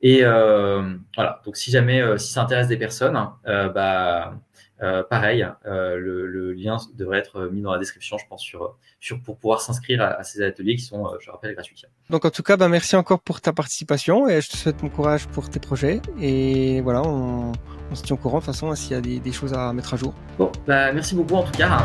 Et euh, voilà. Donc si jamais euh, si ça intéresse des personnes euh, bah euh, pareil, euh, le, le, lien devrait être mis dans la description, je pense, sur, sur pour pouvoir s'inscrire à, à, ces ateliers qui sont, je rappelle, gratuits. Donc en tout cas, bah, merci encore pour ta participation et je te souhaite bon courage pour tes projets. Et voilà, on, on se tient au courant de toute façon s'il y a des, des, choses à mettre à jour. Bon, bah, merci beaucoup en tout cas.